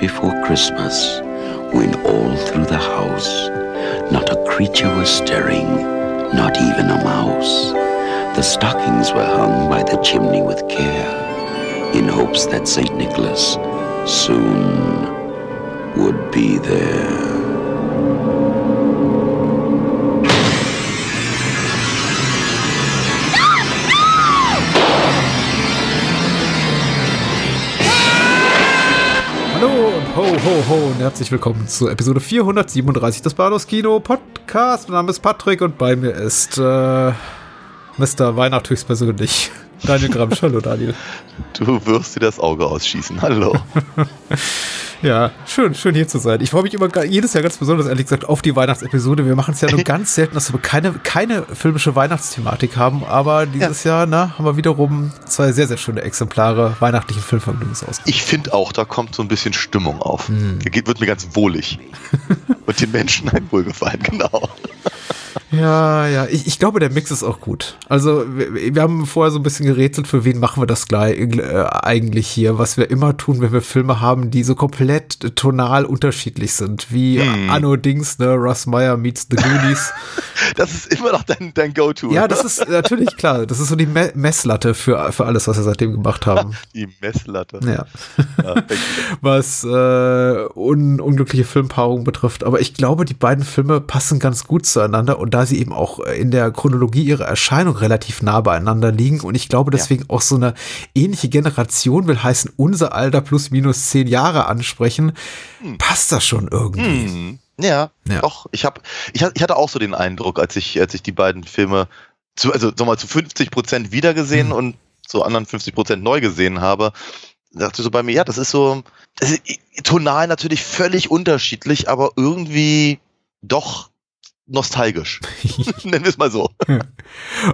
before Christmas, when all through the house not a creature was stirring, not even a mouse. The stockings were hung by the chimney with care, in hopes that St. Nicholas soon would be there. Ho, ho, und herzlich willkommen zu Episode 437 des Bados Kino Podcast. Mein Name ist Patrick und bei mir ist äh, Mr. Weihnacht höchstpersönlich. Daniel Gramsch. Hallo, Daniel. Du wirst dir das Auge ausschießen. Hallo. Ja, schön, schön hier zu sein. Ich freue mich immer jedes Jahr ganz besonders, ehrlich gesagt, auf die Weihnachtsepisode. Wir machen es ja nur ganz selten, dass wir keine, keine filmische Weihnachtsthematik haben, aber dieses ja. Jahr na, haben wir wiederum zwei sehr, sehr schöne Exemplare weihnachtlichen Filmvergnügens aus. Ich finde auch, da kommt so ein bisschen Stimmung auf. Hm. Geht, wird mir ganz wohlig. Und den Menschen ein Wohlgefallen, genau. Ja, ja, ich, ich glaube, der Mix ist auch gut. Also, wir, wir, haben vorher so ein bisschen gerätselt, für wen machen wir das gleich äh, eigentlich hier, was wir immer tun, wenn wir Filme haben, die so komplett tonal unterschiedlich sind, wie hm. Anno Dings, ne, Russ Meyer meets The Goonies. das ist immer noch dein, dein Go-To. Ja, das ist natürlich klar. Das ist so die Me Messlatte für, für alles, was wir seitdem gemacht haben. die Messlatte. Ja. ja was äh, un unglückliche Filmpaarungen betrifft. Aber ich glaube, die beiden Filme passen ganz gut zueinander und da sie eben auch in der Chronologie ihrer Erscheinung relativ nah beieinander liegen und ich glaube deswegen ja. auch so eine ähnliche Generation will heißen, unser Alter plus minus zehn Jahre ansprechen, hm. passt das schon irgendwie. Hm. Ja, ja, doch. Ich habe, ich, ich hatte auch so den Eindruck, als ich, als ich die beiden Filme zu, also sag mal, zu 50 Prozent wiedergesehen hm. und zu anderen 50 Prozent neu gesehen habe, dachte so bei mir, ja, das ist so, das ist tonal natürlich völlig unterschiedlich, aber irgendwie doch nostalgisch. Nennen wir es mal so.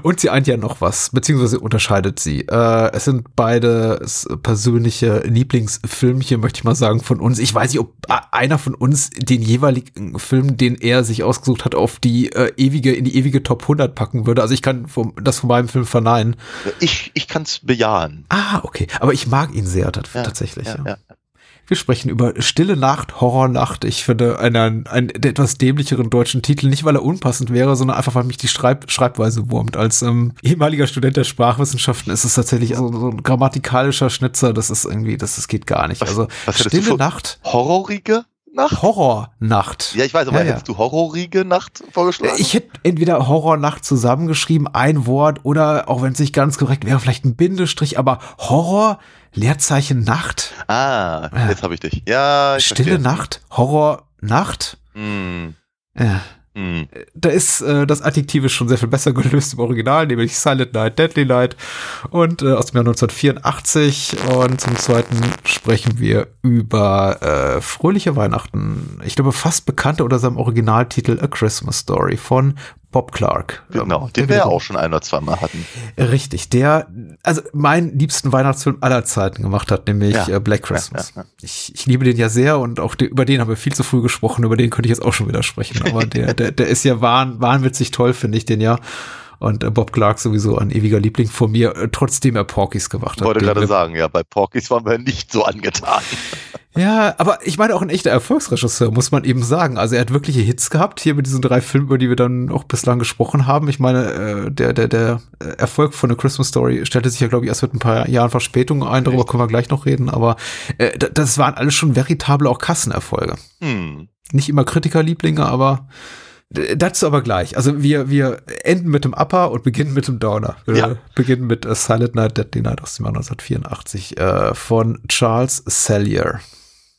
Und sie eint ja noch was, beziehungsweise unterscheidet sie. Äh, es sind beide persönliche Lieblingsfilmchen, möchte ich mal sagen, von uns. Ich weiß nicht, ob einer von uns den jeweiligen Film, den er sich ausgesucht hat, auf die äh, ewige, in die ewige Top 100 packen würde. Also ich kann vom, das von meinem Film verneinen. Ich, ich kann es bejahen. Ah, okay. Aber ich mag ihn sehr ja, tatsächlich. Ja, ja. Wir sprechen über Stille Nacht, Horrornacht. Ich finde einen, einen etwas dämlicheren deutschen Titel, nicht weil er unpassend wäre, sondern einfach, weil mich die Schreib Schreibweise wurmt. Als ähm, ehemaliger Student der Sprachwissenschaften ist es tatsächlich so, so ein grammatikalischer Schnitzer, das ist irgendwie, das, das geht gar nicht. Was, also was Stille Nacht. Horrorige? Nacht? Horrornacht. Ja, ich weiß, aber ja, hättest ja. du horrorige Nacht vorgeschlagen? Ich hätte entweder Horrornacht zusammengeschrieben, ein Wort, oder auch wenn es nicht ganz korrekt wäre, vielleicht ein Bindestrich, aber Horror Leerzeichen Nacht. Ah, jetzt habe ich dich. Ja, ich Stille verstehe. Nacht, Horror Nacht. Mm. Ja. Mm. Da ist äh, das Adjektiv ist schon sehr viel besser gelöst im Original, nämlich Silent Night, Deadly Night und äh, aus dem Jahr 1984. Und zum zweiten sprechen wir über äh, Fröhliche Weihnachten. Ich glaube, fast bekannter unter seinem Originaltitel A Christmas Story von Bob Clark. Genau, den wir ja auch schon ein oder zwei Mal hatten. Richtig, der, also meinen liebsten Weihnachtsfilm aller Zeiten gemacht hat, nämlich ja. Äh, Black Christmas. Ja, ja, ich, ich liebe den ja sehr und auch die, über den haben wir viel zu früh gesprochen, über den könnte ich jetzt auch schon wieder sprechen. Aber der, der, der ist ja wahn, wahnwitzig toll, finde ich den ja. Und äh, Bob Clark sowieso ein ewiger Liebling von mir, äh, trotzdem er Porkys gemacht hat. Ich wollte gerade sagen, ja, bei Porkys waren wir nicht so angetan. Ja, aber ich meine auch ein echter Erfolgsregisseur, muss man eben sagen. Also er hat wirkliche Hits gehabt, hier mit diesen drei Filmen, über die wir dann auch bislang gesprochen haben. Ich meine, äh, der, der, der Erfolg von A Christmas Story stellte sich ja, glaube ich, erst mit ein paar Jahren Verspätung ein, darüber können wir gleich noch reden, aber äh, das waren alles schon veritable auch Kassenerfolge. Hm. Nicht immer Kritikerlieblinge, aber Dazu aber gleich. Also wir, wir enden mit dem Upper und beginnen mit dem Downer. Wir ja. beginnen mit A Silent Night, Deadly Night aus dem Jahr 1984 äh, von Charles Sellier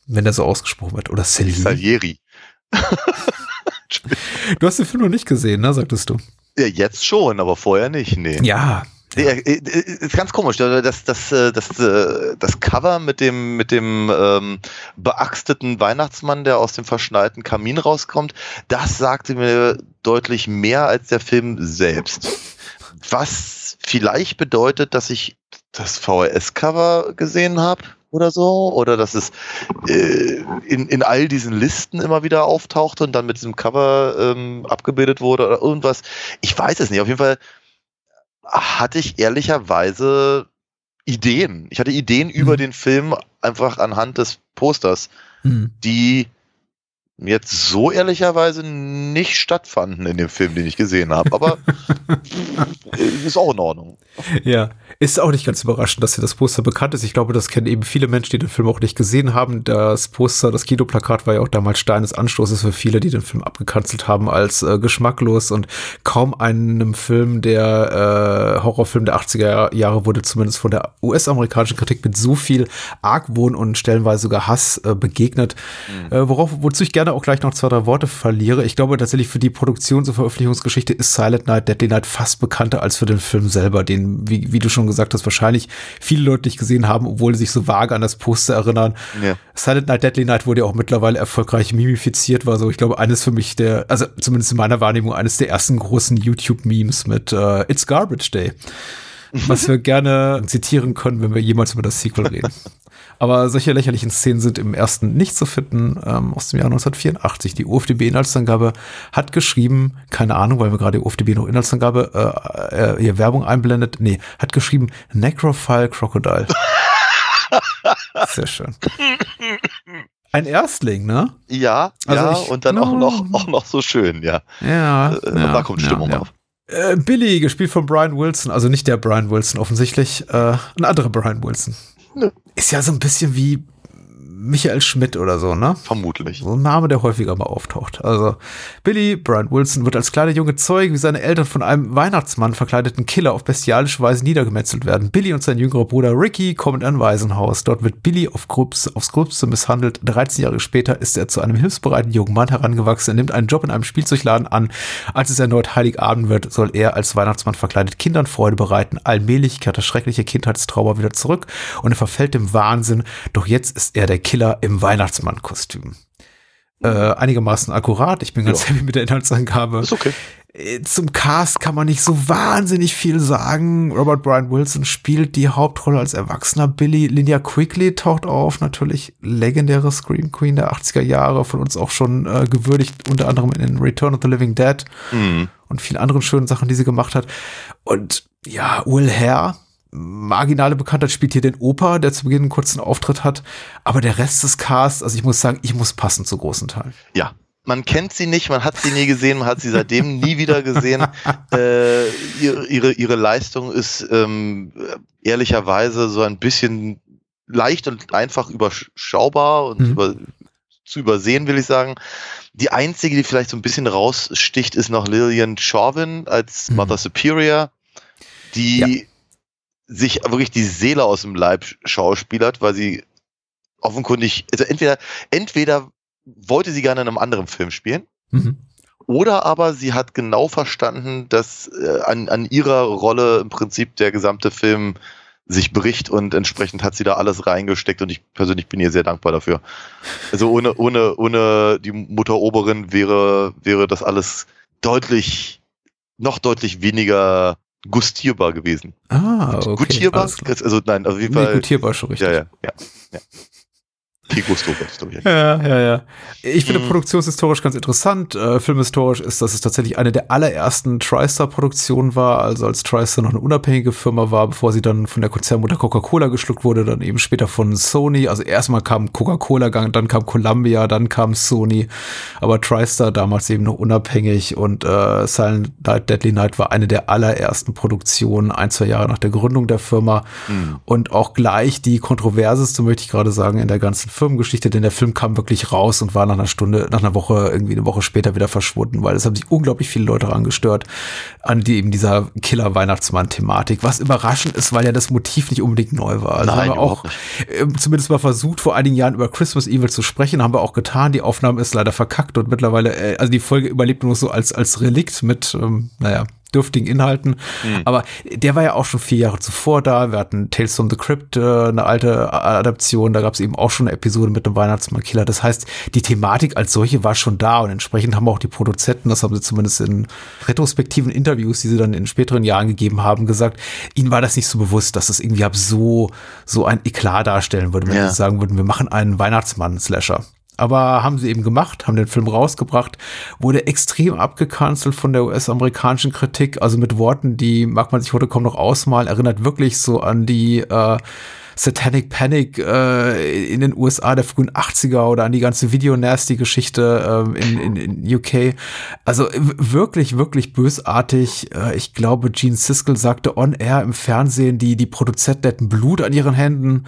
wenn der so ausgesprochen wird. Oder Salieri. Salieri. du hast den Film noch nicht gesehen, ne, sagtest du? Ja, jetzt schon, aber vorher nicht, nee. Ja. Ja, ist ganz komisch. Das, das, das, das, das Cover mit dem, mit dem ähm, beaxteten Weihnachtsmann, der aus dem verschneiten Kamin rauskommt, das sagte mir deutlich mehr als der Film selbst. Was vielleicht bedeutet, dass ich das VHS-Cover gesehen habe oder so, oder dass es äh, in, in all diesen Listen immer wieder auftauchte und dann mit diesem Cover ähm, abgebildet wurde oder irgendwas. Ich weiß es nicht. Auf jeden Fall hatte ich ehrlicherweise Ideen. Ich hatte Ideen mhm. über den Film einfach anhand des Posters, mhm. die jetzt so ehrlicherweise nicht stattfanden in dem Film, den ich gesehen habe. Aber ist auch in Ordnung. Ja, ist auch nicht ganz überraschend, dass dir das Poster bekannt ist. Ich glaube, das kennen eben viele Menschen, die den Film auch nicht gesehen haben. Das Poster, das Kinoplakat war ja auch damals Stein des Anstoßes für viele, die den Film abgekanzelt haben als äh, geschmacklos und kaum einem Film, der äh, Horrorfilm der 80er Jahre wurde zumindest von der US-amerikanischen Kritik mit so viel Argwohn und stellenweise sogar Hass äh, begegnet. Mhm. Äh, worauf, wozu ich gerne auch gleich noch zwei, drei Worte verliere. Ich glaube tatsächlich für die Produktions- und Veröffentlichungsgeschichte ist Silent Night, Deadly Night fast bekannter als für den Film selber, den, wie, wie du schon gesagt hast, wahrscheinlich viele Leute nicht gesehen haben, obwohl sie sich so vage an das Poster erinnern. Ja. Silent Night, Deadly Night wurde ja auch mittlerweile erfolgreich mimifiziert, war so, ich glaube, eines für mich der, also zumindest in meiner Wahrnehmung, eines der ersten großen YouTube-Memes mit uh, It's Garbage Day. Was wir gerne zitieren können, wenn wir jemals über das Sequel reden. Aber solche lächerlichen Szenen sind im ersten nicht zu finden, ähm, aus dem Jahr 1984. Die UFDB-Inhaltsangabe hat geschrieben, keine Ahnung, weil wir gerade die UFDB noch Inhaltsangabe, äh, äh, hier Werbung einblendet, nee, hat geschrieben Necrophile Crocodile. Sehr schön. Ein Erstling, ne? Ja, also ja, ich, und dann auch noch, auch noch so schön, ja. Ja. Äh, ja da kommt Stimmung ja, ja. auf. Äh, Billy, gespielt von Brian Wilson, also nicht der Brian Wilson offensichtlich, äh, ein anderer Brian Wilson. Ne. Ist ja so ein bisschen wie Michael Schmidt oder so, ne? Vermutlich. So ein Name, der häufiger mal auftaucht. Also Billy, Brian Wilson, wird als kleiner Junge Zeuge, wie seine Eltern von einem Weihnachtsmann verkleideten Killer auf bestialische Weise niedergemetzelt werden. Billy und sein jüngerer Bruder Ricky kommen in ein Waisenhaus. Dort wird Billy auf Grubs, aufs Gröbste misshandelt. 13 Jahre später ist er zu einem hilfsbereiten jungen Mann herangewachsen. Er nimmt einen Job in einem Spielzeugladen an. Als es erneut Heiligabend wird, soll er als Weihnachtsmann verkleidet Kindern Freude bereiten. Allmählich kehrt das schreckliche Kindheitstrauma wieder zurück und er verfällt dem Wahnsinn. Doch jetzt ist er der Killer im Weihnachtsmann-Kostüm. Äh, einigermaßen akkurat. Ich bin ganz ja. happy mit der Inhaltsangabe. Ist okay. Äh, zum Cast kann man nicht so wahnsinnig viel sagen. Robert Brian Wilson spielt die Hauptrolle als erwachsener Billy. Linnea Quigley taucht auf, natürlich legendäre Scream Queen der 80er Jahre, von uns auch schon äh, gewürdigt, unter anderem in Return of the Living Dead mhm. und vielen anderen schönen Sachen, die sie gemacht hat. Und ja, Will Hare, marginale Bekanntheit spielt hier den Opa, der zu Beginn einen kurzen Auftritt hat. Aber der Rest des Casts, also ich muss sagen, ich muss passen zu großen Teilen. Ja, man kennt sie nicht, man hat sie nie gesehen, man hat sie seitdem nie wieder gesehen. Äh, ihre, ihre, ihre Leistung ist ähm, ehrlicherweise so ein bisschen leicht und einfach überschaubar und mhm. über, zu übersehen, will ich sagen. Die einzige, die vielleicht so ein bisschen raussticht, ist noch Lillian Chauvin als mhm. Mother Superior, die ja sich wirklich die Seele aus dem Leib schauspielert, weil sie offenkundig, also entweder, entweder wollte sie gerne in einem anderen Film spielen, mhm. oder aber sie hat genau verstanden, dass äh, an, an ihrer Rolle im Prinzip der gesamte Film sich bricht und entsprechend hat sie da alles reingesteckt und ich persönlich bin ihr sehr dankbar dafür. Also ohne, ohne, ohne die Mutter Oberin wäre, wäre das alles deutlich, noch deutlich weniger gustierbar gewesen. Ah, okay. Gutierbar? Also nein, auf jeden Fall. Nee, gutierbar schon richtig. Ja, ja, ja. ja. Kigusto, glaube ich. Ja, ja, ja. Ich finde mhm. produktionshistorisch ganz interessant. Äh, filmhistorisch ist, dass es tatsächlich eine der allerersten TriStar-Produktionen war, also als TriStar noch eine unabhängige Firma war, bevor sie dann von der Konzernmutter Coca-Cola geschluckt wurde, dann eben später von Sony. Also erstmal kam Coca-Cola, dann kam Columbia, dann kam Sony, aber TriStar damals eben noch unabhängig und äh, Silent Night, Deadly Night war eine der allerersten Produktionen, ein, zwei Jahre nach der Gründung der Firma mhm. und auch gleich die kontroverseste, möchte ich gerade sagen, in der ganzen Firmengeschichte, denn der Film kam wirklich raus und war nach einer Stunde, nach einer Woche, irgendwie eine Woche später wieder verschwunden, weil es haben sich unglaublich viele Leute daran gestört, an die eben dieser Killer-Weihnachtsmann-Thematik, was überraschend ist, weil ja das Motiv nicht unbedingt neu war. Also Nein, haben wir auch äh, zumindest mal versucht, vor einigen Jahren über Christmas Evil zu sprechen, haben wir auch getan. Die Aufnahme ist leider verkackt und mittlerweile, äh, also die Folge überlebt nur so als, als Relikt mit, ähm, naja, dürftigen Inhalten. Mhm. Aber der war ja auch schon vier Jahre zuvor da. Wir hatten Tales from the Crypt, äh, eine alte Adaption. Da gab es eben auch schon eine Episode mit dem Weihnachtsmann-Killer. Das heißt, die Thematik als solche war schon da und entsprechend haben auch die Produzenten, das haben sie zumindest in retrospektiven Interviews, die sie dann in späteren Jahren gegeben haben, gesagt, ihnen war das nicht so bewusst, dass das irgendwie so, so ein Eklat darstellen würde, wenn ja. sie sagen würden, wir machen einen Weihnachtsmann-Slasher. Aber haben sie eben gemacht, haben den Film rausgebracht, wurde extrem abgekanzelt von der US-amerikanischen Kritik, also mit Worten, die mag man sich heute kaum noch ausmalen, erinnert wirklich so an die äh, Satanic Panic äh, in den USA der frühen 80er oder an die ganze Video-Nasty-Geschichte äh, in, in, in UK. Also wirklich, wirklich bösartig. Äh, ich glaube, Gene Siskel sagte on air im Fernsehen, die, die Produzenten hätten Blut an ihren Händen.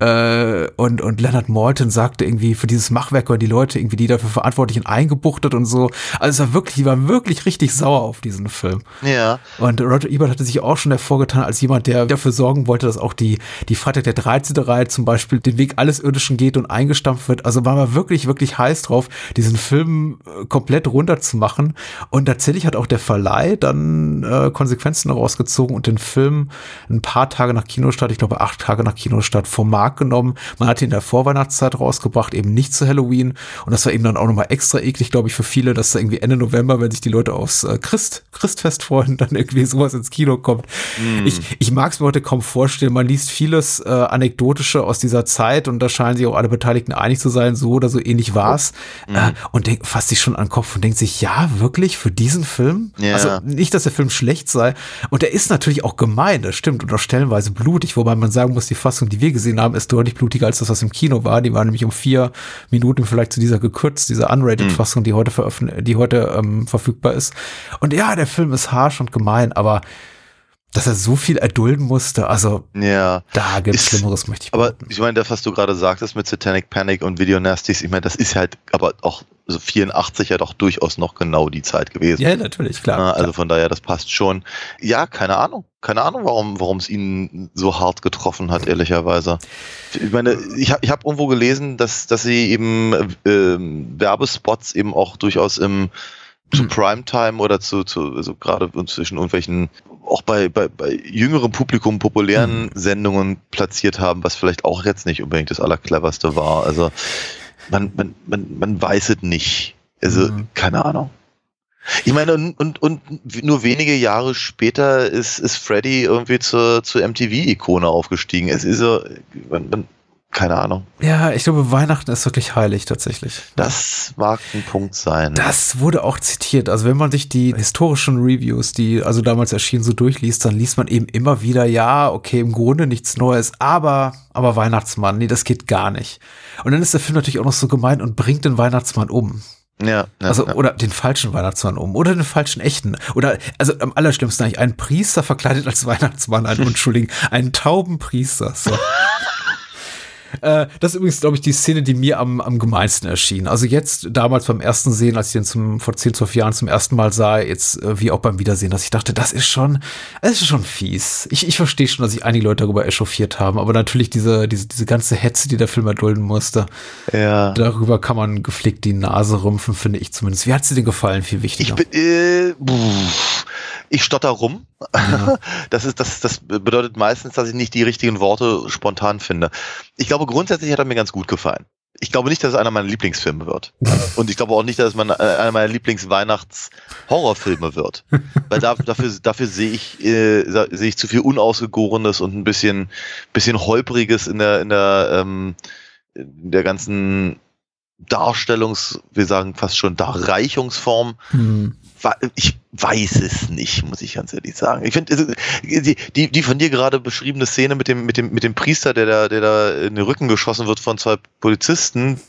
Äh, und, und Leonard Malton sagte irgendwie für dieses Machwerk oder die Leute irgendwie, die dafür verantwortlichen, eingebuchtet und so. Also es war wirklich, die waren wirklich richtig sauer auf diesen Film. Ja. Und Roger Ebert hatte sich auch schon hervorgetan als jemand, der dafür sorgen wollte, dass auch die, die Freitag der 13. Reihe zum Beispiel den Weg alles Irdischen geht und eingestampft wird. Also war man wirklich, wirklich heiß drauf, diesen Film äh, komplett runterzumachen. Und tatsächlich hat auch der Verleih dann äh, Konsequenzen daraus gezogen und den Film ein paar Tage nach Kinostart, ich glaube acht Tage nach Kinostart, vom Markt genommen. Man hat ihn in der Vorweihnachtszeit rausgebracht, eben nicht zu Halloween. Und das war eben dann auch nochmal extra eklig, glaube ich, für viele, dass da irgendwie Ende November, wenn sich die Leute aufs äh, Christ, Christfest freuen, dann irgendwie sowas ins Kino kommt. Mm. Ich, ich mag es mir heute kaum vorstellen. Man liest vieles äh, anekdotische aus dieser Zeit und da scheinen sich auch alle Beteiligten einig zu sein, so oder so ähnlich war's. Mhm. Äh, und denk, fasst sich schon an den Kopf und denkt sich, ja, wirklich für diesen Film? Ja. Also nicht, dass der Film schlecht sei. Und er ist natürlich auch gemein, das stimmt, und auch stellenweise blutig, wobei man sagen muss, die Fassung, die wir gesehen haben, ist deutlich blutiger als das, was im Kino war. Die war nämlich um vier Minuten vielleicht zu dieser gekürzt, dieser unrated-Fassung, mhm. die heute veröffentlicht, die heute ähm, verfügbar ist. Und ja, der Film ist harsh und gemein, aber dass er so viel erdulden musste. Also ja, da gibt es Schlimmeres, möchte ich Aber behaupten. ich meine, das, was du gerade sagtest mit Satanic Panic und Video Nasties, ich meine, das ist halt aber auch so 84 ja doch durchaus noch genau die Zeit gewesen. Ja, natürlich, klar. Also klar. von daher, das passt schon. Ja, keine Ahnung. Keine Ahnung, warum warum es ihn so hart getroffen hat, ehrlicherweise. Ich meine, ich habe ich hab irgendwo gelesen, dass, dass sie eben äh, Werbespots eben auch durchaus im zu hm. Primetime oder zu, zu also gerade zwischen irgendwelchen auch bei, bei, bei jüngerem Publikum populären mhm. Sendungen platziert haben, was vielleicht auch jetzt nicht unbedingt das Allercleverste war. Also man, man, man, man weiß es nicht. Also, mhm. keine Ahnung. Ich meine, und, und, und nur wenige Jahre später ist, ist Freddy irgendwie zur, zur MTV-Ikone aufgestiegen. Es ist so, man, man, keine Ahnung. Ja, ich glaube, Weihnachten ist wirklich heilig tatsächlich. Das mag ein Punkt sein. Das wurde auch zitiert. Also wenn man sich die historischen Reviews, die also damals erschienen, so durchliest, dann liest man eben immer wieder, ja, okay, im Grunde nichts Neues, aber, aber Weihnachtsmann, nee, das geht gar nicht. Und dann ist der Film natürlich auch noch so gemein und bringt den Weihnachtsmann um. Ja, ja, also, ja. oder den falschen Weihnachtsmann um. Oder den falschen echten. Oder, also am allerschlimmsten eigentlich, ein Priester verkleidet als Weihnachtsmann, einen Unschuldigen, einen Taubenpriester. So. Äh, das ist übrigens, glaube ich, die Szene, die mir am, am gemeinsten erschien. Also jetzt, damals beim ersten Sehen, als ich den zum, vor 10, 12 Jahren zum ersten Mal sah, jetzt äh, wie auch beim Wiedersehen, dass ich dachte, das ist schon, das ist schon fies. Ich, ich verstehe schon, dass sich einige Leute darüber echauffiert haben, aber natürlich diese, diese, diese ganze Hetze, die der Film erdulden musste, ja. darüber kann man gepflegt die Nase rümpfen, finde ich zumindest. Wie hat sie dir gefallen? Viel wichtiger. Ich bin, äh, ich stotter rum. Ja. Das ist, das, das bedeutet meistens, dass ich nicht die richtigen Worte spontan finde. Ich glaube, grundsätzlich hat er mir ganz gut gefallen. Ich glaube nicht, dass es einer meiner Lieblingsfilme wird. Und ich glaube auch nicht, dass es äh, einer meiner Lieblings-Weihnachts-Horrorfilme wird. Weil da, dafür, dafür sehe ich, äh, sehe ich zu viel Unausgegorenes und ein bisschen, bisschen Holpriges in der, in der, ähm, in der ganzen Darstellungs, wir sagen fast schon Darreichungsform. Hm ich weiß es nicht, muss ich ganz ehrlich sagen. Ich finde also, die, die, die von dir gerade beschriebene Szene mit dem, mit dem, mit dem Priester, der da, der da in den Rücken geschossen wird von zwei Polizisten,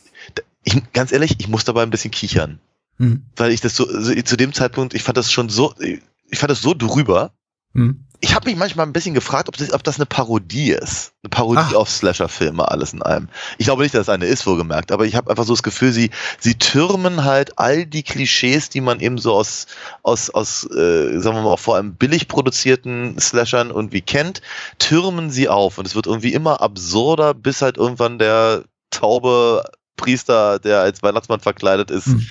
ich, ganz ehrlich, ich muss dabei ein bisschen kichern. Hm. Weil ich das so, so, zu dem Zeitpunkt, ich fand das schon so, ich fand das so drüber. Hm ich habe mich manchmal ein bisschen gefragt, ob das, ob das eine Parodie ist. Eine Parodie Ach. auf Slasher-Filme, alles in allem. Ich glaube nicht, dass es eine ist, wohlgemerkt, aber ich habe einfach so das Gefühl, sie, sie türmen halt all die Klischees, die man eben so aus, aus, aus äh, sagen wir mal, auch vor allem billig produzierten Slashern irgendwie kennt, türmen sie auf. Und es wird irgendwie immer absurder, bis halt irgendwann der taube Priester, der als Weihnachtsmann verkleidet ist, hm.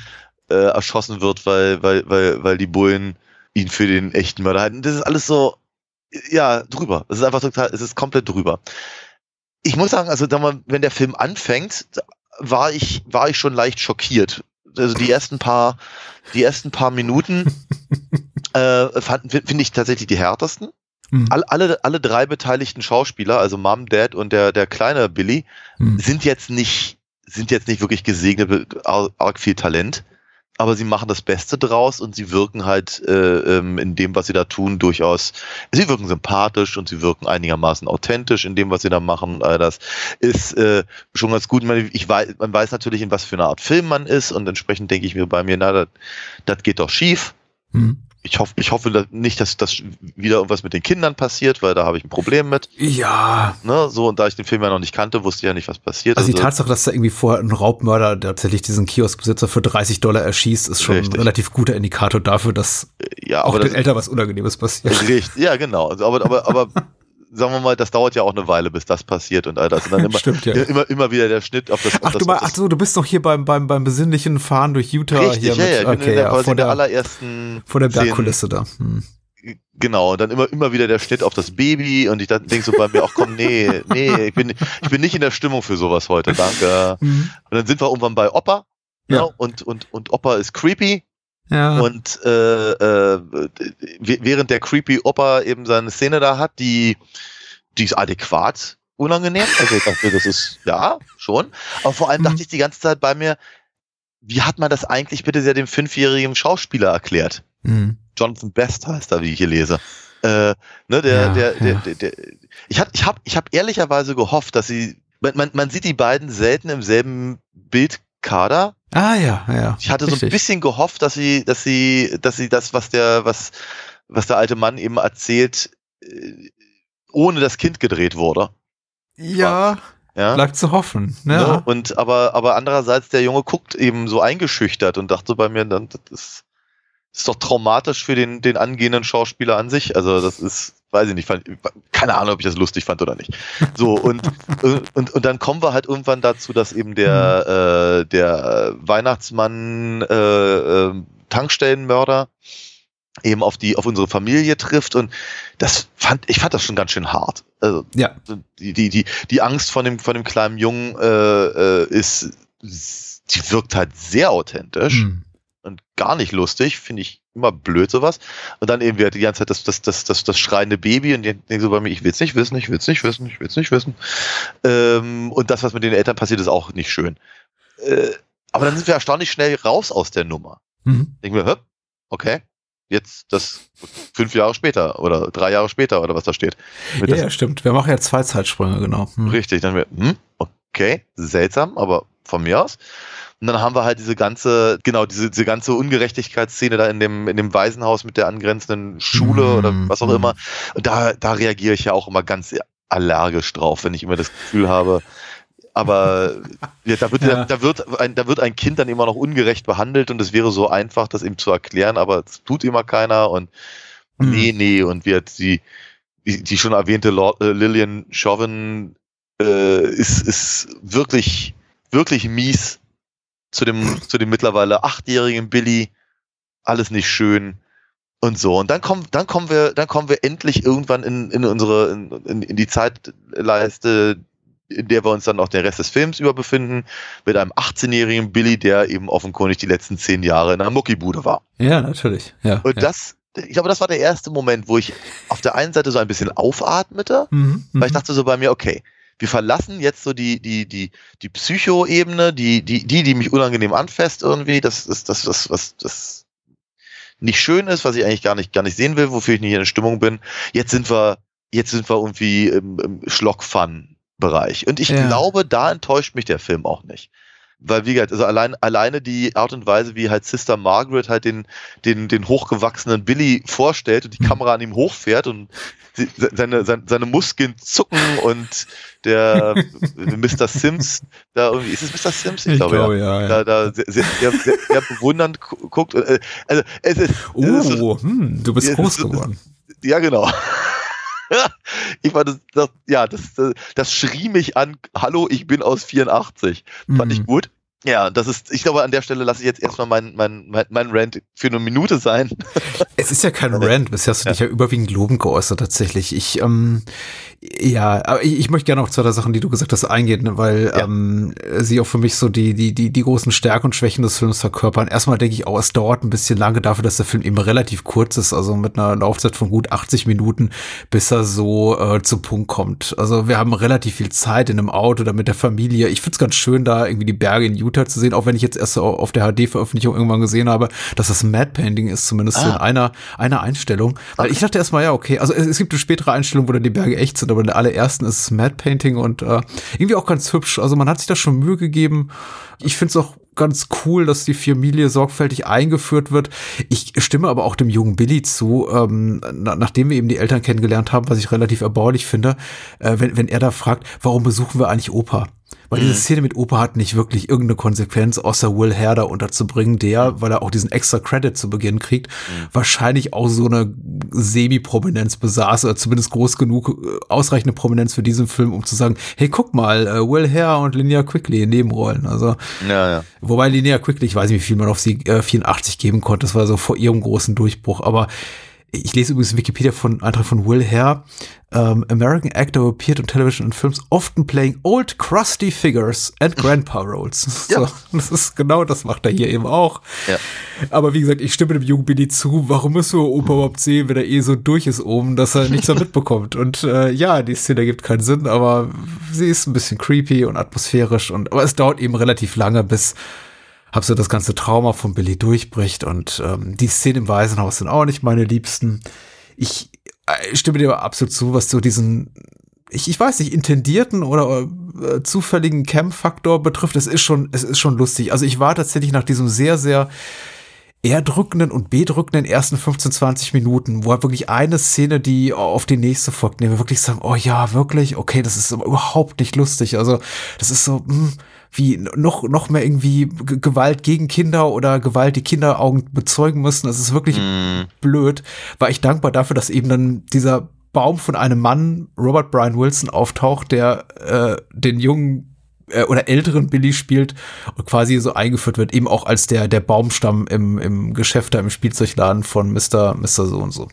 äh, erschossen wird, weil, weil, weil, weil die Bullen ihn für den echten Mörder halten. Das ist alles so, ja, drüber. Es ist einfach total, es ist komplett drüber. Ich muss sagen, also wenn der Film anfängt, war ich, war ich schon leicht schockiert. Also die ersten paar, die ersten paar Minuten äh, finde ich tatsächlich die härtesten. Mhm. Alle, alle, alle drei beteiligten Schauspieler, also Mom, Dad und der, der kleine Billy, mhm. sind jetzt nicht sind jetzt nicht wirklich gesegnet mit arg viel Talent, aber sie machen das Beste draus und sie wirken halt äh, ähm, in dem, was sie da tun, durchaus, sie wirken sympathisch und sie wirken einigermaßen authentisch in dem, was sie da machen. Äh, das ist äh, schon ganz gut. Ich weiß, man weiß natürlich, in was für eine Art Film man ist und entsprechend denke ich mir bei mir, na, das geht doch schief. Hm ich hoffe, ich hoffe nicht, dass das wieder irgendwas mit den Kindern passiert, weil da habe ich ein Problem mit. Ja. Ne, so, und da ich den Film ja noch nicht kannte, wusste ich ja nicht, was passiert. Also, also die Tatsache, dass da irgendwie vorher ein Raubmörder tatsächlich diesen Kioskbesitzer für 30 Dollar erschießt, ist schon richtig. ein relativ guter Indikator dafür, dass ja, auch den Eltern was Unangenehmes passiert. Richtig, ja, genau. Also, aber, aber, aber sagen wir mal, das dauert ja auch eine Weile, bis das passiert und all das. Und dann immer, Stimmt, ja. immer, immer wieder der Schnitt auf das. Ach, das, du, mal, ach so, du bist noch hier beim, beim, beim besinnlichen Fahren durch Utah. Richtig, hier ja, ja, mit, okay, der, ja, vor der, der allerersten. Vor der Bergkulisse da. Hm. Genau, und dann immer, immer wieder der Schnitt auf das Baby und ich denke so bei mir auch, komm, nee, nee, ich bin, ich bin nicht in der Stimmung für sowas heute, danke. Mhm. Und dann sind wir irgendwann bei Opa, ja. ja und, und, und Opa ist creepy ja. Und äh, äh, während der creepy Opa eben seine Szene da hat, die, die ist adäquat unangenehm. Also ich dachte, das ist ja schon. Aber vor allem mhm. dachte ich die ganze Zeit bei mir, wie hat man das eigentlich bitte sehr dem fünfjährigen Schauspieler erklärt? Mhm. Jonathan Best heißt er, wie ich hier lese. Äh, ne, der, ja, der, der, ja. der, der, ich habe ich hab, ich hab ehrlicherweise gehofft, dass sie, man, man, man sieht die beiden selten im selben Bildkader, Ah ja, ja. Ich hatte richtig. so ein bisschen gehofft, dass sie, dass sie, dass sie das, was der, was, was der alte Mann eben erzählt, äh, ohne das Kind gedreht wurde. Ja. Ja. Lag zu hoffen. Ne? ja. Und aber, aber andererseits, der Junge guckt eben so eingeschüchtert und dachte bei mir, dann, das ist, ist doch traumatisch für den, den angehenden Schauspieler an sich. Also das ist, weiß ich nicht, fand, keine Ahnung, ob ich das lustig fand oder nicht. So, und, und, und dann kommen wir halt irgendwann dazu, dass eben der, äh, der Weihnachtsmann äh, äh, Tankstellenmörder eben auf die, auf unsere Familie trifft und das fand, ich fand das schon ganz schön hart. Also, ja. die, die, die, die Angst von dem, von dem kleinen Jungen äh, äh, ist, die wirkt halt sehr authentisch. Mhm und gar nicht lustig, finde ich immer blöd sowas. Und dann eben wieder die ganze Zeit das, das, das, das, das schreiende Baby und ich denke so bei mir, ich will es nicht wissen, ich will es nicht wissen, ich will es nicht wissen. Ähm, und das, was mit den Eltern passiert, ist auch nicht schön. Äh, aber dann sind wir erstaunlich schnell raus aus der Nummer. Mhm. Denken wir, okay, jetzt das fünf Jahre später oder drei Jahre später oder was da steht. Ja, ja, stimmt. Wir machen ja zwei Zeitsprünge, genau. Hm. Richtig, dann wir, hm, okay, seltsam, aber von mir aus. Und dann haben wir halt diese ganze, genau, diese, diese ganze Ungerechtigkeitsszene da in dem, in dem Waisenhaus mit der angrenzenden Schule mm, oder was auch mm. immer. Und da, da reagiere ich ja auch immer ganz allergisch drauf, wenn ich immer das Gefühl habe, aber ja, da, wird, ja. da, wird ein, da wird ein Kind dann immer noch ungerecht behandelt und es wäre so einfach, das ihm zu erklären, aber es tut immer keiner und mhm. nee, nee, und wird die, die, die schon erwähnte Lord, äh, Lillian Chauvin äh, ist, ist wirklich, wirklich mies zu dem, zu dem mittlerweile achtjährigen Billy. Alles nicht schön und so. Und dann kommen, dann kommen wir, dann kommen wir endlich irgendwann in, in unsere, in, in die Zeitleiste, in der wir uns dann auch den Rest des Films über befinden, mit einem 18-jährigen Billy, der eben offenkundig die letzten zehn Jahre in einer Muckibude war. Ja, natürlich. Ja, und ja. das, ich glaube, das war der erste Moment, wo ich auf der einen Seite so ein bisschen aufatmete, mhm, weil ich mhm. dachte so bei mir, okay, wir verlassen jetzt so die, die, die, die Psycho-Ebene, die, die, die, die mich unangenehm anfasst irgendwie, das ist das, was, was, das nicht schön ist, was ich eigentlich gar nicht, gar nicht sehen will, wofür ich nicht in der Stimmung bin. Jetzt sind wir, jetzt sind wir irgendwie im, im Schlock-Fun-Bereich. Und ich ja. glaube, da enttäuscht mich der Film auch nicht weil wie gesagt, also allein, alleine die Art und Weise, wie halt Sister Margaret halt den, den, den hochgewachsenen Billy vorstellt und die mhm. Kamera an ihm hochfährt und sie, seine, seine, seine Muskeln zucken und der Mr. Sims da irgendwie, ist es Mr. Sims? Ich, ich glaube, glaube, ja. ja, Da, da sehr, sehr, sehr, sehr bewundernd guckt. Äh, also, es ist, oh, es ist, oh, hm, du bist groß geworden. Ja, genau. ich fand das, das, ja, das, das, das schrie mich an, hallo, ich bin aus 84. Fand mhm. ich gut. Ja, das ist, ich glaube, an der Stelle lasse ich jetzt erstmal mein, mein, mein, mein Rant für eine Minute sein. Es ist ja kein Rant, bisher hast du dich ja überwiegend lobend geäußert tatsächlich. Ich, ähm, ja, aber ich, ich möchte gerne auf zwei der Sachen, die du gesagt hast, eingehen, ne, weil ja. ähm, sie auch für mich so die, die, die, die großen Stärken und Schwächen des Films verkörpern. Erstmal denke ich auch, es dauert ein bisschen lange dafür, dass der Film eben relativ kurz ist, also mit einer Laufzeit von gut 80 Minuten, bis er so äh, zum Punkt kommt. Also wir haben relativ viel Zeit in einem Auto oder mit der Familie. Ich finde es ganz schön, da irgendwie die Berge in Utah zu sehen, auch wenn ich jetzt erst auf der HD-Veröffentlichung irgendwann gesehen habe, dass das Mad Painting ist, zumindest ah. so in einer, einer Einstellung. Weil okay. ich dachte erstmal, ja, okay, also es, es gibt eine spätere Einstellung, wo dann die Berge echt sind sind, aber in der allerersten ist es Mad Painting und äh, irgendwie auch ganz hübsch. Also man hat sich da schon Mühe gegeben. Ich finde es auch ganz cool, dass die Familie sorgfältig eingeführt wird. Ich stimme aber auch dem jungen Billy zu, ähm, na, nachdem wir eben die Eltern kennengelernt haben, was ich relativ erbaulich finde, äh, wenn, wenn er da fragt, warum besuchen wir eigentlich Opa? Weil diese mhm. Szene mit Opa hat nicht wirklich irgendeine Konsequenz, außer Will Herder unterzubringen, der, weil er auch diesen extra Credit zu Beginn kriegt, mhm. wahrscheinlich auch so eine Semi-Prominenz besaß, oder zumindest groß genug, äh, ausreichende Prominenz für diesen Film, um zu sagen, hey, guck mal, äh, Will Herr und Linnea Quickly in Nebenrollen. Also, ja, ja. wobei Linnea Quickly, ich weiß nicht, wie viel man auf sie äh, 84 geben konnte, das war so vor ihrem großen Durchbruch, aber ich lese übrigens Wikipedia von Eintrag von Will Hare. Um, American actor appeared on television and films, often playing old crusty figures and grandpa roles. Ja. So, das ist genau das macht er hier eben auch. Ja. Aber wie gesagt, ich stimme dem jungen Billy zu. Warum muss so Opa überhaupt sehen, wenn er eh so durch ist oben, dass er nichts mehr mitbekommt? Und äh, ja, die Szene ergibt keinen Sinn, aber sie ist ein bisschen creepy und atmosphärisch und aber es dauert eben relativ lange, bis hab so das ganze Trauma von Billy durchbricht und ähm, die Szene im Waisenhaus sind auch nicht meine Liebsten. Ich äh, stimme dir absolut zu, was so diesen, ich, ich weiß nicht, intendierten oder äh, zufälligen Camp-Faktor betrifft. Es ist schon, es ist schon lustig. Also ich war tatsächlich nach diesem sehr, sehr erdrückenden und bedrückenden ersten 15, 20 Minuten, wo er wirklich eine Szene, die auf die nächste folgt, nehmen wir wirklich sagen, oh ja, wirklich, okay, das ist überhaupt nicht lustig. Also das ist so, mh, hm, wie noch, noch mehr irgendwie G Gewalt gegen Kinder oder Gewalt, die Kinderaugen bezeugen müssen. Das ist wirklich mm. blöd. War ich dankbar dafür, dass eben dann dieser Baum von einem Mann, Robert Brian Wilson, auftaucht, der äh, den jungen äh, oder älteren Billy spielt und quasi so eingeführt wird, eben auch als der, der Baumstamm im, im Geschäft da im Spielzeugladen von Mr. Mr. So und so.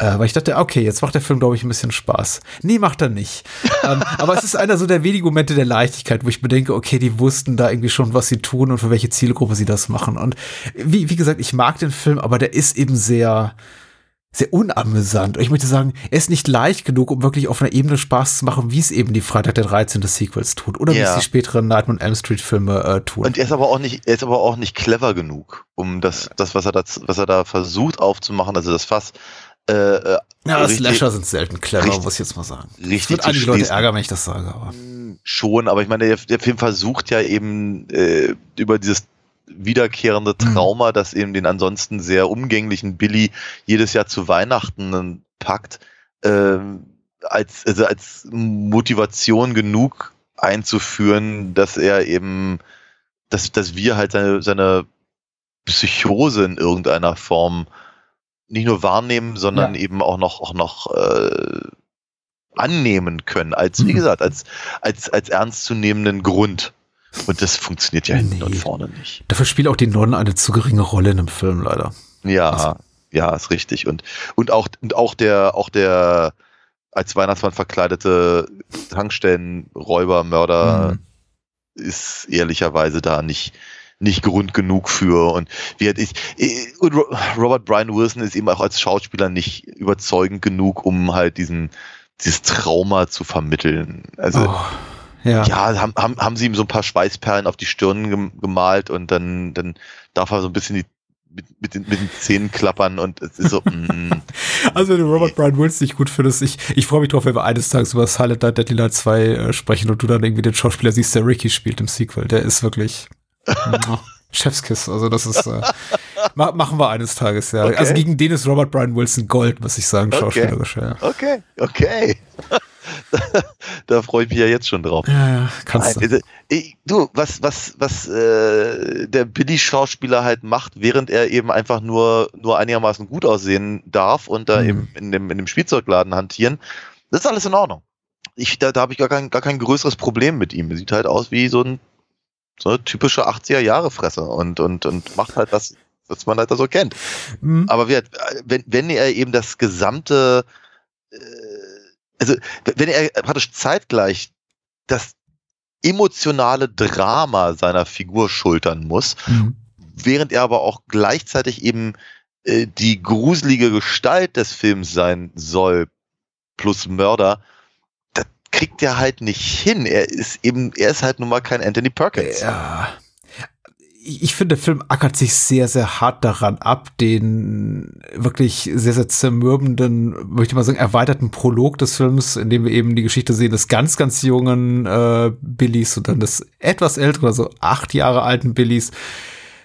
Äh, weil ich dachte, okay, jetzt macht der Film, glaube ich, ein bisschen Spaß. Nee, macht er nicht. ähm, aber es ist einer so der wenigen Momente der Leichtigkeit, wo ich bedenke, okay, die wussten da irgendwie schon, was sie tun und für welche Zielgruppe sie das machen. Und wie, wie gesagt, ich mag den Film, aber der ist eben sehr, sehr unamüsant. Ich möchte sagen, er ist nicht leicht genug, um wirklich auf einer Ebene Spaß zu machen, wie es eben die Freitag der 13. Sequels tut oder ja. wie es die späteren Nightmare on Elm Street Filme äh, tun. Und er ist aber auch nicht, er ist aber auch nicht clever genug, um das, das was er da, was er da versucht aufzumachen, also das Fass äh, äh, ja, richtig, Slasher sind selten clever, richtig, muss ich jetzt mal sagen. Richtig. Wird einige Leute ärgern, wenn ich das sage, aber. Schon, aber ich meine, der, der Film versucht ja eben äh, über dieses wiederkehrende mhm. Trauma, mhm. das eben den ansonsten sehr umgänglichen Billy jedes Jahr zu Weihnachten packt, äh, als, also als Motivation genug einzuführen, dass er eben, dass, dass wir halt seine, seine Psychose in irgendeiner Form nicht nur wahrnehmen, sondern ja. eben auch noch, auch noch äh, annehmen können, als, wie mhm. gesagt, als, als, als ernstzunehmenden Grund. Und das funktioniert ja hinten nee. und vorne nicht. Dafür spielt auch die Nonnen eine zu geringe Rolle in dem Film, leider. Ja, also. ja, ist richtig. Und, und auch, und auch der, auch der als Weihnachtsmann verkleidete Tankstellenräuber, Mörder mhm. ist ehrlicherweise da nicht, nicht Grund genug für. Und wie ich, und Robert Brian Wilson ist eben auch als Schauspieler nicht überzeugend genug, um halt diesen, dieses Trauma zu vermitteln. Also, oh, ja, ja haben, haben, haben sie ihm so ein paar Schweißperlen auf die Stirn gemalt und dann, dann darf er so ein bisschen die mit, mit, den, mit den Zähnen klappern und es ist so. Mm, also wenn du Robert Brian Wilson nicht gut findest, ich, ich freue mich drauf, wenn wir eines Tages über Silent Night Deadly Night 2 äh, sprechen und du dann irgendwie den Schauspieler siehst, der Ricky spielt im Sequel. Der ist wirklich Chefskiss, also das ist, äh, ma machen wir eines Tages, ja. Okay. Also gegen den ist Robert Brian Wilson Gold, muss ich sagen, schauspielerisch, okay. ja. Okay, okay. da freue ich mich ja jetzt schon drauf. Ja, ja, kannst du. Also, ich, du, was, was, was äh, der Billy-Schauspieler halt macht, während er eben einfach nur, nur einigermaßen gut aussehen darf und da mhm. eben in dem, in dem Spielzeugladen hantieren, das ist alles in Ordnung. Ich, da, da habe ich gar kein, gar kein größeres Problem mit ihm. Er sieht halt aus wie so ein so eine typische 80er Jahre Fresse und, und, und macht halt das, was man halt da so kennt. Mhm. Aber wie, wenn, wenn er eben das gesamte, äh, also wenn er praktisch zeitgleich das emotionale Drama seiner Figur schultern muss, Mhm. während er aber auch gleichzeitig eben äh, die gruselige Gestalt des Films sein soll, plus Mörder, kriegt er halt nicht hin. Er ist eben, er ist halt nun mal kein Anthony Perkins. Ja. Ich finde, der Film ackert sich sehr, sehr hart daran ab, den wirklich sehr, sehr zermürbenden, möchte mal sagen, erweiterten Prolog des Films, in dem wir eben die Geschichte sehen des ganz, ganz jungen äh, Billys und dann des etwas älteren, also acht Jahre alten Billys,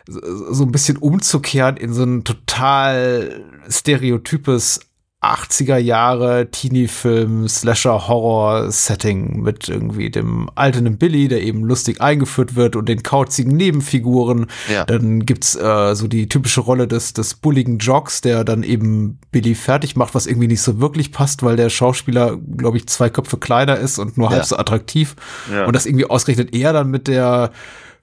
so, so ein bisschen umzukehren in so ein total stereotypes 80er Jahre Teenie-Film, Slasher-Horror-Setting mit irgendwie dem alternden Billy, der eben lustig eingeführt wird und den kauzigen Nebenfiguren. Ja. Dann gibt's äh, so die typische Rolle des, des bulligen Jocks, der dann eben Billy fertig macht, was irgendwie nicht so wirklich passt, weil der Schauspieler, glaube ich, zwei Köpfe kleiner ist und nur Ja. halb so attraktiv. Ja. Und das irgendwie ausgerechnet er dann mit der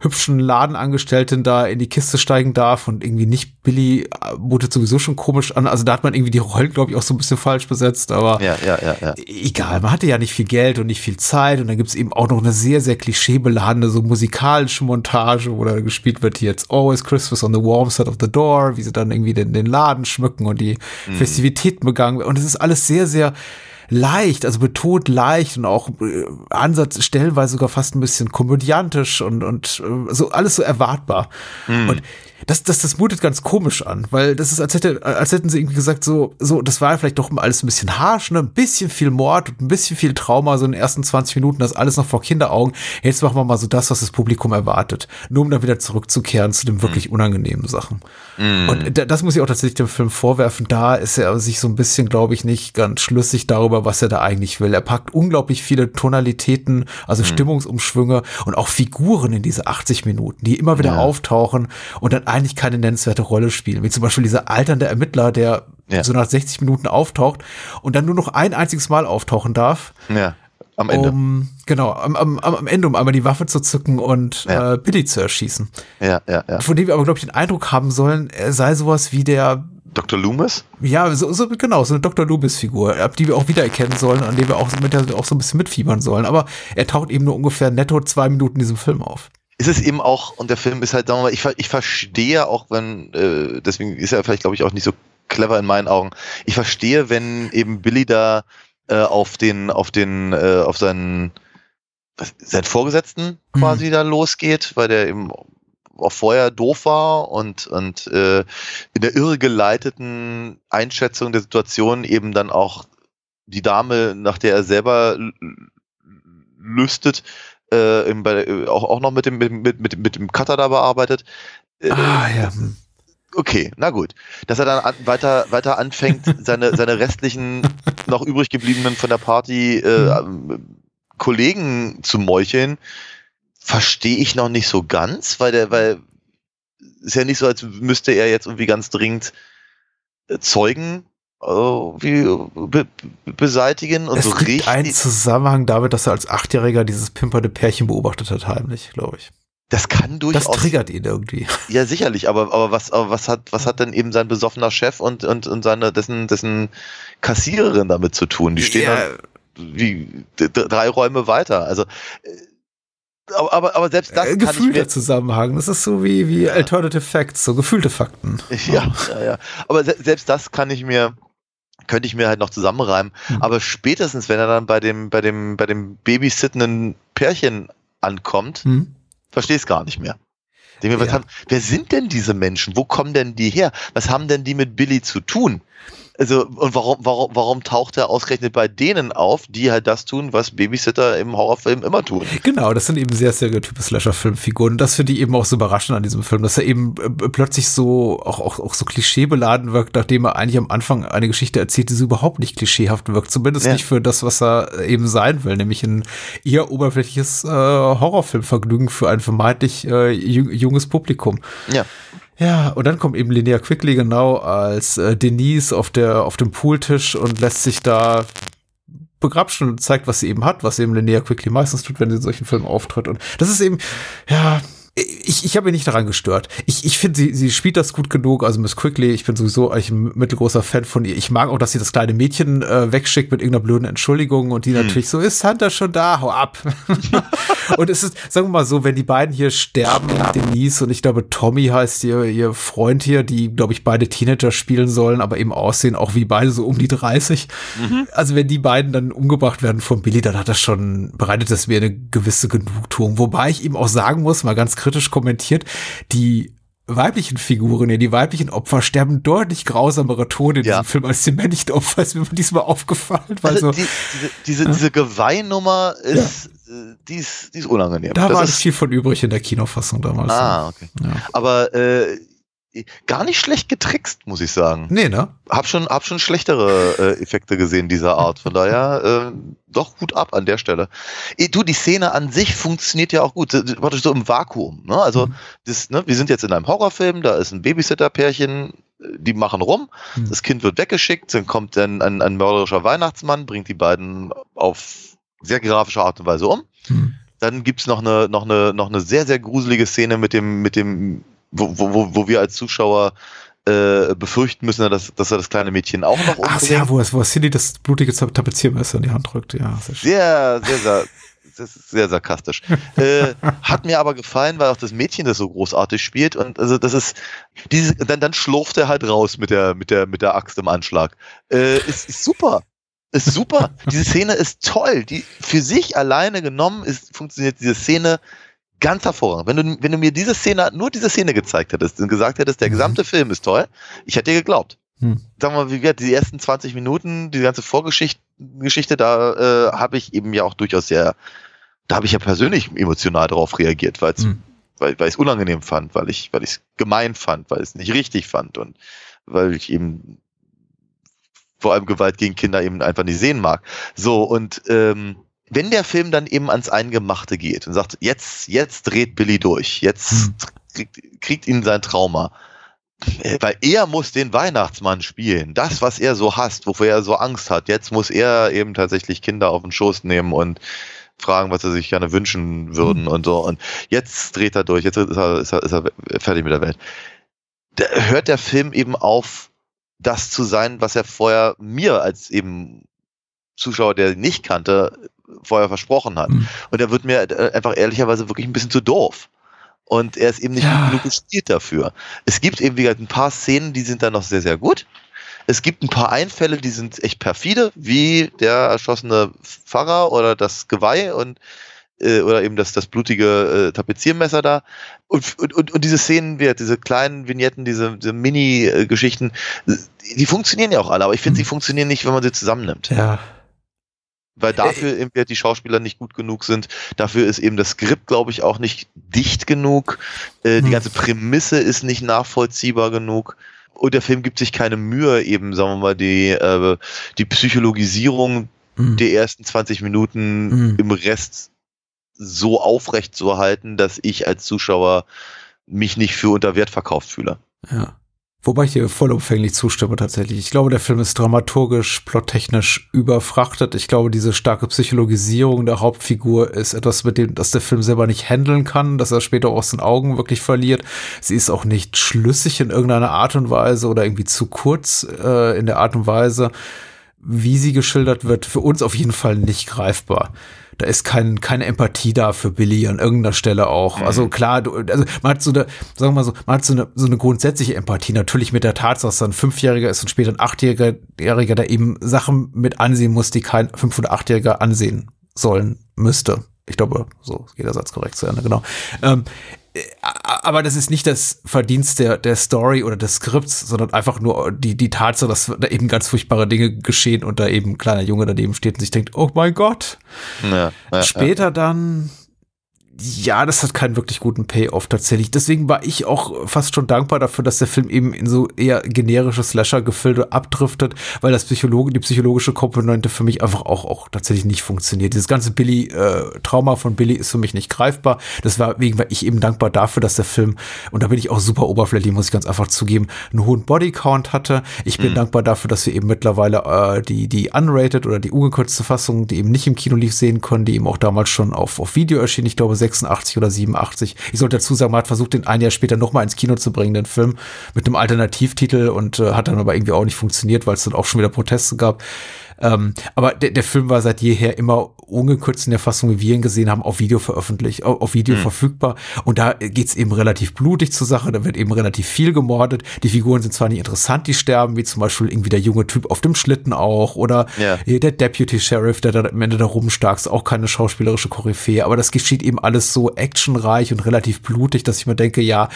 hübschen Ladenangestellten da in die Kiste steigen darf und irgendwie nicht Billy äh, mutet sowieso schon komisch an. Also da hat man irgendwie die Rollen, glaube ich, auch so ein bisschen falsch besetzt, aber Ja, ja, ja, ja. egal, man hatte ja nicht viel Geld und nicht viel Zeit und dann gibt's eben auch noch eine sehr, sehr klischeebeladene, so musikalische Montage, wo da gespielt wird hier jetzt Always Christmas on the Warm Side of the Door, wie sie dann irgendwie den, den Laden schmücken und die Festivitäten begangen und es ist alles sehr, sehr leicht, also betont leicht und auch äh, Ansatz stellenweise sogar fast ein bisschen komödiantisch und, und äh, so alles so erwartbar. Und das, das, das mutet ganz komisch an, weil das ist, als, hätte, als hätten sie irgendwie gesagt, so, so, das war vielleicht doch alles ein bisschen harsch, ne? ein bisschen viel Mord und ein bisschen viel Trauma, so in den ersten 20 Minuten, das alles noch vor Kinderaugen. Jetzt machen wir mal so das, was das Publikum erwartet. Nur um dann wieder zurückzukehren zu den wirklich unangenehmen Sachen. Und da- das muss ich auch tatsächlich dem Film vorwerfen. Da ist er sich so ein bisschen, glaube ich, nicht ganz schlüssig darüber, was er da eigentlich will. Er packt unglaublich viele Tonalitäten, also Stimmungsumschwünge und auch Figuren in diese 80 Minuten, die immer wieder Ja. auftauchen und dann eigentlich keine nennenswerte Rolle spielen. Wie zum Beispiel dieser alternde Ermittler, der Ja. so nach 60 Minuten auftaucht und dann nur noch ein einziges Mal auftauchen darf, Ja, am Ende. um genau am, am, am Ende, um einmal die Waffe zu zücken und Ja. äh, Billy zu erschießen. Ja, ja, ja. Von dem wir aber, glaube ich, den Eindruck haben sollen, er sei sowas wie der Dr. Loomis? ja, so, so genau, so eine Dr. Loomis-Figur, ab die wir auch wiedererkennen sollen, an der wir auch, mit der wir auch so ein bisschen mitfiebern sollen. Aber er taucht eben nur ungefähr netto zwei Minuten in diesem Film auf. Ist es eben auch, und der Film ist halt, sagen wir mal, ich, ich verstehe auch, wenn, äh, deswegen ist er vielleicht, glaube ich, auch nicht so clever in meinen Augen. Ich verstehe, wenn eben Billy da äh, auf den, auf den, äh, auf seinen, was, seinen Vorgesetzten quasi da losgeht, weil der eben auch vorher doof war und, und äh, in der irregeleiteten Einschätzung der Situation eben dann auch die Dame, nach der er selber lüstet, äh, eben bei, äh, auch, auch noch mit dem, mit, mit, mit, mit dem Cutter da bearbeitet. Äh, Ah, ja. hm. Okay, na gut. Dass er dann an, weiter, weiter anfängt, seine, seine restlichen noch übrig gebliebenen von der Party äh, ähm, Kollegen zu meucheln, verstehe ich noch nicht so ganz, weil der, weil ist ja nicht so, als müsste er jetzt irgendwie ganz dringend äh, Zeugen äh, wie, be, be- beseitigen und Es so gibt einen richtig. Zusammenhang damit, dass er als Achtjähriger dieses pimpernde Pärchen beobachtet hat, heimlich, glaube ich. Das kann Das durchaus. triggert ihn irgendwie. Ja, sicherlich, aber, aber was, aber was hat, was hat denn eben sein besoffener Chef und, und, und seine, dessen, dessen Kassiererin damit zu tun? Die stehen Ja, dann wie drei Räume weiter. Also, äh, aber, aber, aber selbst das äh, gefühlter Zusammenhang. Das ist so wie, wie Alternative Facts, so gefühlte Fakten. ja, ja, ja. Aber se selbst das kann ich mir, könnte ich mir halt noch zusammenreimen. Hm. Aber spätestens, wenn er dann bei dem, bei dem, bei dem babysittenden Pärchen ankommt, Hm? verstehe es gar nicht mehr. Denke Ja. haben, wer sind denn diese Menschen? Wo kommen denn die her? Was haben denn die mit Billy zu tun? Also, und warum, warum, warum taucht er ausgerechnet bei denen auf, die halt das tun, was Babysitter im Horrorfilm immer tun? Genau, das sind eben sehr stereotype Slasher-Filmfiguren. Das finde ich eben auch so überraschend an diesem Film, dass er eben äh, plötzlich so auch, auch, auch so klischeebeladen wirkt, nachdem er eigentlich am Anfang eine Geschichte erzählt, die so überhaupt nicht klischeehaft wirkt. Zumindest Ja. nicht für das, was er eben sein will, nämlich ein eher oberflächliches äh, Horrorfilmvergnügen für ein vermeintlich äh, ju- junges Publikum. Ja. Ja, und dann kommt eben Linnea Quickly genau als äh, Denise auf der auf dem Pooltisch und lässt sich da begrapschen und zeigt, was sie eben hat, was eben Linnea Quickly meistens tut, wenn sie in solchen Filmen auftritt. Und das ist eben, ja, ich, ich habe mich nicht daran gestört. Ich, ich finde, sie, sie spielt das gut genug. Also Miss Quickly, ich bin sowieso eigentlich ein mittelgroßer Fan von ihr. Ich mag auch, dass sie das kleine Mädchen äh, wegschickt mit irgendeiner blöden Entschuldigung und die hm. natürlich so, ist Hunter schon da? Hau ab. und es ist, sagen wir mal so, wenn die beiden hier sterben, Denise und ich glaube, Tommy heißt ihr, ihr Freund hier, die, glaube ich, beide Teenager spielen sollen, aber eben aussehen auch wie beide so um die 30. Mhm. Also wenn die beiden dann umgebracht werden von Billy, dann hat das schon, bereitet das mir eine gewisse Genugtuung. Wobei ich ihm auch sagen muss, mal ganz kritisch kommentiert, die weiblichen Figuren, die weiblichen Opfer sterben deutlich grausamere Tode in ja. diesem Film als die männlichen Opfer. Ist mir diesmal aufgefallen. Weil also so, die, diese, diese, ja. diese Geweihnummer ist, ja. Äh, die, ist, die ist unangenehm. Da das war nicht viel von übrig in der Kinofassung damals. Ah, okay. Aber äh, gar nicht schlecht getrickst, muss ich sagen. Nee, ne? Hab schon, hab schon schlechtere äh, Effekte gesehen dieser Art. Von daher äh, doch gut ab an der Stelle. E, du, die Szene an sich funktioniert ja auch gut. Warte, so im Vakuum. Ne? Also, mhm. das, ne, wir sind jetzt in einem Horrorfilm, da ist ein Babysitter-Pärchen, die machen rum, mhm. das Kind wird weggeschickt, dann kommt dann ein, ein mörderischer Weihnachtsmann, bringt die beiden auf sehr grafische Art und Weise um. Mhm. Dann gibt's noch eine, noch, eine, noch eine sehr, sehr gruselige Szene mit dem, mit dem wo, wo, wo wir als Zuschauer äh, befürchten müssen, dass, dass er das kleine Mädchen auch noch umbringt. Ach ja, wo, wo Cindy das blutige Tapeziermesser in die Hand drückt. Ja, sehr, sehr, sehr, sehr, das ist sehr sarkastisch. äh, hat mir aber gefallen, weil auch das Mädchen das so großartig spielt und also das ist diese, dann, dann schlurft er halt raus mit der mit der mit der Axt im Anschlag. Äh, ist, ist super. Ist super. diese Szene ist toll. Die für sich alleine genommen ist funktioniert diese Szene ganz hervorragend. Wenn du, wenn du mir diese Szene, nur diese Szene gezeigt hättest und gesagt hättest, der mhm. gesamte Film ist toll, ich hätte dir geglaubt. Hm. Sagen wir mal, wie gesagt, die ersten 20 Minuten, die ganze Vorgeschichte, Geschichte, da äh, habe ich eben ja auch durchaus sehr, da habe ich ja persönlich emotional darauf reagiert, weil's, hm. weil weil ich es unangenehm fand, weil ich weil ich es gemein fand, weil ich es nicht richtig fand und weil ich eben vor allem Gewalt gegen Kinder eben einfach nicht sehen mag. So und ähm, wenn der Film dann eben ans Eingemachte geht und sagt, jetzt, jetzt dreht Billy durch, jetzt hm. kriegt, kriegt ihn sein Trauma, weil er muss den Weihnachtsmann spielen. Das, was er so hasst, wofür er so Angst hat. Jetzt muss er eben tatsächlich Kinder auf den Schoß nehmen und fragen, was er sich gerne wünschen würden mhm. und so. Und jetzt dreht er durch, jetzt ist er, ist er, ist er fertig mit der Welt. Da hört der Film eben auf, das zu sein, was er vorher mir als eben Zuschauer, der nicht kannte, vorher versprochen hat. Mhm. Und er wird mir äh, einfach ehrlicherweise wirklich ein bisschen zu doof. Und er ist eben nicht ja. genug gespielt dafür. Es gibt eben wieder ein paar Szenen, die sind da noch sehr, sehr gut. Es gibt ein paar Einfälle, die sind echt perfide, wie der erschossene Pfarrer oder das Geweih und äh, oder eben das, das blutige äh, Tapeziermesser da. Und, und, und, und diese Szenen, diese kleinen Vignetten, diese, diese Mini-Geschichten, die funktionieren ja auch alle, aber ich finde, sie funktionieren nicht, wenn man sie zusammennimmt. Ja weil dafür eben die Schauspieler nicht gut genug sind. Dafür ist eben das Skript, glaube ich, auch nicht dicht genug. Äh, die hm. ganze Prämisse ist nicht nachvollziehbar genug. Und der Film gibt sich keine Mühe, eben, sagen wir mal, die, äh, die Psychologisierung mhm. der ersten 20 Minuten mhm. im Rest so aufrecht zu halten, dass ich als Zuschauer mich nicht für unter Wert verkauft fühle. Ja. Wobei ich dir vollumfänglich zustimme tatsächlich. Ich glaube, der Film ist dramaturgisch, plottechnisch überfrachtet. Ich glaube, diese starke Psychologisierung der Hauptfigur ist etwas, mit dem, das der Film selber nicht handeln kann, dass er später aus den Augen wirklich verliert. Sie ist auch nicht schlüssig in irgendeiner Art und Weise oder irgendwie zu kurz äh, in der Art und Weise, wie sie geschildert wird. Für uns auf jeden Fall nicht greifbar da ist kein, keine Empathie da für Billy an irgendeiner Stelle auch. Mhm. Also klar, du, also man hat so eine, sagen wir mal so, man hat so eine, so eine grundsätzliche Empathie, natürlich mit der Tatsache, dass er ein Fünfjähriger ist und später ein Achtjähriger, der eben Sachen mit ansehen muss, die kein Fünf- oder Achtjähriger ansehen sollen müsste. Ich glaube, so geht der Satz korrekt zu Ende, genau. Ähm, aber das ist nicht das Verdienst der, der Story oder des Skripts, sondern einfach nur die, die Tatsache, dass da eben ganz furchtbare Dinge geschehen und da eben ein kleiner Junge daneben steht und sich denkt, oh mein Gott. Ja, ja, Später ja. dann ja, das hat keinen wirklich guten Payoff tatsächlich. Deswegen war ich auch fast schon dankbar dafür, dass der Film eben in so eher generische Slasher-Gefilde abdriftet, weil das Psychologe, die psychologische Komponente für mich einfach auch, auch tatsächlich nicht funktioniert. Dieses ganze Billy-Trauma äh, von Billy ist für mich nicht greifbar. Deswegen war ich eben dankbar dafür, dass der Film, und da bin ich auch super oberflächlich, muss ich ganz einfach zugeben, einen hohen Bodycount hatte. Ich bin mhm. dankbar dafür, dass wir eben mittlerweile äh, die, die unrated oder die ungekürzte Fassung, die eben nicht im Kino lief, sehen können, die eben auch damals schon auf, auf Video erschien. Ich glaube, 86 oder 87. Ich sollte dazu sagen, man hat versucht, den ein Jahr später nochmal ins Kino zu bringen, den Film, mit einem Alternativtitel und äh, hat dann aber irgendwie auch nicht funktioniert, weil es dann auch schon wieder Proteste gab. Ähm, aber der, der Film war seit jeher immer ungekürzt in der Fassung, wie wir ihn gesehen haben, auf Video veröffentlicht, auf, Video mhm. verfügbar. Und da geht's eben relativ blutig zur Sache, da wird eben relativ viel gemordet. Die Figuren sind zwar nicht interessant, die sterben, wie zum Beispiel irgendwie der junge Typ auf dem Schlitten auch oder ja. der Deputy Sheriff, der da am Ende da rumstark ist, auch keine schauspielerische Koryphäe. Aber das geschieht eben alles so actionreich und relativ blutig, dass ich mir denke, ja,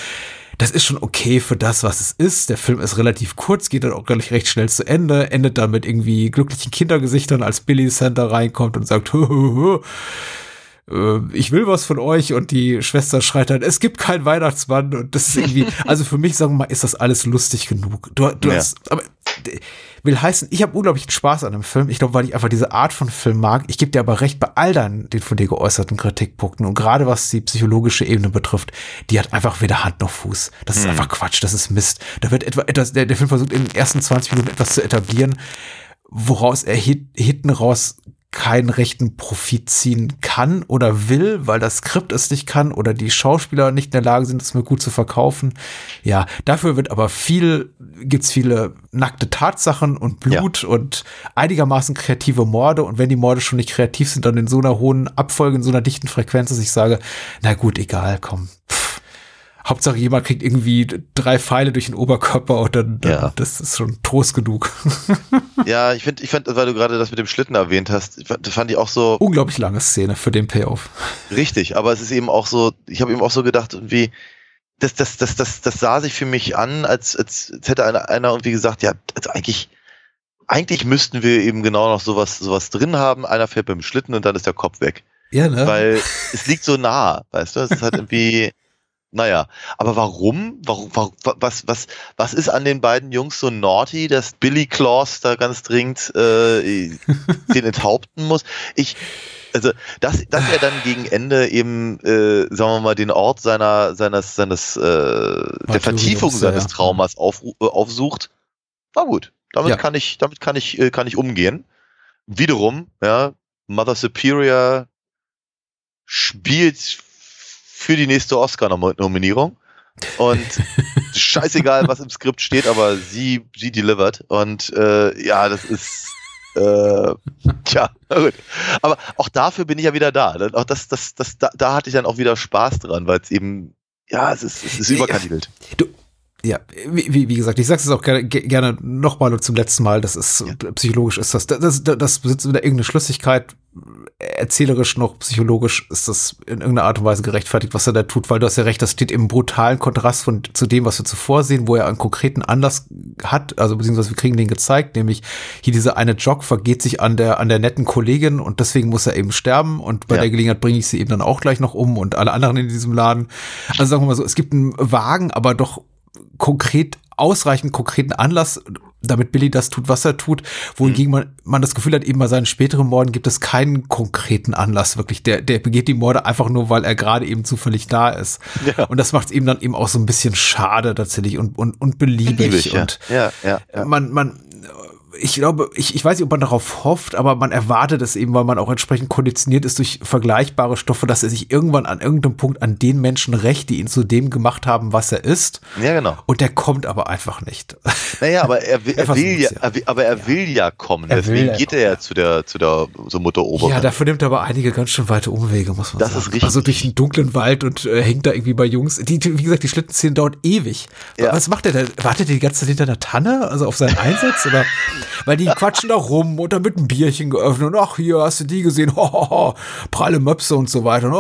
das ist schon okay für das, was es ist. Der Film ist relativ kurz, geht dann auch gleich recht schnell zu Ende, endet dann mit irgendwie glücklichen Kindergesichtern, als Billy Center reinkommt und sagt, hö, hö, hö ich will was von euch und die Schwester schreit dann, es gibt keinen Weihnachtsmann und das ist irgendwie, also für mich, sagen wir mal, ist das alles lustig genug. Du, du ja. hast, aber will heißen, ich habe unglaublichen Spaß an dem Film. Ich glaube, weil ich einfach diese Art von Film mag. Ich gebe dir aber recht bei all deinen, den von dir geäußerten Kritikpunkten und gerade was die psychologische Ebene betrifft, die hat einfach weder Hand noch Fuß. Das ist hm. einfach Quatsch, das ist Mist. Da wird etwa etwas, der, der Film versucht in den ersten 20 Minuten etwas zu etablieren, woraus er hit, hinten raus keinen rechten Profit ziehen kann oder will, weil das Skript es nicht kann oder die Schauspieler nicht in der Lage sind, es mir gut zu verkaufen. Ja, dafür wird aber viel, gibt's viele nackte Tatsachen und Blut ja. und einigermaßen kreative Morde. Und wenn die Morde schon nicht kreativ sind, dann in so einer hohen Abfolge, in so einer dichten Frequenz, dass ich sage, na gut, egal, komm. Pff Hauptsache jemand kriegt irgendwie drei Pfeile durch den Oberkörper und dann, dann ja. das ist schon Trost genug. ja, ich finde, ich fand, weil du gerade das mit dem Schlitten erwähnt hast, das fand ich auch so. Unglaublich lange Szene für den Payoff. Richtig, aber es ist eben auch so, ich habe eben auch so gedacht, irgendwie, das, das, das, das, das sah sich für mich an, als, als, als hätte einer, einer irgendwie gesagt, ja, also eigentlich, eigentlich müssten wir eben genau noch sowas, sowas drin haben. Einer fährt beim Schlitten und dann ist der Kopf weg. Ja, ne? Weil es liegt so nah, weißt du? Es ist halt irgendwie, naja, aber warum? Warum, warum? Was, was, was ist an den beiden Jungs so naughty, dass Billy Claus da ganz dringend äh, den enthaupten muss? Ich, also, dass, dass er dann gegen Ende eben, äh, sagen wir mal, den Ort seiner, seines, seines, äh, der Vertiefung seines Traumas auf, äh, aufsucht, war gut. Damit ja. kann ich, damit kann ich, äh, kann ich umgehen. Wiederum, ja, Mother Superior spielt für die nächste Oscar-Nominierung. Und scheißegal, was im Skript steht, aber sie, sie delivered. Und äh, ja, das ist. Äh, tja, gut. Aber auch dafür bin ich ja wieder da. Auch das, das, das, da, da hatte ich dann auch wieder Spaß dran, weil es eben, ja, es ist, es ist überkandidelt. Du, ja, wie, wie gesagt, ich sage es auch gerne, gerne nochmal und zum letzten Mal, das ist ja. psychologisch ist das, das, das, besitzt wieder irgendeine Schlüssigkeit, erzählerisch noch psychologisch ist das in irgendeiner Art und Weise gerechtfertigt, was er da tut, weil du hast ja recht, das steht im brutalen Kontrast von, zu dem, was wir zuvor sehen, wo er einen konkreten Anlass hat, also beziehungsweise wir kriegen den gezeigt, nämlich hier dieser eine Jog vergeht sich an der, an der netten Kollegin und deswegen muss er eben sterben und bei ja. der Gelegenheit bringe ich sie eben dann auch gleich noch um und alle anderen in diesem Laden. Also sagen wir mal so, es gibt einen Wagen, aber doch konkret ausreichend konkreten Anlass, damit Billy das tut, was er tut, wohingegen mhm. man, man das Gefühl hat, eben bei seinen späteren Morden gibt es keinen konkreten Anlass wirklich. Der, der begeht die Morde einfach nur, weil er gerade eben zufällig da ist. Ja. Und das macht es eben dann eben auch so ein bisschen schade tatsächlich und, und, und beliebig. beliebig ja. Und ja, ja, ja. man, man, ich glaube, ich, ich weiß nicht, ob man darauf hofft, aber man erwartet es eben, weil man auch entsprechend konditioniert ist durch vergleichbare Stoffe, dass er sich irgendwann an irgendeinem Punkt an den Menschen rächt, die ihn zu dem gemacht haben, was er ist. Ja, genau. Und der kommt aber einfach nicht. Naja, aber er, will, er, er will ja, er will, aber er ja. will ja kommen. Er Deswegen will, geht er ja zu der, zu der, zur Mutter Ober. Ja, dafür nimmt er aber einige ganz schön weite Umwege, muss man das sagen. Das ist richtig. Also durch einen dunklen Wald und äh, hängt da irgendwie bei Jungs. Die, wie gesagt, die Schlittenszene dauert ewig. Ja. Was macht er da? Wartet er die ganze Zeit hinter der Tanne? Also auf seinen Einsatz? Oder? Weil die quatschen da rum und dann wird ein Bierchen geöffnet und ach, hier hast du die gesehen, ho, pralle Möpse und so weiter.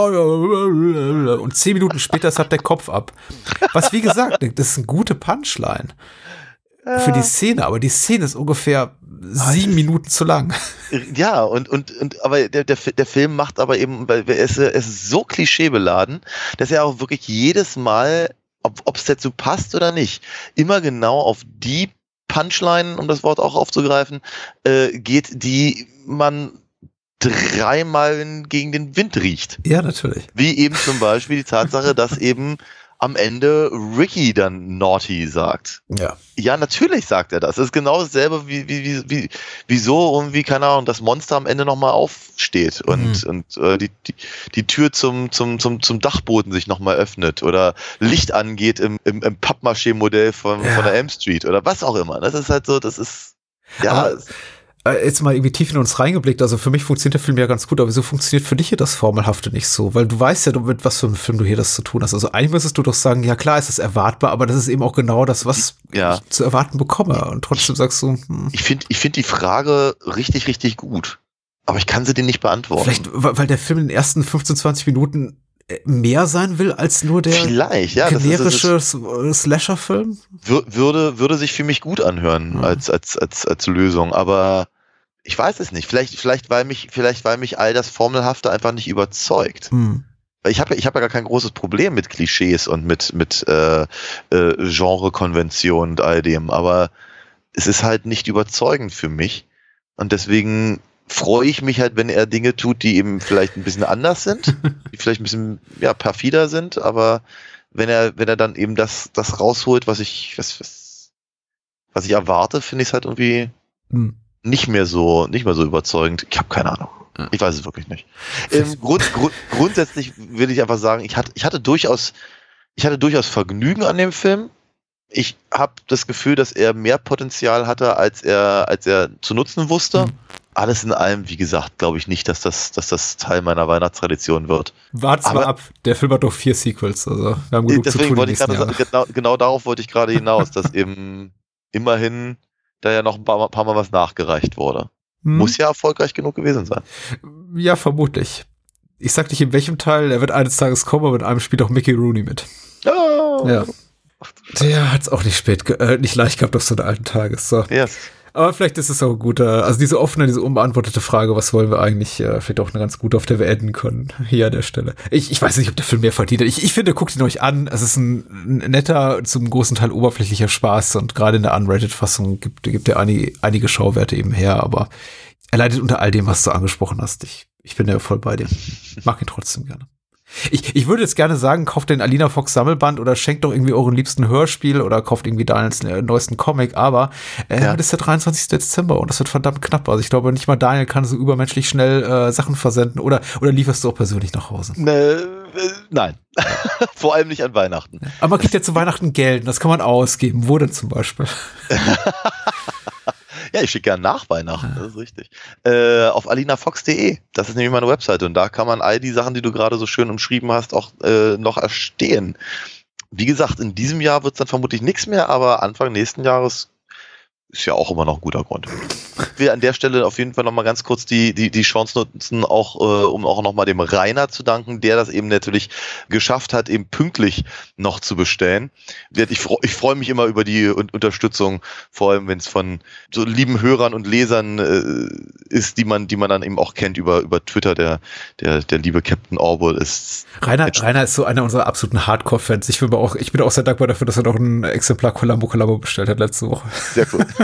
Und zehn Minuten später ist halt der Kopf ab. Was wie gesagt, das ist eine gute Punchline für die Szene, aber die Szene ist ungefähr sieben Minuten zu lang. Ja, und, und, und aber der, der, der Film macht aber eben, weil er ist, er ist so klischeebeladen, dass er auch wirklich jedes Mal, ob es dazu passt oder nicht, immer genau auf die Punchline, um das Wort auch aufzugreifen, äh, geht, die man dreimal gegen den Wind riecht. Ja, natürlich. Wie eben zum Beispiel die Tatsache, dass eben am Ende Ricky dann naughty sagt. Ja. Ja, natürlich sagt er das. Das ist genau dasselbe wie, wie, wie, wie, wieso irgendwie, keine Ahnung, das Monster am Ende nochmal aufsteht und, Mhm. und äh, die, die, die Tür zum, zum, zum, zum Dachboden sich nochmal öffnet oder Licht angeht im, im, im Pappmaché-Modell von, Ja. von der Elm Street oder was auch immer. Das ist halt so, das ist, ja, Aber- Jetzt mal irgendwie tief in uns reingeblickt. Also für mich funktioniert der Film ja ganz gut, aber wieso funktioniert für dich hier das Formelhafte nicht so? Weil du weißt ja, mit was für einem Film du hier das zu tun hast. Also eigentlich müsstest du doch sagen, ja klar, es ist erwartbar, aber das ist eben auch genau das, was Ja. ich zu erwarten bekomme. Und trotzdem sagst du, hm, ich finde ich find die Frage richtig, richtig gut. Aber ich kann sie dir nicht beantworten. vielleicht, weil der Film in den ersten 15, 20 Minuten äh, mehr sein will als nur der Vielleicht, ja. Generische S- Slasher-Film. wür- würde, würde sich für mich gut anhören Mhm. als, als, als, als Lösung, aber ich weiß es nicht. Vielleicht, vielleicht, weil mich, vielleicht, weil mich all das Formelhafte einfach nicht überzeugt. Hm. Weil ich habe ich hab ja gar kein großes Problem mit Klischees und mit, mit äh, äh, Genrekonvention und all dem, aber es ist halt nicht überzeugend für mich. Und deswegen freue ich mich halt, wenn er Dinge tut, die eben vielleicht ein bisschen anders sind, die vielleicht ein bisschen ja, perfider sind, aber wenn er, wenn er dann eben das, das rausholt, was ich, was, was, was ich erwarte, finde ich es halt irgendwie Hm. Nicht mehr so, nicht mehr so überzeugend. Ich habe keine Ahnung. Ich weiß es wirklich nicht. Ähm, grund, grund, grundsätzlich will ich einfach sagen, ich hatte, ich hatte durchaus, ich hatte durchaus Vergnügen an dem Film. Ich habe das Gefühl, dass er mehr Potenzial hatte, als er, als er zu nutzen wusste. Mhm. Alles in allem, wie gesagt, glaube ich nicht, dass das, dass das Teil meiner Weihnachtstradition wird. Wart's mal Aber- ab. Der Film hat doch vier Sequels. Also wir haben genug zu Deswegen tun. wollte ich gerade genau, genau darauf wollte ich gerade hinaus, dass eben immerhin da ja noch ein paar, paar Mal was nachgereicht wurde. Hm. Muss ja erfolgreich genug gewesen sein. Ja, vermutlich. Ich sag nicht in welchem Teil, er wird eines Tages kommen, aber in einem spielt auch Mickey Rooney mit. Oh. Ja. Der hat's auch nicht spät, äh, nicht leicht gehabt auf so einen alten Tages. So. Yes. Aber vielleicht ist es auch ein guter, also diese offene, diese unbeantwortete Frage, was wollen wir eigentlich, äh, vielleicht auch eine ganz gute, auf der wir enden können, hier an der Stelle. Ich, ich weiß nicht, ob der Film mehr verdient. Ich, ich finde, guckt ihn euch an. Es ist ein, ein netter, zum großen Teil oberflächlicher Spaß und gerade in der Unrated-Fassung gibt, gibt er einige, einige Schauwerte eben her, aber er leidet unter all dem, was du angesprochen hast. Ich, ich bin ja voll bei dir. Mag ihn trotzdem gerne. Ich, ich würde jetzt gerne sagen, kauft den Alina Fox Sammelband oder schenkt doch irgendwie euren liebsten Hörspiel oder kauft irgendwie Daniels äh, neuesten Comic, aber äh, Ja. das ist der 23. Dezember und das wird verdammt knapp. Also ich glaube nicht mal Daniel kann so übermenschlich schnell äh, Sachen versenden oder, oder lieferst du auch persönlich nach Hause. Ne, äh, nein. Vor allem nicht an Weihnachten. Aber man kriegt ja zu Weihnachten Geld und das kann man ausgeben. Wo denn zum Beispiel? Ja, ich schicke gerne nach Weihnachten, das ist richtig. Äh, auf alinafox.de. Das ist nämlich meine Webseite und da kann man all die Sachen, die du gerade so schön umschrieben hast, auch äh, noch erstehen. Wie gesagt, in diesem Jahr wird es dann vermutlich nichts mehr, aber Anfang nächsten Jahres ist ja auch immer noch ein guter Grund. Wir an der Stelle auf jeden Fall nochmal ganz kurz die, die, die Chance nutzen, auch, äh, um auch nochmal dem Rainer zu danken, der das eben natürlich geschafft hat, eben pünktlich noch zu bestellen. Ich, freu- ich freue mich immer über die Un- Unterstützung, vor allem wenn es von so lieben Hörern und Lesern äh, ist, die man, die man dann eben auch kennt über, über Twitter. Der, der, der liebe Captain Orwell ist Rainer, Rainer ist so einer unserer absoluten Hardcore-Fans. Ich, bin auch- ich bin auch sehr dankbar dafür, dass er noch ein Exemplar Columbo Columbo bestellt hat letzte Woche. sehr cool.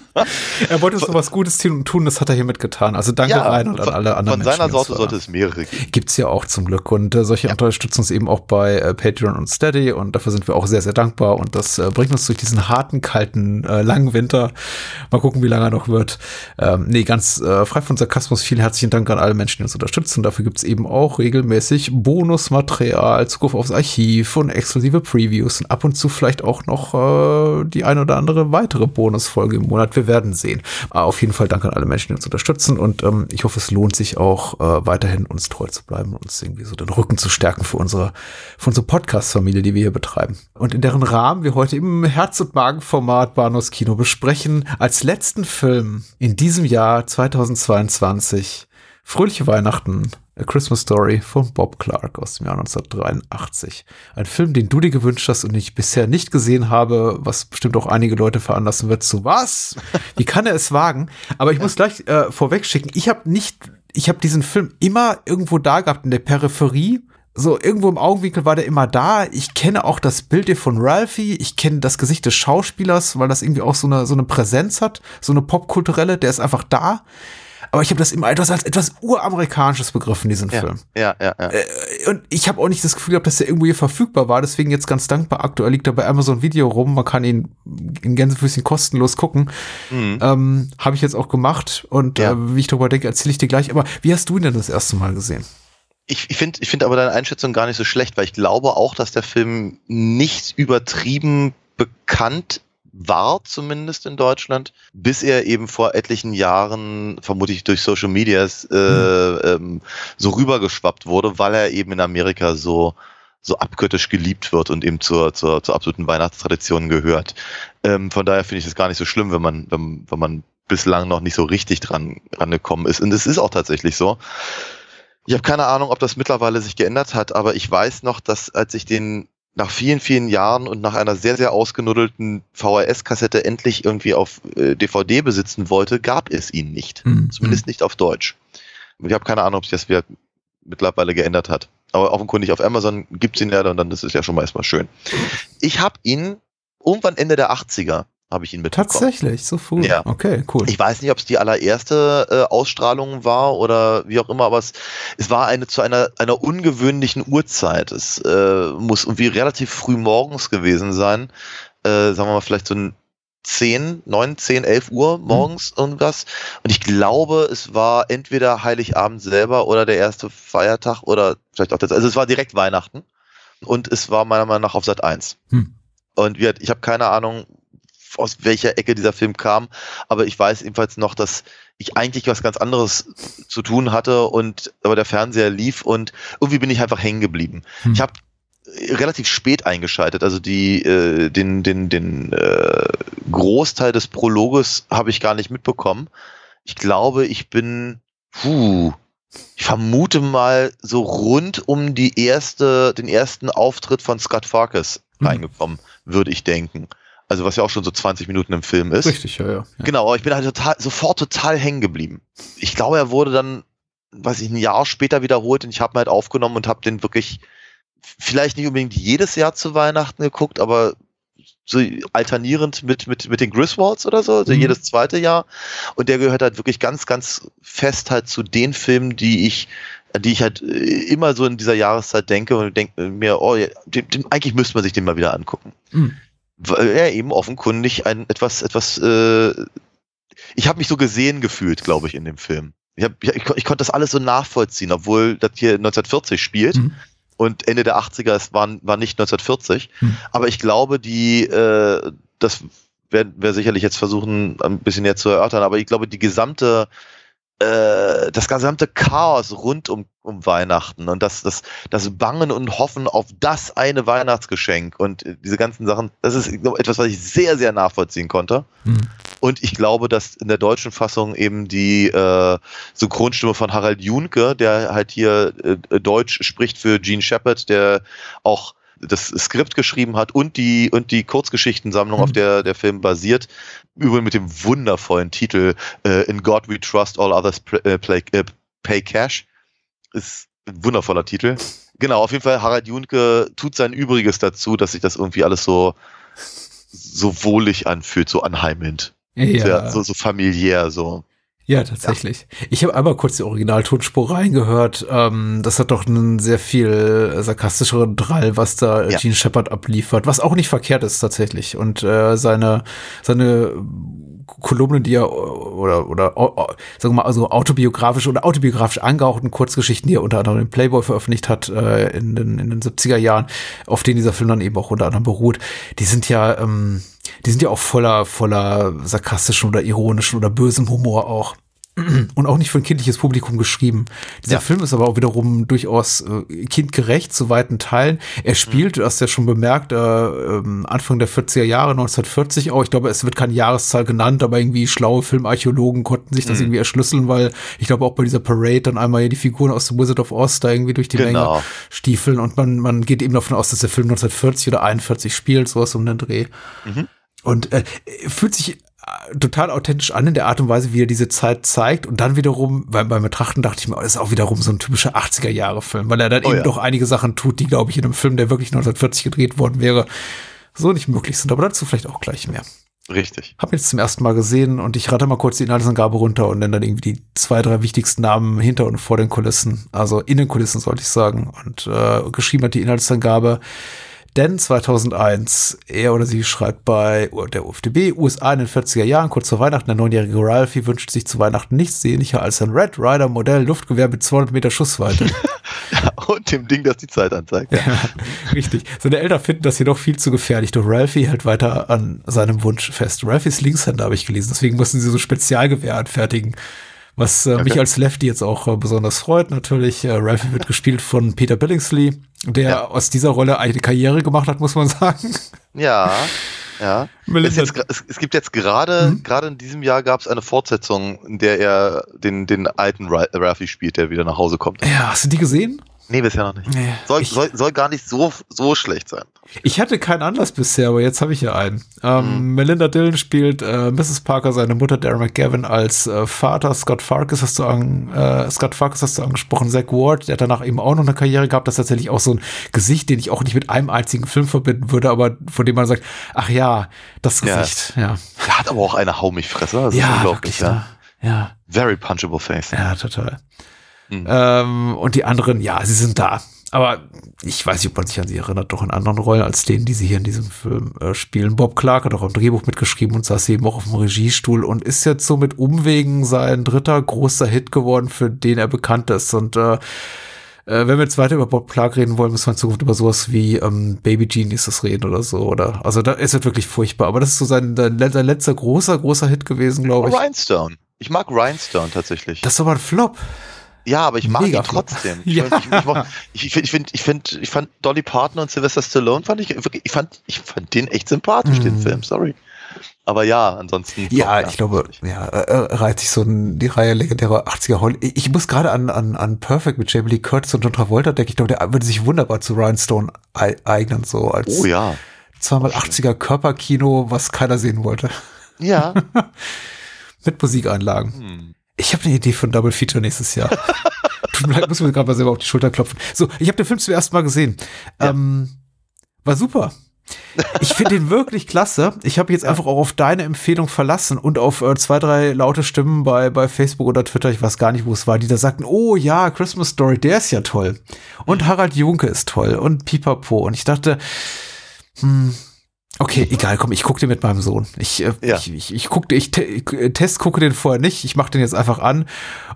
Er wollte uns noch was Gutes tun, tun, das hat er hiermit getan. Also danke Rainer und an alle anderen von seiner Menschen, uns Sorte sollte es mehrere geben. Gibt's ja auch zum Glück. Und äh, solche unterstützen uns eben auch bei äh, Patreon und Steady. Und dafür sind wir auch sehr, sehr dankbar. Und das äh, bringt uns durch diesen harten, kalten, äh, langen Winter. Mal gucken, wie lange er noch wird. Ähm, nee, ganz äh, frei von Sarkasmus. Vielen herzlichen Dank an alle Menschen, die uns unterstützen. Dafür gibt's eben auch regelmäßig Bonusmaterial, Zugriff aufs Archiv und exklusive Previews. Und ab und zu vielleicht auch noch äh, die eine oder andere weitere Bonusfolge im Monat. Wir werden sehen. Aber auf jeden Fall danke an alle Menschen, die uns unterstützen. Und ähm, ich hoffe, es lohnt sich auch äh, weiterhin uns treu zu bleiben und uns irgendwie so den Rücken zu stärken für unsere, für unsere Podcast-Familie, die wir hier betreiben. Und in deren Rahmen wir heute im Herz- und Magenformat Bahnhofs Kino besprechen, als letzten Film in diesem Jahr 2022 Fröhliche Weihnachten, A Christmas Story von Bob Clark aus dem Jahr 1983. Ein Film, den du dir gewünscht hast und ich bisher nicht gesehen habe, was bestimmt auch einige Leute veranlassen wird zu was? Wie kann er es wagen? Aber ich muss gleich äh, vorweg schicken, ich habe nicht, ich habe diesen Film immer irgendwo da gehabt in der Peripherie. So, irgendwo im Augenwinkel war der immer da. Ich kenne auch das Bild hier von Ralphie. Ich kenne das Gesicht des Schauspielers, weil das irgendwie auch so eine, so eine Präsenz hat. So eine popkulturelle, der ist einfach da. Aber ich habe das immer etwas als etwas uramerikanisches begriffen, diesen ja, Film. Ja, ja, ja. Äh, und ich habe auch nicht das Gefühl gehabt, dass der irgendwo hier verfügbar war. Deswegen jetzt ganz dankbar. Aktuell liegt er bei Amazon Video rum. Man kann ihn in Gänsefüßchen kostenlos gucken. Mhm. Ähm, habe ich jetzt auch gemacht. Und ja. äh, wie ich darüber denke, erzähle ich dir gleich. Aber wie hast du ihn denn das erste Mal gesehen? Ich, ich finde ich finde aber deine Einschätzung gar nicht so schlecht, weil ich glaube auch, dass der Film nicht übertrieben bekannt war, zumindest in Deutschland, bis er eben vor etlichen Jahren, vermutlich durch Social Medias, äh, mhm. ähm, so rübergeschwappt wurde, weil er eben in Amerika so so abgöttisch geliebt wird und eben zur, zur, zur absoluten Weihnachtstradition gehört. Ähm, von daher finde ich es gar nicht so schlimm, wenn man, wenn, wenn man bislang noch nicht so richtig dran rangekommen ist. Und es ist auch tatsächlich so. Ich habe keine Ahnung, ob das mittlerweile sich geändert hat, aber ich weiß noch, dass als ich den nach vielen, vielen Jahren und nach einer sehr, sehr ausgenuddelten VHS-Kassette endlich irgendwie auf äh, DVD besitzen wollte, gab es ihn nicht. Mhm. Zumindest nicht auf Deutsch. Ich habe keine Ahnung, ob sich das wieder mittlerweile geändert hat. Aber offenkundig auf Amazon gibt's ihn ja und dann das ist ja schon mal erstmal schön. Ich habe ihn irgendwann Ende der 80er habe ich ihn mitbekommen. Tatsächlich, so früh. Ja. Okay, cool. Ich weiß nicht, ob es die allererste äh, Ausstrahlung war oder wie auch immer, aber es, es war eine zu einer, einer ungewöhnlichen Uhrzeit. Es äh, muss irgendwie relativ früh morgens gewesen sein. Äh, sagen wir mal, vielleicht so ein 10, 9, 10, 11 Uhr mhm. morgens mhm. irgendwas. Und ich glaube, es war entweder Heiligabend selber oder der erste Feiertag oder vielleicht auch das. Also es war direkt Weihnachten. Und es war meiner Meinung nach auf Sat 1. Hm. Und ich habe keine Ahnung, aus welcher Ecke dieser Film kam, aber ich weiß ebenfalls noch, dass ich eigentlich was ganz anderes zu tun hatte und aber der Fernseher lief und irgendwie bin ich einfach hängen geblieben. Hm. Ich habe relativ spät eingeschaltet, also die äh, den den den äh, Großteil des Prologes habe ich gar nicht mitbekommen. Ich glaube, ich bin puh, ich vermute mal so rund um die erste den ersten Auftritt von Scott Farkas hm. reingekommen, würde ich denken. Also was ja auch schon so 20 Minuten im Film ist. Richtig, ja, ja. ja. Genau, aber ich bin halt total, sofort total hängen geblieben. Ich glaube, er wurde dann, weiß ich, ein Jahr später wiederholt und ich habe ihn halt aufgenommen und habe den wirklich vielleicht nicht unbedingt jedes Jahr zu Weihnachten geguckt, aber so alternierend mit, mit, mit den Griswolds oder so, also mhm. jedes zweite Jahr. Und der gehört halt wirklich ganz, ganz fest halt zu den Filmen, die ich, die ich halt äh, immer so in dieser Jahreszeit denke und denke mir, oh, den, den, eigentlich müsste man sich den mal wieder angucken. Mhm weil er eben offenkundig ein etwas, etwas, äh, ich habe mich so gesehen gefühlt, glaube ich, in dem Film. Ich, hab, ich, ich, ich konnte das alles so nachvollziehen, obwohl das hier 1940 spielt. Mhm. Und Ende der 80er, es war, war nicht 1940. Mhm. Aber ich glaube, die, äh, das werden wir sicherlich jetzt versuchen, ein bisschen näher zu erörtern, aber ich glaube, die gesamte äh, das gesamte Chaos rund um, um Weihnachten und das, das, das Bangen und Hoffen auf das eine Weihnachtsgeschenk und diese ganzen Sachen, das ist etwas, was ich sehr, sehr nachvollziehen konnte. Mhm. Und ich glaube, dass in der deutschen Fassung eben die äh, Synchronstimme von Harald Junke, der halt hier äh, Deutsch spricht für Gene Shepard, der auch das Skript geschrieben hat und die und die Kurzgeschichtensammlung, mhm. auf der der Film basiert. Übrigens mit dem wundervollen Titel äh, In God We Trust, All Others Play, äh, äh, Pay Cash. Ist ein wundervoller Titel. Genau, auf jeden Fall Harald Junke tut sein Übriges dazu, dass sich das irgendwie alles so so wohlig anfühlt, so anheimelnd. Ja. So, so familiär, so. Ja, tatsächlich. Ja. Ich habe einmal kurz die Originaltonspur reingehört. Ähm, das hat doch einen sehr viel sarkastischeren Drall, was da ja. Gene Shepard abliefert, was auch nicht verkehrt ist tatsächlich. Und äh, seine, seine Kolumnen, die er oder oder sagen wir mal also autobiografisch oder autobiografisch angehauchten Kurzgeschichten, die er unter anderem in Playboy veröffentlicht hat äh, in, den, in den 70er Jahren, auf denen dieser Film dann eben auch unter anderem beruht, die sind ja ähm, die sind ja auch voller, voller sarkastischen oder ironischen oder bösem Humor auch. Und auch nicht für ein kindliches Publikum geschrieben. Dieser ja. Film ist aber auch wiederum durchaus äh, kindgerecht zu weiten Teilen. Er spielt, mhm. du hast ja schon bemerkt, äh, ähm, Anfang der 40er Jahre, 1940 auch. Ich glaube, es wird keine Jahreszahl genannt, aber irgendwie schlaue Filmarchäologen konnten sich das mhm. irgendwie erschlüsseln, weil ich glaube auch bei dieser Parade dann einmal die Figuren aus The Wizard of Oz da irgendwie durch die genau. Menge stiefeln und man, man geht eben davon aus, dass der Film 1940 oder 41 spielt, sowas um den Dreh. Mhm. Und äh, fühlt sich total authentisch an in der Art und Weise, wie er diese Zeit zeigt. Und dann wiederum, beim, beim Betrachten dachte ich mir, oh, das ist auch wiederum so ein typischer 80er-Jahre-Film, weil er dann oh, eben ja. doch einige Sachen tut, die, glaube ich, in einem Film, der wirklich 1940 gedreht worden wäre, so nicht möglich sind. Aber dazu vielleicht auch gleich mehr. Richtig. Hab jetzt zum ersten Mal gesehen und ich rate mal kurz die Inhaltsangabe runter und nenne dann irgendwie die zwei, drei wichtigsten Namen hinter und vor den Kulissen. Also in den Kulissen sollte ich sagen. Und äh, geschrieben hat die Inhaltsangabe denn 2001, er oder sie schreibt bei der UFDB, USA in den 40er Jahren, kurz vor Weihnachten, der neunjährige Ralphie wünscht sich zu Weihnachten nichts sehnlicher als ein Red Rider Modell Luftgewehr mit 200 Meter Schussweite. und dem Ding, das die Zeit anzeigt. Ja, richtig. Seine Eltern finden das jedoch viel zu gefährlich, doch Ralphie hält weiter an seinem Wunsch fest. Ralphies Linkshänder habe ich gelesen, deswegen mussten sie so Spezialgewehr anfertigen. Was äh, okay. mich als Lefty jetzt auch äh, besonders freut, natürlich. Äh, Ralphie wird gespielt von Peter Billingsley, der ja. aus dieser Rolle eine Karriere gemacht hat, muss man sagen. Ja, ja. Jetzt, es, es, gibt jetzt gerade, mhm. gerade in diesem Jahr gab es eine Fortsetzung, in der er den, den alten Ralphie spielt, der wieder nach Hause kommt. Ja, hast du die gesehen? Nee, bisher noch nicht. Nee, soll, soll, soll gar nicht so, so schlecht sein. Ich hatte keinen Anlass bisher, aber jetzt habe ich ja einen. Ähm, mhm. Melinda Dillon spielt äh, Mrs. Parker, seine Mutter Darren McGavin als äh, Vater. Scott Farkas hast du an, äh, Scott Farkas hast du angesprochen. Zach Ward, der hat danach eben auch noch eine Karriere gehabt. Das ist tatsächlich auch so ein Gesicht, den ich auch nicht mit einem einzigen Film verbinden würde, aber von dem man sagt, ach ja, das Gesicht, ja. ja. Er hat aber auch eine Haumig-Fresse. Das ja, wirklich, ja. Ne? ja. Very punchable face. Ja, total. Mhm. Ähm, und die anderen, ja, sie sind da. Aber ich weiß nicht, ob man sich an sie erinnert, doch in anderen Rollen als denen, die sie hier in diesem Film äh, spielen. Bob Clark hat auch im Drehbuch mitgeschrieben und saß eben auch auf dem Regiestuhl und ist jetzt so mit Umwegen sein dritter großer Hit geworden, für den er bekannt ist. Und äh, äh, wenn wir jetzt weiter über Bob Clark reden wollen, müssen wir in Zukunft über sowas wie ähm, Baby Geniuses reden oder so. Oder also da ist es wirklich furchtbar. Aber das ist so sein, sein letzter großer, großer Hit gewesen, glaube ich. Rhinestone. Ich mag Rhinestone tatsächlich. Das ist aber ein Flop. Ja, aber ich mag Mega ihn trotzdem. Ich, ja. ich, ich, ich, find, ich, find, ich fand Dolly Parton und Sylvester Stallone fand ich wirklich, ich fand, ich fand den echt sympathisch, mm. den mhm. Film, sorry. Aber ja, ansonsten. Ja, ich glaube, ja, äh, reiht sich so ein, die Reihe legendärer 80er Holly. Ich muss gerade an, an, an Perfect mit Jamie Lee Curtis und John Travolta denken. Ich glaube, der würde sich wunderbar zu Rhinestone eignen, so als oh, ja. zweimal 80er Körperkino, was keiner sehen wollte. Ja. mit Musikeinlagen. Hm. Ich habe eine Idee von Double Feature nächstes Jahr. Tut mir leid, muss mir gerade mal selber auf die Schulter klopfen. So, ich habe den Film zuerst mal gesehen. Ja. Ähm, war super. Ich finde ihn wirklich klasse. Ich habe jetzt ja. einfach auch auf deine Empfehlung verlassen und auf äh, zwei, drei laute Stimmen bei, bei Facebook oder Twitter, ich weiß gar nicht, wo es war, die da sagten, oh ja, Christmas Story, der ist ja toll. Und mhm. Harald Junke ist toll und Pipapo. Und ich dachte, hm, Okay, egal, komm, ich gucke den mit meinem Sohn. Ich, äh, ja. ich, ich, ich gucke, ich te test gucke den vorher nicht. Ich mache den jetzt einfach an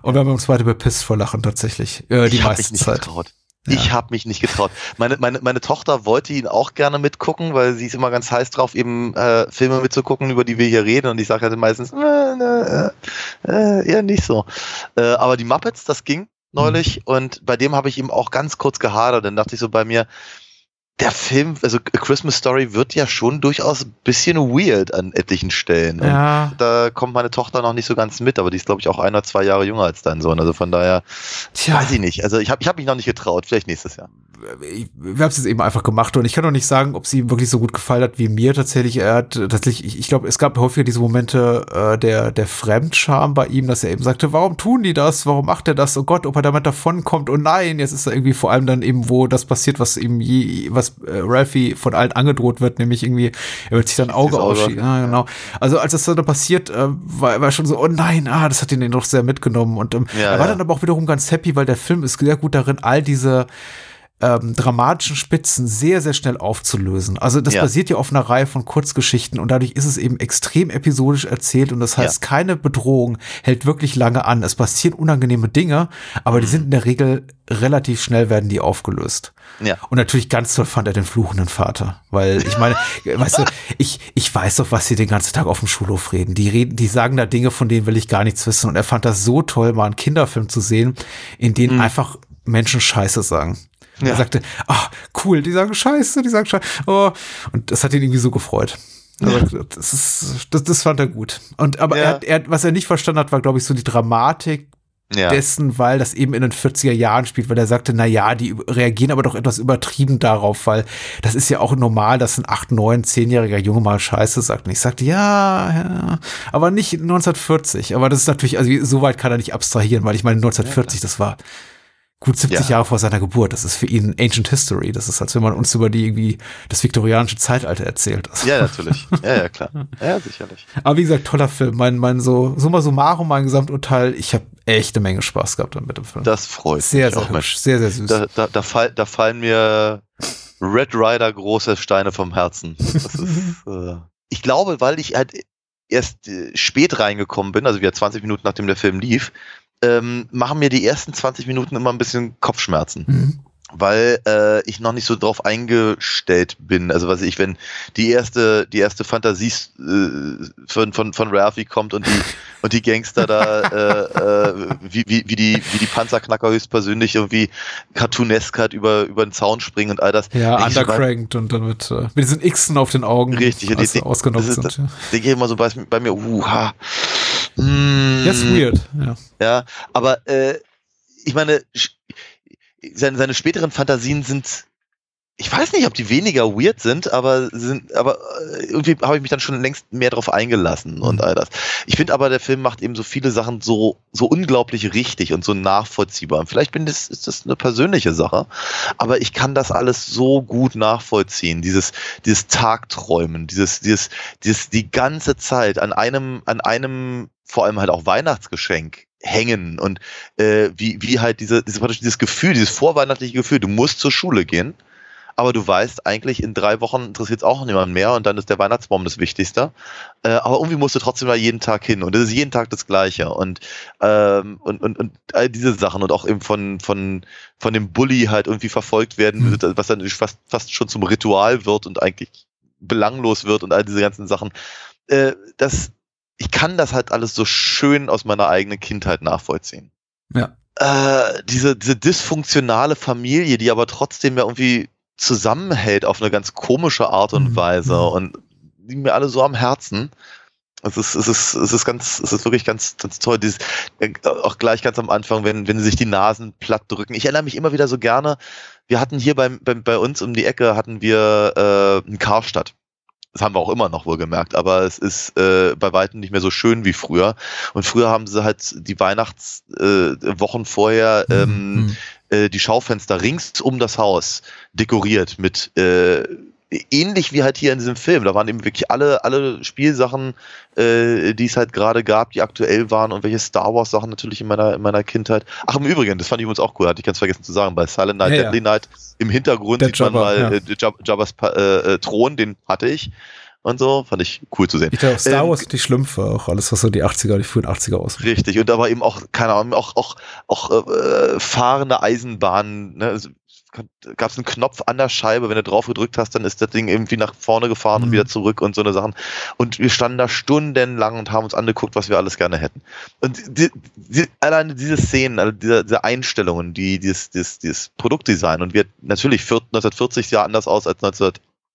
und wir haben uns beide bepisst vor Lachen tatsächlich. Äh, die ich meiste mich Zeit. Getraut. Ja. Ich habe mich nicht getraut. Meine, meine, meine Tochter wollte ihn auch gerne mitgucken, weil sie ist immer ganz heiß drauf, eben äh, Filme mitzugucken, über die wir hier reden. Und ich sage halt meistens, äh, äh, äh, eher nicht so. Äh, aber die Muppets, das ging neulich. Mhm. Und bei dem habe ich ihm auch ganz kurz gehadert. Dann dachte ich so bei mir, der Film, also A Christmas Story wird ja schon durchaus ein bisschen weird an etlichen Stellen. Ja. da kommt meine Tochter noch nicht so ganz mit, aber die ist, glaube ich, auch ein oder zwei Jahre jünger als dein Sohn. Also von daher, Tja. weiß ich nicht. Also ich habe ich hab mich noch nicht getraut, vielleicht nächstes Jahr. Wir haben es jetzt eben einfach gemacht und ich kann auch nicht sagen, ob sie ihm wirklich so gut gefallen hat wie mir tatsächlich. Er hat tatsächlich, ich, ich glaube, es gab häufiger diese Momente äh, der, der Fremdscham bei ihm, dass er eben sagte, warum tun die das? Warum macht er das? Oh Gott, ob er damit davonkommt? Oh nein, jetzt ist er irgendwie vor allem dann eben, wo das passiert, was ihm je, was was äh, Ralphie von allen angedroht wird, nämlich irgendwie, er wird sich dann Auge ausschießen. Ja, genau. Also als das dann passiert, äh, war, war schon so, oh nein, ah, das hat ihn doch sehr mitgenommen. Und ähm, ja, er war ja. dann aber auch wiederum ganz happy, weil der Film ist sehr gut darin, all diese ähm, dramatischen Spitzen sehr, sehr schnell aufzulösen. Also das ja. basiert ja auf einer Reihe von Kurzgeschichten und dadurch ist es eben extrem episodisch erzählt und das heißt, ja. keine Bedrohung hält wirklich lange an. Es passieren unangenehme Dinge, aber die mhm. sind in der Regel relativ schnell werden die aufgelöst. Ja. Und natürlich ganz toll fand er den fluchenden Vater, weil ich meine, weißt du, ich, ich weiß doch, was sie den ganzen Tag auf dem Schulhof reden. Die reden, die sagen da Dinge, von denen will ich gar nichts wissen. Und er fand das so toll, mal einen Kinderfilm zu sehen, in denen mhm. einfach Menschen Scheiße sagen. Ja. Er sagte, ah, cool, die sagen Scheiße, die sagen Scheiße. Oh. Und das hat ihn irgendwie so gefreut. Also, das, ist, das, das fand er gut. Und aber ja. er, er, was er nicht verstanden hat, war, glaube ich, so die Dramatik ja. dessen, weil das eben in den 40er Jahren spielt, weil er sagte, na ja, die reagieren aber doch etwas übertrieben darauf, weil das ist ja auch normal, dass ein 8, 9, 10-jähriger Junge mal Scheiße sagt. Und ich sagte, ja, ja, aber nicht 1940. Aber das ist natürlich, also so weit kann er nicht abstrahieren, weil ich meine, 1940, das war gut 70 Ja. Jahre vor seiner Geburt. Das ist für ihn Ancient History. Das ist, als wenn man uns über die irgendwie das viktorianische Zeitalter erzählt. Also, Ja, natürlich. Ja, ja, klar. Ja, sicherlich. Aber wie gesagt, toller Film. Mein, mein so, summa summarum, mein Gesamturteil. Ich habe echt eine Menge Spaß gehabt mit dem Film. Das freut sehr, mich sehr auch, hübsch, sehr, sehr süß. Da, da, da, fall, da fallen mir Red Rider große Steine vom Herzen. Das ist, äh, ich glaube, weil ich halt erst äh, spät reingekommen bin, also wieder 20 Minuten nachdem der Film lief, ähm, machen mir die ersten 20 Minuten immer ein bisschen Kopfschmerzen. Mhm. weil äh, ich noch nicht so drauf eingestellt bin. Also was ich, wenn die erste, die erste Fantasie äh, von, von, von Ralphie kommt und die und die Gangster da, äh, äh, wie, wie, wie die, wie die Panzerknacker höchstpersönlich irgendwie cartoonesk halt über, über den Zaun springen und all das. Ja, ich undercranked und dann mit, äh, mit diesen Xen auf den Augen. Richtig, die- das ist- sind. Ja. denke ich immer so bei, bei mir, uh, ha. Mm, Ja, ist weird. Ja. Ja, aber äh, ich meine, seine, seine späteren Fantasien sind, ich weiß nicht, ob die weniger weird sind, aber sind, aber äh, irgendwie habe ich mich dann schon längst mehr drauf eingelassen und all das. Ich finde aber, der Film macht eben so viele Sachen so, so unglaublich richtig und so nachvollziehbar. Vielleicht bin das, ist das eine persönliche Sache, aber ich kann das alles so gut nachvollziehen. Dieses, dieses Tagträumen, dieses, dieses, dieses, die ganze Zeit an einem, an einem, vor allem halt auch Weihnachtsgeschenk hängen und äh, wie, wie halt diese, diese, dieses Gefühl, dieses vorweihnachtliche Gefühl, du musst zur Schule gehen, aber du weißt eigentlich, in drei Wochen interessiert es auch niemand mehr und dann ist der Weihnachtsbaum das Wichtigste. Äh, aber irgendwie musst du trotzdem da jeden Tag hin und es ist jeden Tag das Gleiche und, ähm, und, und, und all diese Sachen und auch eben von, von, von dem Bully halt irgendwie verfolgt werden, Mhm. was dann fast, fast schon zum Ritual wird und eigentlich belanglos wird und all diese ganzen Sachen. Äh, das, ich kann das halt alles so schön aus meiner eigenen Kindheit nachvollziehen. Ja. Äh, diese, diese dysfunktionale Familie, die aber trotzdem ja irgendwie zusammenhält auf eine ganz komische Art und Mhm. Weise Mhm. und liegen mir alle so am Herzen. Es ist, es ist, es ist ganz, es ist wirklich ganz, ganz toll. Dieses, äh, auch gleich ganz am Anfang, wenn, wenn sie sich die Nasen platt drücken. Ich erinnere mich immer wieder so gerne. Wir hatten hier beim, beim, bei uns um die Ecke hatten wir äh, einen Karstadt. Das haben wir auch immer noch wohl gemerkt, aber es ist äh, bei weitem nicht mehr so schön wie früher. Und früher haben sie halt die Weihnachtswochen äh, vorher ähm, Mhm. Äh, die Schaufenster rings um das Haus dekoriert mit äh, ähnlich wie halt hier in diesem Film. Da waren eben wirklich alle, alle Spielsachen, äh, die es halt gerade gab, die aktuell waren und welche Star Wars Sachen natürlich in meiner, in meiner Kindheit. Ach, im Übrigen, das fand ich übrigens auch cool, hatte ich ganz vergessen zu sagen, bei Silent Night, Ja, ja. Deadly Night im Hintergrund Der sieht man Jabba, mal ja. äh, Jab- Jabbas äh, äh, Thron, den hatte ich und so, fand ich cool zu sehen. Ich glaube, Star Ähm, Wars die Schlümpfe, auch alles, was so die 80er, die frühen 80er ausmacht. Richtig, und aber eben auch, keine Ahnung, auch, auch, auch äh, fahrende Eisenbahnen, ne? Gab es einen Knopf an der Scheibe, wenn du drauf gedrückt hast, dann ist das Ding irgendwie nach vorne gefahren und Mhm. wieder zurück und so eine Sachen. Und wir standen da stundenlang und haben uns angeguckt, was wir alles gerne hätten. Und die, die, alleine diese Szenen, also diese, diese Einstellungen, die, dieses, dieses, dieses Produktdesign und wir natürlich 1940 Jahre anders aus als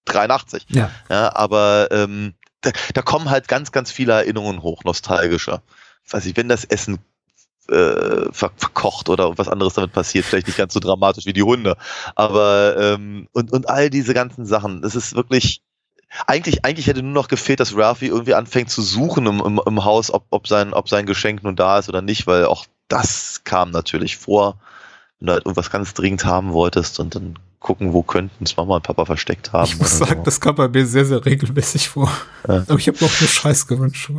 1983. Ja. Ja, aber ähm, da, da kommen halt ganz, ganz viele Erinnerungen hoch, nostalgischer. Weiß ich, wenn das Essen äh, ver verkocht oder was anderes damit passiert, vielleicht nicht ganz so dramatisch wie die Hunde. Aber ähm, und, und all diese ganzen Sachen, das ist wirklich. Eigentlich, eigentlich hätte nur noch gefehlt, dass Ralphie irgendwie anfängt zu suchen im, im, im Haus, ob, ob, sein, ob sein Geschenk nun da ist oder nicht, weil auch das kam natürlich vor, wenn du halt irgendwas ganz dringend haben wolltest und dann gucken, wo könnten es Mama und Papa versteckt haben. Ich muss sagen, so. das kam bei mir sehr, sehr regelmäßig vor. Ja. Aber ich habe noch nur Scheiß gewünscht.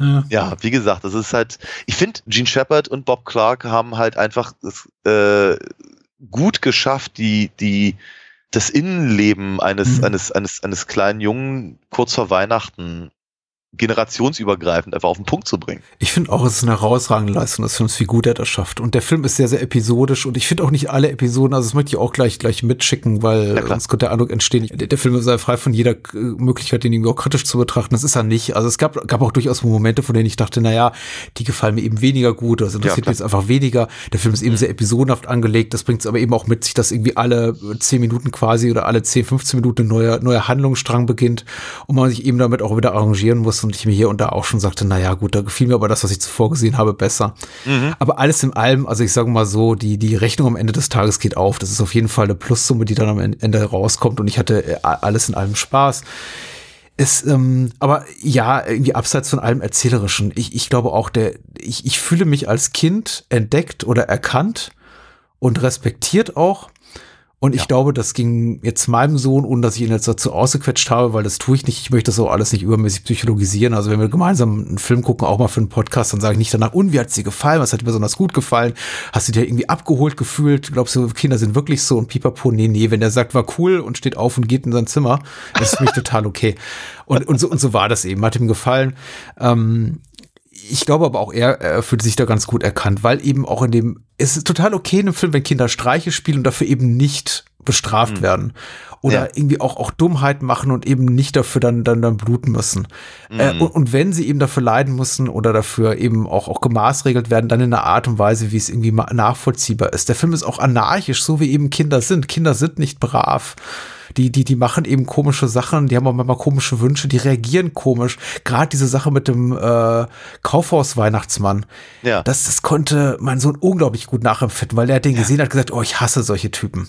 Ja. Ja, wie gesagt, das ist halt, ich finde, Gene Shepard und Bob Clark haben halt einfach das, äh, gut geschafft, die, die, das Innenleben eines, Mhm. eines, eines, eines kleinen Jungen kurz vor Weihnachten generationsübergreifend einfach auf den Punkt zu bringen. Ich finde auch, es ist eine herausragende Leistung des Films, wie gut er das schafft. Und der Film ist sehr, sehr episodisch und ich finde auch nicht alle Episoden, also das möchte ich auch gleich, gleich mitschicken, weil Ja, sonst könnte der Eindruck entstehen, der, der Film sei frei von jeder äh, Möglichkeit, den irgendwie auch kritisch zu betrachten. Das ist er nicht. Also es gab, gab auch durchaus Momente, von denen ich dachte, naja, die gefallen mir eben weniger gut, das interessiert klar. mich jetzt einfach weniger. Der Film ist eben Mhm. sehr episodenhaft angelegt, das bringt es aber eben auch mit sich, dass irgendwie alle zehn Minuten quasi oder alle 10, 15 Minuten ein neuer, neuer Handlungsstrang beginnt und man sich eben damit auch wieder arrangieren muss und ich mir hier und da auch schon sagte, naja gut, da gefiel mir aber das, was ich zuvor gesehen habe, besser. Aber alles in allem, also ich sage mal so, die, die Rechnung am Ende des Tages geht auf. Das ist auf jeden Fall eine Plussumme, die dann am Ende rauskommt und ich hatte äh, alles in allem Spaß. Es, ähm, aber ja, irgendwie abseits von allem Erzählerischen. Ich, ich glaube auch, der, ich, ich fühle mich als Kind entdeckt oder erkannt und respektiert auch. Und ich ja. glaube, das ging jetzt meinem Sohn, ohne dass ich ihn jetzt dazu ausgequetscht habe, weil das tue ich nicht. Ich möchte das auch alles nicht übermäßig psychologisieren. Also wenn wir gemeinsam einen Film gucken, auch mal für einen Podcast, dann sage ich nicht danach, und wie hat es dir gefallen? Was hat dir besonders gut gefallen? Hast du dir irgendwie abgeholt gefühlt? Glaubst du, Kinder sind wirklich so? Und pipapo, nee, nee. Wenn der sagt, war cool und steht auf und geht in sein Zimmer, das ist für mich total okay. Und, und, so, und so war das eben. Hat ihm gefallen. Ähm, ich glaube aber auch, er, er fühlt sich da ganz gut erkannt, weil eben auch in dem, es ist total okay in einem Film, wenn Kinder Streiche spielen und dafür eben nicht bestraft mhm. werden. Oder ja. irgendwie auch, auch Dummheit machen und eben nicht dafür dann, dann, dann bluten müssen. Mhm. Äh, und, und, wenn sie eben dafür leiden müssen oder dafür eben auch, auch gemaßregelt werden, dann in einer Art und Weise, wie es irgendwie nachvollziehbar ist. Der Film ist auch anarchisch, so wie eben Kinder sind. Kinder sind nicht brav die, die, die machen eben komische Sachen, die haben auch manchmal komische Wünsche, die reagieren komisch. Gerade diese Sache mit dem äh, Kaufhaus-Weihnachtsmann. Ja. Das, das konnte mein Sohn unglaublich gut nachempfinden, weil er den ja. gesehen hat, gesagt, oh, ich hasse solche Typen.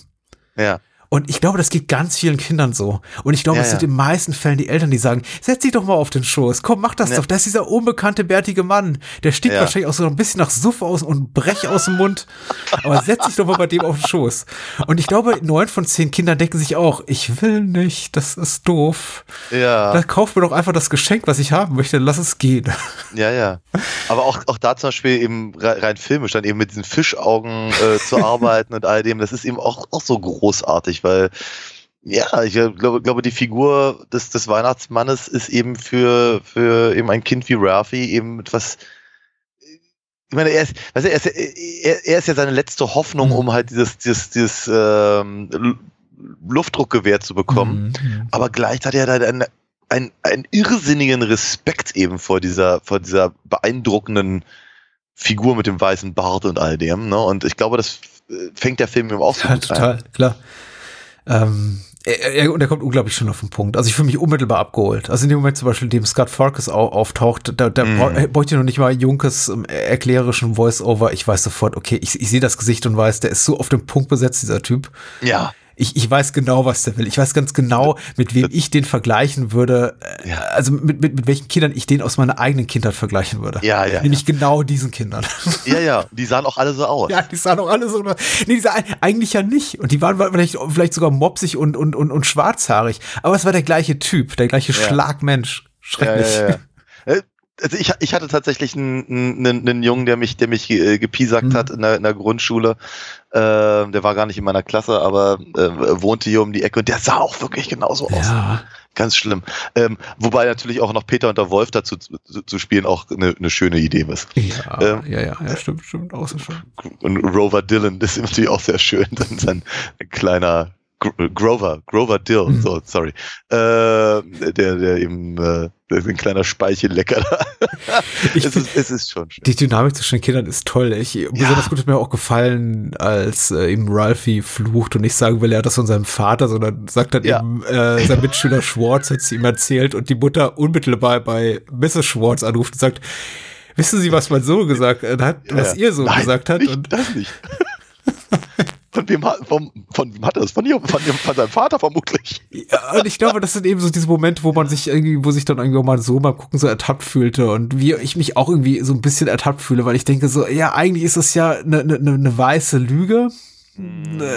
Ja. Und ich glaube, das geht ganz vielen Kindern so. Und ich glaube, ja, es sind ja. in den meisten Fällen die Eltern, die sagen, setz dich doch mal auf den Schoß, komm, mach das ja. doch. Das ist dieser unbekannte, bärtige Mann. Der steht wahrscheinlich auch so ein bisschen nach Suff aus und Brech aus dem Mund. Aber setz dich doch mal bei dem auf den Schoß. Und ich glaube, neun von zehn Kindern denken sich auch, ich will nicht, das ist doof. Ja. Da kauf mir doch einfach das Geschenk, was ich haben möchte, lass es gehen. Ja, ja. Aber auch, auch da zum Beispiel eben rein filmisch, dann eben mit diesen Fischaugen äh, zu arbeiten und all dem, das ist eben auch, auch so großartig großartig, weil ja, ich glaube, glaube die Figur des, des Weihnachtsmannes ist eben für, für eben ein Kind wie Ralphie eben etwas. Ich meine, er ist, weißt du, er ist, er, er ist ja seine letzte Hoffnung, mhm. um halt dieses, dieses, dieses ähm, Luftdruckgewehr zu bekommen. Mhm. mhm. Aber gleichzeitig hat er einen, einen, einen irrsinnigen Respekt eben vor dieser, vor dieser beeindruckenden Figur mit dem weißen Bart und all dem. Ne? Und ich glaube, das äh, fängt der Film eben auch so ja, total, an. klar. Ähm, er, und er kommt unglaublich schön auf den Punkt. Also ich fühle mich unmittelbar abgeholt. Also in dem Moment zum Beispiel, in dem Scott Farkas au auftaucht, da, da mm. bräuchte ich noch nicht mal Junkes ähm, erklärischen Voice-Over. Ich weiß sofort, okay, ich, ich sehe das Gesicht und weiß, der ist so auf den Punkt besetzt, dieser Typ. Ja ich, ich weiß genau, was der will. Ich weiß ganz genau, mit wem ich den vergleichen würde. Äh, ja. Also mit, mit, mit welchen Kindern ich den aus meiner eigenen Kindheit vergleichen würde. Ja, ja. Nämlich ja. genau diesen Kindern. Ja, ja. Die sahen auch alle so aus. Ja, die sahen auch alle so. Nee, die sahen eigentlich ja nicht. Und die waren vielleicht, vielleicht sogar mopsig und, und, und, und schwarzhaarig. Aber es war der gleiche Typ, der gleiche ja. Schlagmensch. Schrecklich. Ja, ja, ja. Also ich, ich hatte tatsächlich einen, einen, einen Jungen, der mich, der mich äh, gepiesackt mhm. hat in der, in der Grundschule. Äh, der war gar nicht in meiner Klasse, aber äh, wohnte hier um die Ecke und der sah auch wirklich genauso aus. Ja. Ganz schlimm. Ähm, wobei natürlich auch noch Peter und der Wolf dazu zu, zu spielen auch eine, eine schöne Idee ist. Ja, ähm, ja, ja, ja, stimmt, stimmt, auch so schön. Und Rover Dillon, das ist natürlich auch sehr schön, dann sein kleiner Grover, Grover Dill, mhm. so, sorry. Äh, der, der eben, äh, der ist ein kleiner Speichellecker da. es, ist, es ist schon schön. Die Dynamik zwischen den Kindern ist toll. Ich, ja. Besonders gut ist mir auch gefallen, als äh, eben Ralphie flucht und nicht sagen will, er hat das von seinem Vater, sondern sagt dann ja. eben, äh, sein Mitschüler Schwartz hat es ihm erzählt und die Mutter unmittelbar bei Mrs. Schwartz anruft und sagt, wissen Sie, was mein Sohn gesagt hat, was ja. ihr Sohn Nein, gesagt hat? Nicht, und das nicht. Von wem, von, von wem hat er das? Von, ihr, von, von seinem Vater vermutlich. Ja, und ich glaube, das sind eben so diese Momente, wo man sich irgendwie, wo sich dann irgendwie mal so mal gucken, so ertappt fühlte und wie ich mich auch irgendwie so ein bisschen ertappt fühle, weil ich denke so, ja, eigentlich ist es ja eine ne, ne, weiße Lüge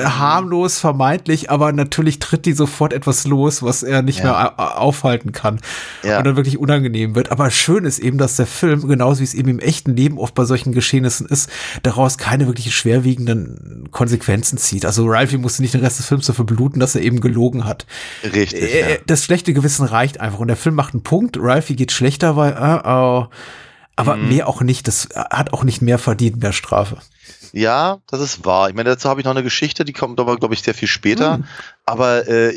harmlos vermeintlich, aber natürlich tritt die sofort etwas los, was er nicht ja. mehr aufhalten kann ja. und dann wirklich unangenehm wird. Aber schön ist eben, dass der Film, genauso wie es eben im echten Leben oft bei solchen Geschehnissen ist, daraus keine wirklich schwerwiegenden Konsequenzen zieht. Also Ralphie musste nicht den Rest des Films dafür bluten, dass er eben gelogen hat. Richtig. Äh, ja. Das schlechte Gewissen reicht einfach und der Film macht einen Punkt. Ralphie geht schlechter, weil, uh oh, aber mhm. mehr auch nicht. Das hat auch nicht mehr verdient, mehr Strafe. Ja, das ist wahr. Ich meine, dazu habe ich noch eine Geschichte, die kommt aber, glaube ich, sehr viel später. Mhm. Aber äh,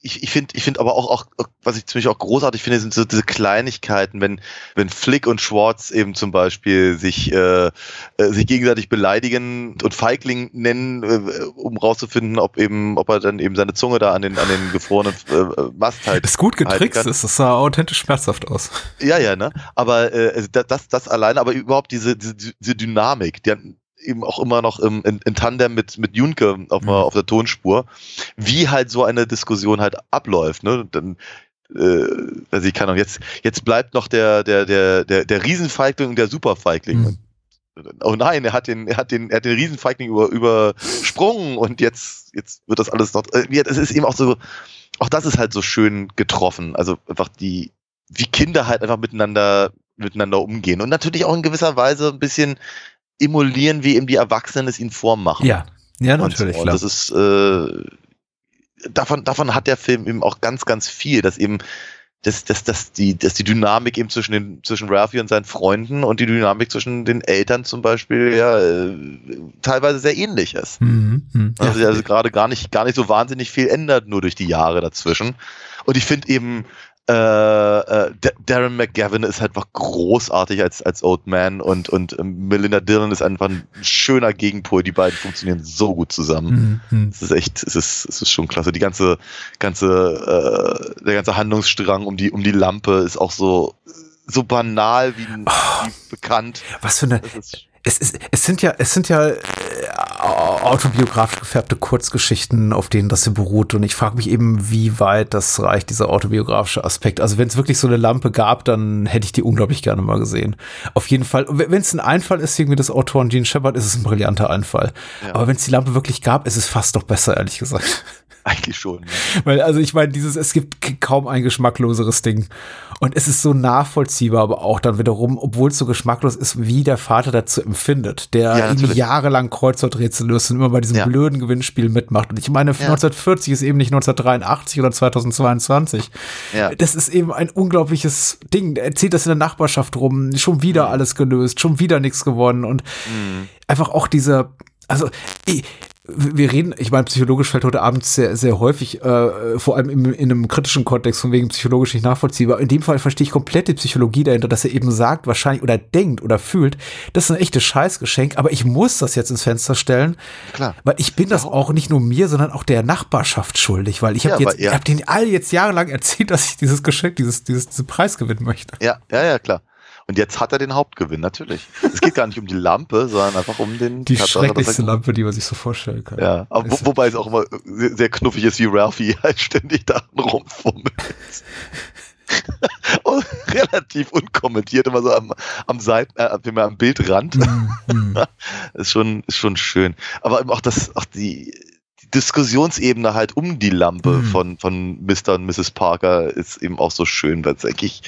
ich, ich finde ich finde aber auch, auch, was ich ziemlich auch großartig finde, sind so diese Kleinigkeiten, wenn, wenn Flick und Schwartz eben zum Beispiel sich, äh, äh, sich gegenseitig beleidigen und Feigling nennen, äh, um rauszufinden, ob eben, ob er dann eben seine Zunge da an den, an den gefrorenen äh, Mast halt. Das ist gut getrickst, das sah authentisch schmerzhaft aus. Ja, ja, ne? Aber äh, also das, das alleine, aber überhaupt diese, diese, diese Dynamik, die, eben auch immer noch im, in, in Tandem mit, mit Junke auf, mhm. auf der Tonspur, wie halt so eine Diskussion halt abläuft. Ne? Dann, äh, also ich kann auch jetzt, jetzt bleibt noch der, der, der, der, der Riesenfeigling und der Superfeigling. Mhm. oh nein, er hat den, er hat den, er hat den Riesenfeigling über, übersprungen und jetzt, jetzt wird das alles noch, äh, es ist eben auch so, auch das ist halt so schön getroffen. Also einfach die, wie Kinder halt einfach miteinander, miteinander umgehen und natürlich auch in gewisser Weise ein bisschen emulieren, wie eben die Erwachsenen es ihnen vormachen. Ja, ja, natürlich. Und, und das ist, äh, davon, davon hat der Film eben auch ganz, ganz viel, dass eben dass, dass, dass, die, dass die Dynamik eben zwischen, den, zwischen Ralphie und seinen Freunden und die Dynamik zwischen den Eltern zum Beispiel ja äh, teilweise sehr ähnlich ist. Mhm, mh, also, ja. also gerade gar nicht, gar nicht so wahnsinnig viel ändert, nur durch die Jahre dazwischen. Und ich finde eben, äh, äh, Darren McGavin ist halt einfach großartig als, als Old Man und, und ähm, Melinda Dillon ist einfach ein schöner Gegenpol. Die beiden funktionieren so gut zusammen. Mhm. Es ist echt, es ist, es ist schon klasse. Die ganze, ganze, äh, der ganze Handlungsstrang um die, um die Lampe ist auch so, so banal wie, oh, wie bekannt. Was für eine, es, es, es sind ja, es sind ja äh, autobiografisch gefärbte Kurzgeschichten, auf denen das hier beruht. Und ich frage mich eben, wie weit das reicht, dieser autobiografische Aspekt. Also wenn es wirklich so eine Lampe gab, dann hätte ich die unglaublich gerne mal gesehen. Auf jeden Fall. Wenn es ein Einfall ist, irgendwie des Autoren Gene Shepard, ist es ein brillanter Einfall. Ja. Aber wenn es die Lampe wirklich gab, ist es fast noch besser, ehrlich gesagt. Eigentlich schon. Ne? Weil, also ich meine, dieses, es gibt kaum ein geschmackloseres Ding. Und es ist so nachvollziehbar, aber auch dann wiederum, obwohl es so geschmacklos ist, wie der Vater dazu empfindet, der ja, jahrelang Kreuzworträtsel löst und immer bei diesem ja. blöden Gewinnspiel mitmacht. Und ich meine, ja. 1940 ist eben nicht 1983 oder 2022. Ja. Das ist eben ein unglaubliches Ding. Er zieht das in der Nachbarschaft rum, schon wieder mhm. alles gelöst, schon wieder nichts gewonnen und mhm. einfach auch dieser, also ich, wir reden, ich meine, psychologisch fällt heute Abend sehr, sehr häufig, äh, vor allem im, in einem kritischen Kontext, von wegen psychologisch nicht nachvollziehbar. In dem Fall verstehe ich komplett die Psychologie dahinter, dass er eben sagt, wahrscheinlich, oder denkt oder fühlt, das ist ein echtes Scheißgeschenk, aber ich muss das jetzt ins Fenster stellen. Klar. Weil ich bin das auch nicht nur mir, sondern auch der Nachbarschaft schuldig, weil ich habe ja, jetzt, ja. hab denen alle jetzt jahrelang erzählt, dass ich dieses Geschenk, dieses, dieses, diesen Preis gewinnen möchte. Ja, ja, ja, klar. Und jetzt hat er den Hauptgewinn, natürlich. Es geht gar nicht um die Lampe, sondern einfach um den. Die Tatsache, schrecklichste Lampe, die man sich so vorstellen kann. Ja, aber wo, wobei es auch immer sehr knuffig ist, wie Ralphie halt ständig da rumfummelt. Und relativ unkommentiert, immer so am, am Seiten, äh, wenn man am Bildrand. Mm, ist schon, ist schon schön. Aber auch das, auch die, die Diskussionsebene halt um die Lampe mm. von, von Mr. und Mrs. Parker ist eben auch so schön, weil es eigentlich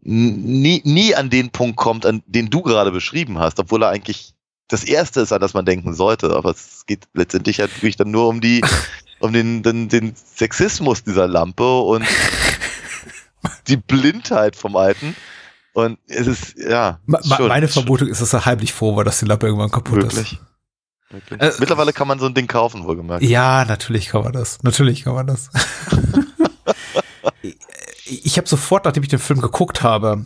nie, nie an den Punkt kommt, an den du gerade beschrieben hast, obwohl er eigentlich das Erste ist, an das man denken sollte. Aber es geht letztendlich halt wirklich dann nur um die, um den, den, den Sexismus dieser Lampe und die Blindheit vom Alten. Und es ist, ja. Ma, meine Vermutung ist, dass er heimlich froh war, dass die Lampe irgendwann kaputt wirklich? ist. Wirklich? Äh, Mittlerweile kann man so ein Ding kaufen, wohlgemerkt. Ja, natürlich kann man das. Natürlich kann man das. ich habe sofort, nachdem ich den Film geguckt habe,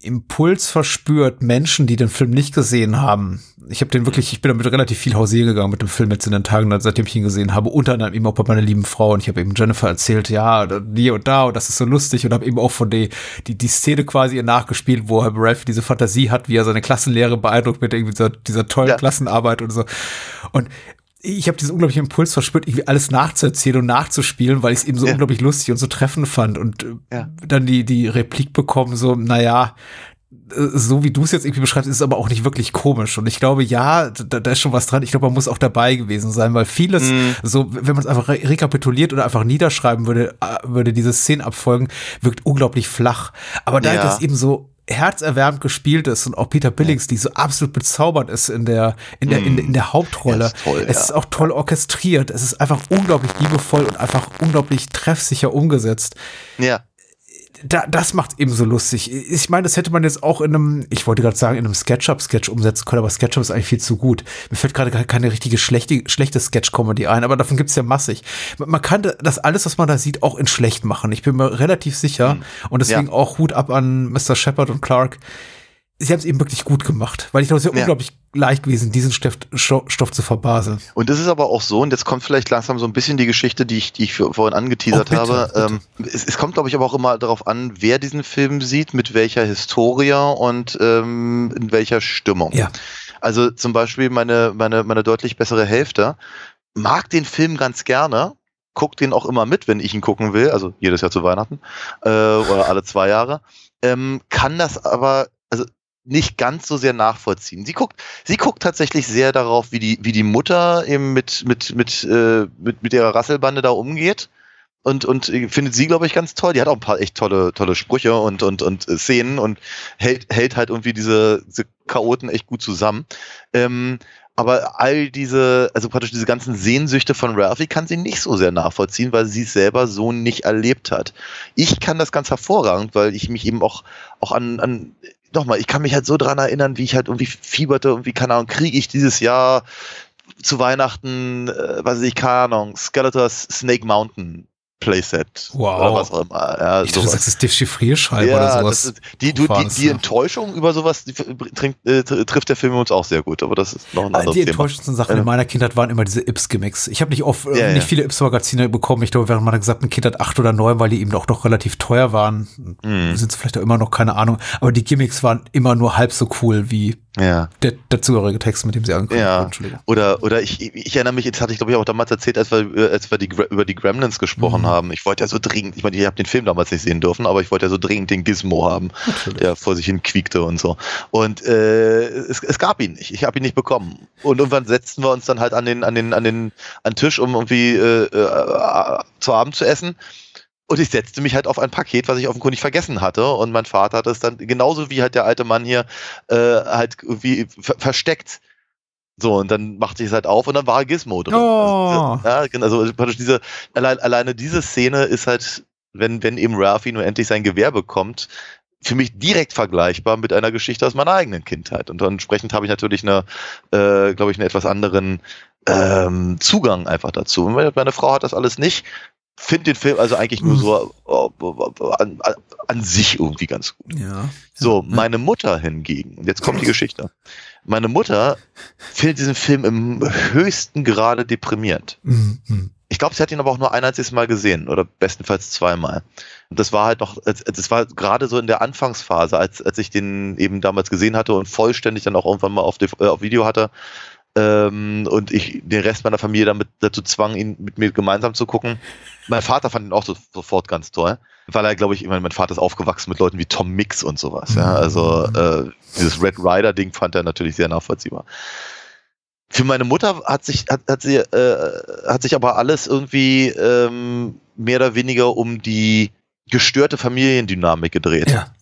Impuls verspürt, Menschen, die den Film nicht gesehen haben. Ich habe den wirklich, ich bin damit relativ viel hausieren gegangen mit dem Film jetzt in den Tagen, seitdem ich ihn gesehen habe, unter anderem eben auch bei meiner lieben Frau und ich habe eben Jennifer erzählt, ja, hier und da und das ist so lustig und habe eben auch von die, die, die Szene quasi ihr nachgespielt, wo Ralph diese Fantasie hat, wie er seine Klassenlehre beeindruckt mit irgendwie dieser, dieser tollen ja. Klassenarbeit und so. Und ich habe diesen unglaublichen Impuls verspürt, irgendwie alles nachzuerzählen und nachzuspielen, weil ich es eben so ja. unglaublich lustig und so treffend fand und äh, ja. dann die, die Replik bekommen, so, naja, äh, so wie du es jetzt irgendwie beschreibst, ist es aber auch nicht wirklich komisch. Und ich glaube, ja, da, da ist schon was dran. Ich glaube, man muss auch dabei gewesen sein, weil vieles, mm. so, wenn man es einfach re rekapituliert oder einfach niederschreiben würde, äh, würde diese Szene abfolgen, wirkt unglaublich flach. Aber da ja. das eben so herzerwärmend gespielt ist und auch Peter Billings, die so absolut bezaubert ist in der, in der, in, in der Hauptrolle. Ist toll, es ja. ist auch toll orchestriert. Es ist einfach unglaublich liebevoll und einfach unglaublich treffsicher umgesetzt. Ja. Da, das macht eben so lustig. Ich meine, das hätte man jetzt auch in einem, ich wollte gerade sagen, in einem SketchUp-Sketch umsetzen können, aber SketchUp ist eigentlich viel zu gut. Mir fällt gerade keine richtige schlechte, schlechte Sketch-Comedy ein, aber davon gibt's ja massig. Man kann das alles, was man da sieht, auch in schlecht machen. Ich bin mir relativ sicher. Mhm. Und deswegen ja. auch Hut ab an Mr. Shepard und Clark sie haben es eben wirklich gut gemacht, weil ich glaube, es ist ja, unglaublich leicht gewesen, diesen Stoff, Stoff, zu verbaseln. Und das ist aber auch so, und jetzt kommt vielleicht langsam so ein bisschen die Geschichte, die ich, die ich vorhin angeteasert oh, bitte, habe. Bitte. Ähm, es, es, kommt, glaube ich, aber auch immer darauf an, wer diesen Film sieht, mit welcher Historie und ähm, in welcher Stimmung. Ja. Also zum Beispiel meine, meine, meine deutlich bessere Hälfte mag den Film ganz gerne, guckt den auch immer mit, wenn ich ihn gucken will, also jedes Jahr zu Weihnachten äh, oder alle zwei Jahre, ähm, kann das aber, nicht ganz so sehr nachvollziehen. Sie guckt, sie guckt tatsächlich sehr darauf, wie die, wie die Mutter eben mit, mit, mit, äh, mit, mit ihrer Rasselbande da umgeht. Und, und findet sie, glaube ich, ganz toll. Die hat auch ein paar echt tolle, tolle Sprüche und, und, und äh, Szenen und hält, hält halt irgendwie diese, diese Chaoten echt gut zusammen. Ähm, aber all diese, also praktisch diese ganzen Sehnsüchte von Ralphie kann sie nicht so sehr nachvollziehen, weil sie es selber so nicht erlebt hat. Ich kann das ganz hervorragend, weil ich mich eben auch, auch an, an nochmal, ich kann mich halt so dran erinnern, wie ich halt irgendwie fieberte und wie, keine Ahnung, kriege ich dieses Jahr zu Weihnachten, äh, weiß ich, keine Ahnung, Skeletors Snake Mountain Playset wow. oder was auch immer. Ja, ich dachte, du sagst, das Dechiffrierscheibe ja, oder sowas. Ist, die, du, die, die Enttäuschung über sowas die, trinkt, äh, trifft der Film uns auch sehr gut, aber das ist noch ein anderes Die enttäuschendsten Sachen in meiner Kindheit waren immer diese Ips-Gimmicks. Ich habe nicht oft, äh, ja, nicht viele Ips-Magazine bekommen. Ich glaube, während meiner gesamten Kindheit acht oder neun, weil die eben auch noch relativ teuer waren. Mhm. Sind es vielleicht auch immer noch, keine Ahnung. Aber die Gimmicks waren immer nur halb so cool wie ja. Der dazugehörige Text, mit dem sie ankommen. Ja. Oder, oder ich, ich erinnere mich, jetzt hatte ich glaube ich auch damals erzählt, als wir, als wir die, über die Gremlins gesprochen mhm. haben. Ich wollte ja so dringend, ich meine, ich habe den Film damals nicht sehen dürfen, aber ich wollte ja so dringend den Gizmo haben, Natürlich. der vor sich hin quiekte und so. Und äh, es, es gab ihn nicht. Ich habe ihn nicht bekommen. Und irgendwann setzten wir uns dann halt an den, an den, an den, an den Tisch, um irgendwie äh, äh, zu Abend zu essen. Und ich setzte mich halt auf ein Paket, was ich offenkundig vergessen hatte. Und mein Vater hat es dann genauso wie halt der alte Mann hier äh, halt irgendwie ver versteckt. So, und dann machte ich es halt auf und dann war Gizmo drin. Oh. Also, ja, also praktisch diese, allein, alleine diese Szene ist halt, wenn, wenn eben Ralphie nur endlich sein Gewehr bekommt, für mich direkt vergleichbar mit einer Geschichte aus meiner eigenen Kindheit. Und entsprechend habe ich natürlich eine, äh, glaube ich, einen etwas anderen ähm, Zugang einfach dazu. Meine Frau hat das alles nicht finde den Film also eigentlich nur so uh, an, an, sich irgendwie ganz gut. Ja. So, meine Mutter hingegen, und jetzt kommt die Geschichte. Meine Mutter findet diesen Film im höchsten Grade deprimierend. Mhm. Ich glaube, sie hat ihn aber auch nur ein einziges Mal gesehen oder bestenfalls zweimal. Und das war halt noch, das war gerade so in der Anfangsphase, als, als ich den eben damals gesehen hatte und vollständig dann auch irgendwann mal auf, äh, auf Video hatte ähm, und ich den Rest meiner Familie damit dazu zwang, ihn mit mir gemeinsam zu gucken. Mein Vater fand ihn auch so, sofort ganz toll, weil er, glaube ich, ich mein Vater ist aufgewachsen mit Leuten wie Tom Mix und sowas. Ja, also äh, dieses Red Rider Ding fand er natürlich sehr nachvollziehbar. Für meine Mutter hat sich hat, hat sie äh, hat sich aber alles irgendwie ähm, mehr oder weniger um die gestörte Familiendynamik gedreht. Ja.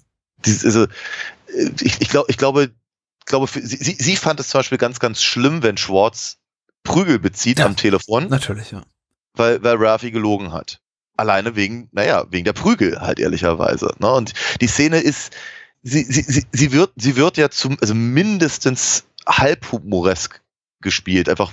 Dieses, also, äh, ich, ich, glaub, ich glaube, glaube, für, sie, sie fand es zum Beispiel ganz, ganz schlimm, wenn Schwartz Prügel bezieht ja, am Telefon. Natürlich, ja. Weil, weil Ralphie gelogen hat. Alleine wegen, naja, wegen der Prügel halt ehrlicherweise. Ne? Und die Szene ist, sie, sie, sie, sie wird, sie wird ja zum, also mindestens halb humoresk gespielt. Einfach,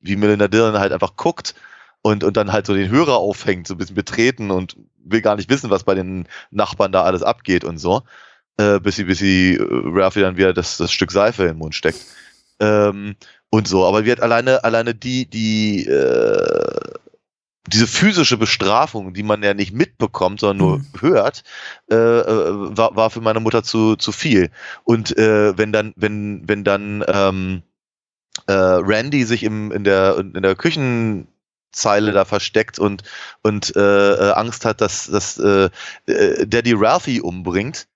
wie Melinda Dillon halt einfach guckt und, und dann halt so den Hörer aufhängt, so ein bisschen betreten und will gar nicht wissen, was bei den Nachbarn da alles abgeht und so äh, bis sie, bis sie äh, Ralphie dann wieder das, das Stück Seife in den Mund steckt. Ähm, und so, aber wird alleine, alleine die, die, äh, diese physische Bestrafung, die man ja nicht mitbekommt, sondern nur mhm. hört, äh, äh, war, war für meine Mutter zu, zu viel. Und äh, wenn dann, wenn, wenn dann ähm, äh, Randy sich im, in der, in der Küchenzeile da versteckt und, und äh, äh Angst hat, dass, dass äh, Daddy Ralphie umbringt,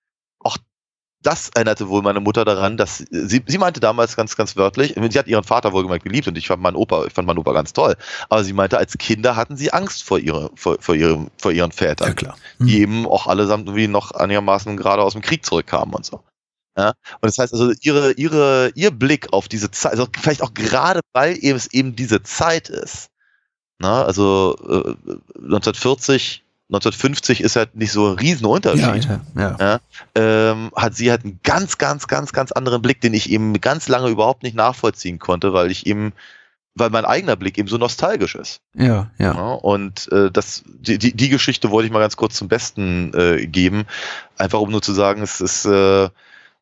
das erinnerte wohl meine Mutter daran, dass sie, sie meinte damals ganz, ganz wörtlich, sie hat ihren Vater wohlgemerkt geliebt und ich fand meinen Opa, ich fand meinen Opa ganz toll. Aber sie meinte, als Kinder hatten sie Angst vor ihre, vor, vor ihrem, vor ihren Vätern. Ja, klar. Mhm. Die eben auch allesamt irgendwie noch einigermaßen gerade aus dem Krieg zurückkamen und so. Ja, und das heißt also, ihre, ihre, ihr Blick auf diese Zeit, also vielleicht auch gerade, weil es eben diese Zeit ist. Na, ne, also äh, 1940 1950 ist halt nicht so ein Riesenunterschied. Ja, ja. ja ähm, hat sie halt einen ganz, ganz, ganz, ganz anderen Blick, den ich eben ganz lange überhaupt nicht nachvollziehen konnte, weil ich eben, weil mein eigener Blick eben so nostalgisch ist. Ja, ja. und äh, das, die, die, die Geschichte wollte ich mal ganz kurz zum Besten äh, geben, einfach um nur zu sagen, es ist äh,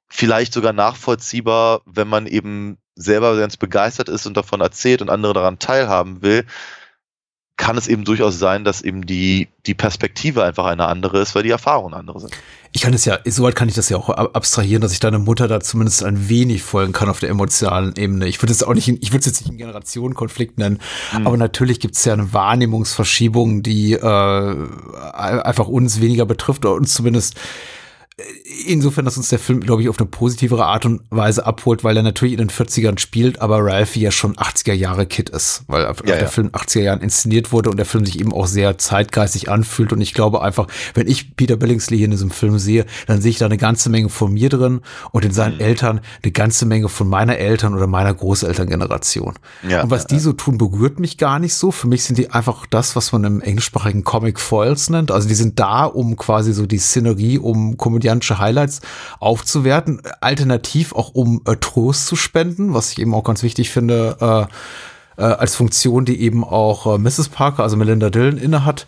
vielleicht sogar nachvollziehbar, wenn man eben selber ganz begeistert ist und davon erzählt und andere daran teilhaben will, kann es eben durchaus sein, dass eben die, die Perspektive einfach eine andere ist, weil die Erfahrungen andere sind. Ich kann es ja, soweit kann ich das ja auch abstrahieren, dass ich deine Mutter da zumindest ein wenig folgen kann auf der emotionalen Ebene. Ich würde es auch nicht, ich würde es jetzt nicht einen Generationenkonflikt nennen, mhm. aber natürlich gibt es ja eine Wahrnehmungsverschiebung, die äh, einfach uns weniger betrifft oder uns zumindest insofern, dass uns der Film, glaube ich, auf eine positivere Art und Weise abholt, weil er natürlich in den 40ern spielt, aber Ralphie ja schon 80er Jahre Kid ist, weil ja, der ja. Film 80er Jahren inszeniert wurde und der Film sich eben auch sehr zeitgeistig anfühlt und ich glaube einfach, wenn ich Peter Billingsley hier in diesem Film sehe, dann sehe ich da eine ganze Menge von mir drin und in seinen mhm. Eltern eine ganze Menge von meiner Eltern oder meiner Großelterngeneration. Ja, und was die so tun, berührt mich gar nicht so. Für mich sind die einfach das, was man im englischsprachigen Comic Foils nennt. Also die sind da, um quasi so die Szenerie, um komödiantische Highlights aufzuwerten, alternativ auch um äh, Trost zu spenden, was ich eben auch ganz wichtig finde, äh, äh, als Funktion, die eben auch äh, Mrs. Parker, also Melinda Dillon, inne hat.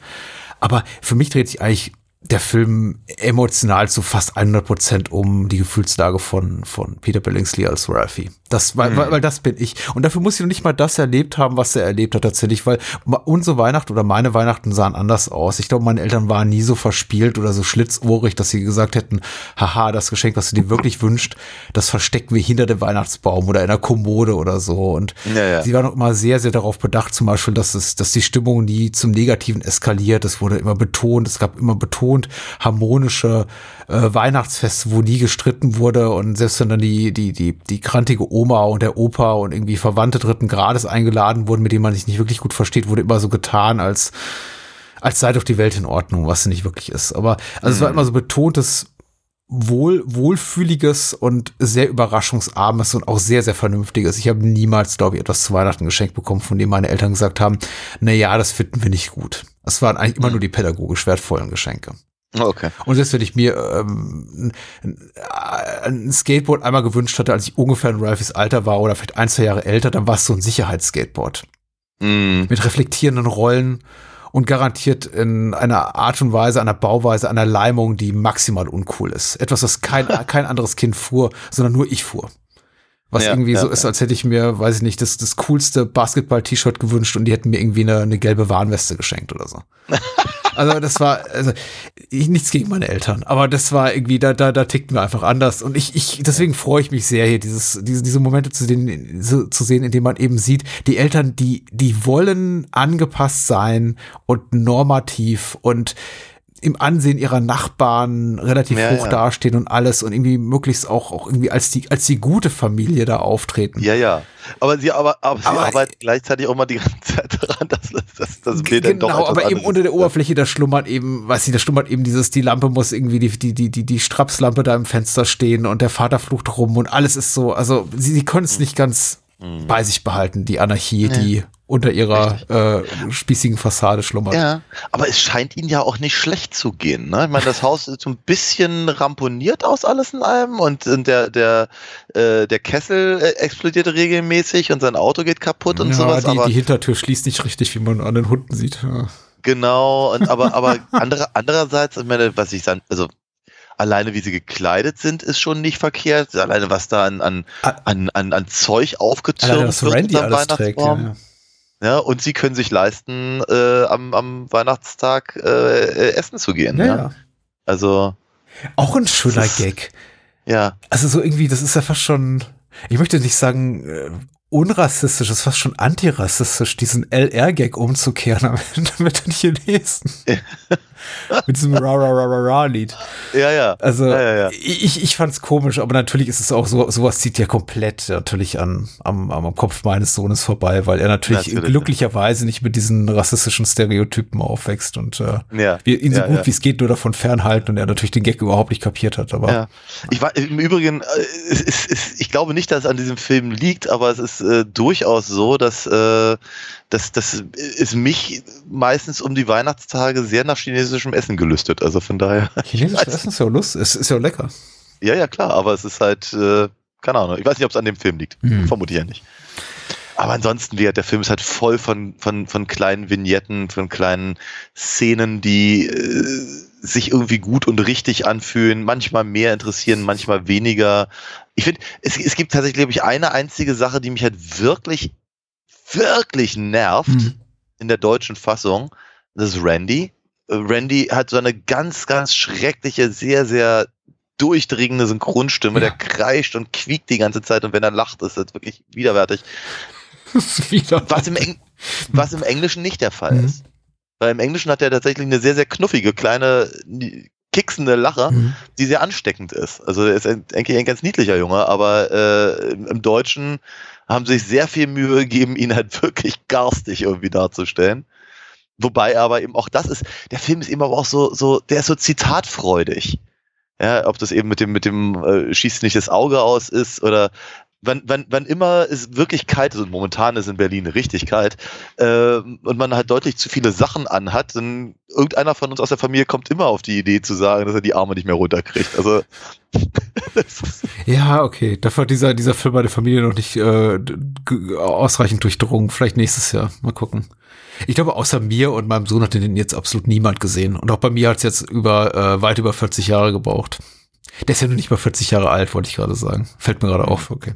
Aber für mich dreht sich eigentlich der Film emotional zu fast 100 Prozent um die Gefühlslage von, von Peter Billingsley als Ralphie. Das, weil, mhm. weil, weil das bin ich. Und dafür muss ich noch nicht mal das erlebt haben, was er erlebt hat tatsächlich, weil unsere Weihnachten oder meine Weihnachten sahen anders aus. Ich glaube, meine Eltern waren nie so verspielt oder so schlitzohrig, dass sie gesagt hätten, haha, das Geschenk, was du dir wirklich wünscht, das verstecken wir hinter dem Weihnachtsbaum oder in der Kommode oder so. Und ja, ja. sie waren auch immer sehr, sehr darauf bedacht, zum Beispiel, dass es, dass die Stimmung nie zum Negativen eskaliert. Es wurde immer betont, es gab immer betont harmonische äh, Weihnachtsfeste, wo nie gestritten wurde und selbst wenn dann die, die, die, die krantige Oma und der Opa und irgendwie Verwandte dritten Grades eingeladen wurden, mit denen man sich nicht wirklich gut versteht, wurde immer so getan, als, als sei doch die Welt in Ordnung, was sie nicht wirklich ist. Aber also mhm. es war mhm. immer so betontes wohl, wohlfühliges und sehr überraschungsarmes und auch sehr, sehr vernünftiges. Ich habe niemals, glaube ich, etwas zu Weihnachten geschenkt bekommen, von dem meine Eltern gesagt haben, na ja, das finden wir nicht gut. Es waren eigentlich immer mhm. nur die pädagogisch wertvollen Geschenke. Okay. Und selbst wenn ich mir ähm, ein Skateboard einmal gewünscht hatte, als ich ungefähr in Ralphys Alter war oder vielleicht ein, zwei Jahre älter, dann war es so ein Sicherheitsskateboard. Mm. Mit reflektierenden Rollen und garantiert in einer Art und Weise, einer Bauweise, einer Leimung, die maximal uncool ist. Etwas, was kein, kein anderes Kind fuhr, sondern nur ich fuhr. Was ja, irgendwie ja, so ist, als hätte ich mir, weiß ich nicht, das, das coolste Basketball-T-Shirt gewünscht und die hätten mir irgendwie eine, eine gelbe Warnweste geschenkt oder so. Also das war, also ich, nichts gegen meine Eltern, aber das war irgendwie, da, da, da tickten wir einfach anders. Und ich, ich, deswegen freue ich mich sehr, hier dieses, diese, diese Momente zu, den, so, zu sehen, in denen man eben sieht, die Eltern, die, die wollen angepasst sein und normativ und im Ansehen ihrer Nachbarn relativ ja, hoch ja. dastehen und alles und irgendwie möglichst auch, auch irgendwie als die, als die gute Familie da auftreten. Ja, ja. Aber sie, aber, aber sie aber, arbeitet gleichzeitig auch mal die ganze Zeit daran, dass, dass das Bild dann doch Genau, aber eben unter der Oberfläche, da schlummert eben, weiß ich, da schlummert eben dieses, die Lampe muss irgendwie, die, die, die, die, die Strapslampe da im Fenster stehen und der Vater flucht rum und alles ist so, also sie, sie können es mhm. nicht ganz mhm. bei sich behalten, die Anarchie, nee. die unter ihrer äh, spießigen Fassade schlummert. Ja, aber es scheint ihnen ja auch nicht schlecht zu gehen. Ne? Ich meine, das Haus ist so ein bisschen ramponiert aus alles in allem und der, der, äh, der Kessel äh, explodiert regelmäßig und sein Auto geht kaputt und ja, sowas. Die, aber die Hintertür schließt nicht richtig, wie man an den Hunden sieht. Ja. Genau, und aber, aber andere, andererseits, ich meine, was ich sagen, also alleine wie sie gekleidet sind, ist schon nicht verkehrt. Alleine was da an, an, an, an, an Zeug aufgetürmt wird Randy Weihnachtsbaum. Trägt, ja. Ja, und sie können sich leisten, äh, am, am Weihnachtstag äh, essen zu gehen. Ja, ja. Also. Auch ein schöner ist, Gag. Ja. Also so irgendwie, das ist ja fast schon, ich möchte nicht sagen, unrassistisch, ist fast schon antirassistisch, diesen LR-Gag umzukehren am Ende mit den Chinesen. mit diesem ra ra ra ra ra Lied. Ja, ja. Also ja, ja, ja. ich, ich fand's komisch, aber natürlich ist es auch so, sowas zieht ja komplett natürlich an, am, am Kopf meines Sohnes vorbei, weil er natürlich, natürlich glücklicherweise nicht mit diesen rassistischen Stereotypen aufwächst und äh, wir ihn so gut wie es geht nur davon fernhalten und er natürlich den Gag überhaupt nicht kapiert hat. Aber ja. ich war im Übrigen, äh, es, es, es, ich glaube nicht, dass es an diesem Film liegt, aber es ist äh, durchaus so, dass äh, das, das ist mich meistens um die Weihnachtstage sehr nach chinesischem Essen gelüstet. Also von daher. Chinesisches Essen ist ja Lust, es ist ja lecker. Ja, ja, klar, aber es ist halt, äh, keine Ahnung, ich weiß nicht, ob es an dem Film liegt. Hm. Vermute ich ja nicht. Aber ansonsten, der Film ist halt voll von, von, von kleinen Vignetten, von kleinen Szenen, die äh, sich irgendwie gut und richtig anfühlen, manchmal mehr interessieren, manchmal weniger. Ich finde, es, es gibt tatsächlich, glaube ich, eine einzige Sache, die mich halt wirklich wirklich nervt mhm. in der deutschen Fassung, das ist Randy. Äh, Randy hat so eine ganz, ganz schreckliche, sehr, sehr durchdringende Synchronstimme, ja. der kreischt und quiekt die ganze Zeit und wenn er lacht, ist das wirklich widerwärtig. was, im was im Englischen nicht der Fall mhm. ist. Weil im Englischen hat er tatsächlich eine sehr, sehr knuffige, kleine, kicksende Lache, Mhm. die sehr ansteckend ist. Also er ist eigentlich ein ganz niedlicher Junge, aber äh, im im Deutschen haben sich sehr viel Mühe gegeben, ihn halt wirklich garstig irgendwie darzustellen. Wobei aber eben auch das ist, der Film ist eben aber auch so, so, der ist so zitatfreudig. Ja, ob das eben mit dem, mit dem äh, schießt nicht das Auge aus ist oder wann, wann, wann immer es wirklich kalt ist, und momentan ist in Berlin richtig kalt, äh, und man halt deutlich zu viele Sachen anhat, dann irgendeiner von uns aus der Familie kommt immer auf die Idee zu sagen, dass er die Arme nicht mehr runterkriegt. Also Ja, okay. Dafür hat dieser, dieser Film bei der Familie noch nicht äh, ausreichend durchdrungen. Vielleicht nächstes Jahr. Mal gucken. Ich glaube, außer mir und meinem Sohn hat den jetzt absolut niemand gesehen. Und auch bei mir hat es jetzt über äh, weit über 40 Jahre gebraucht. Der ist ja noch nicht mal 40 Jahre alt, wollte ich gerade sagen. Fällt mir gerade auf. Okay.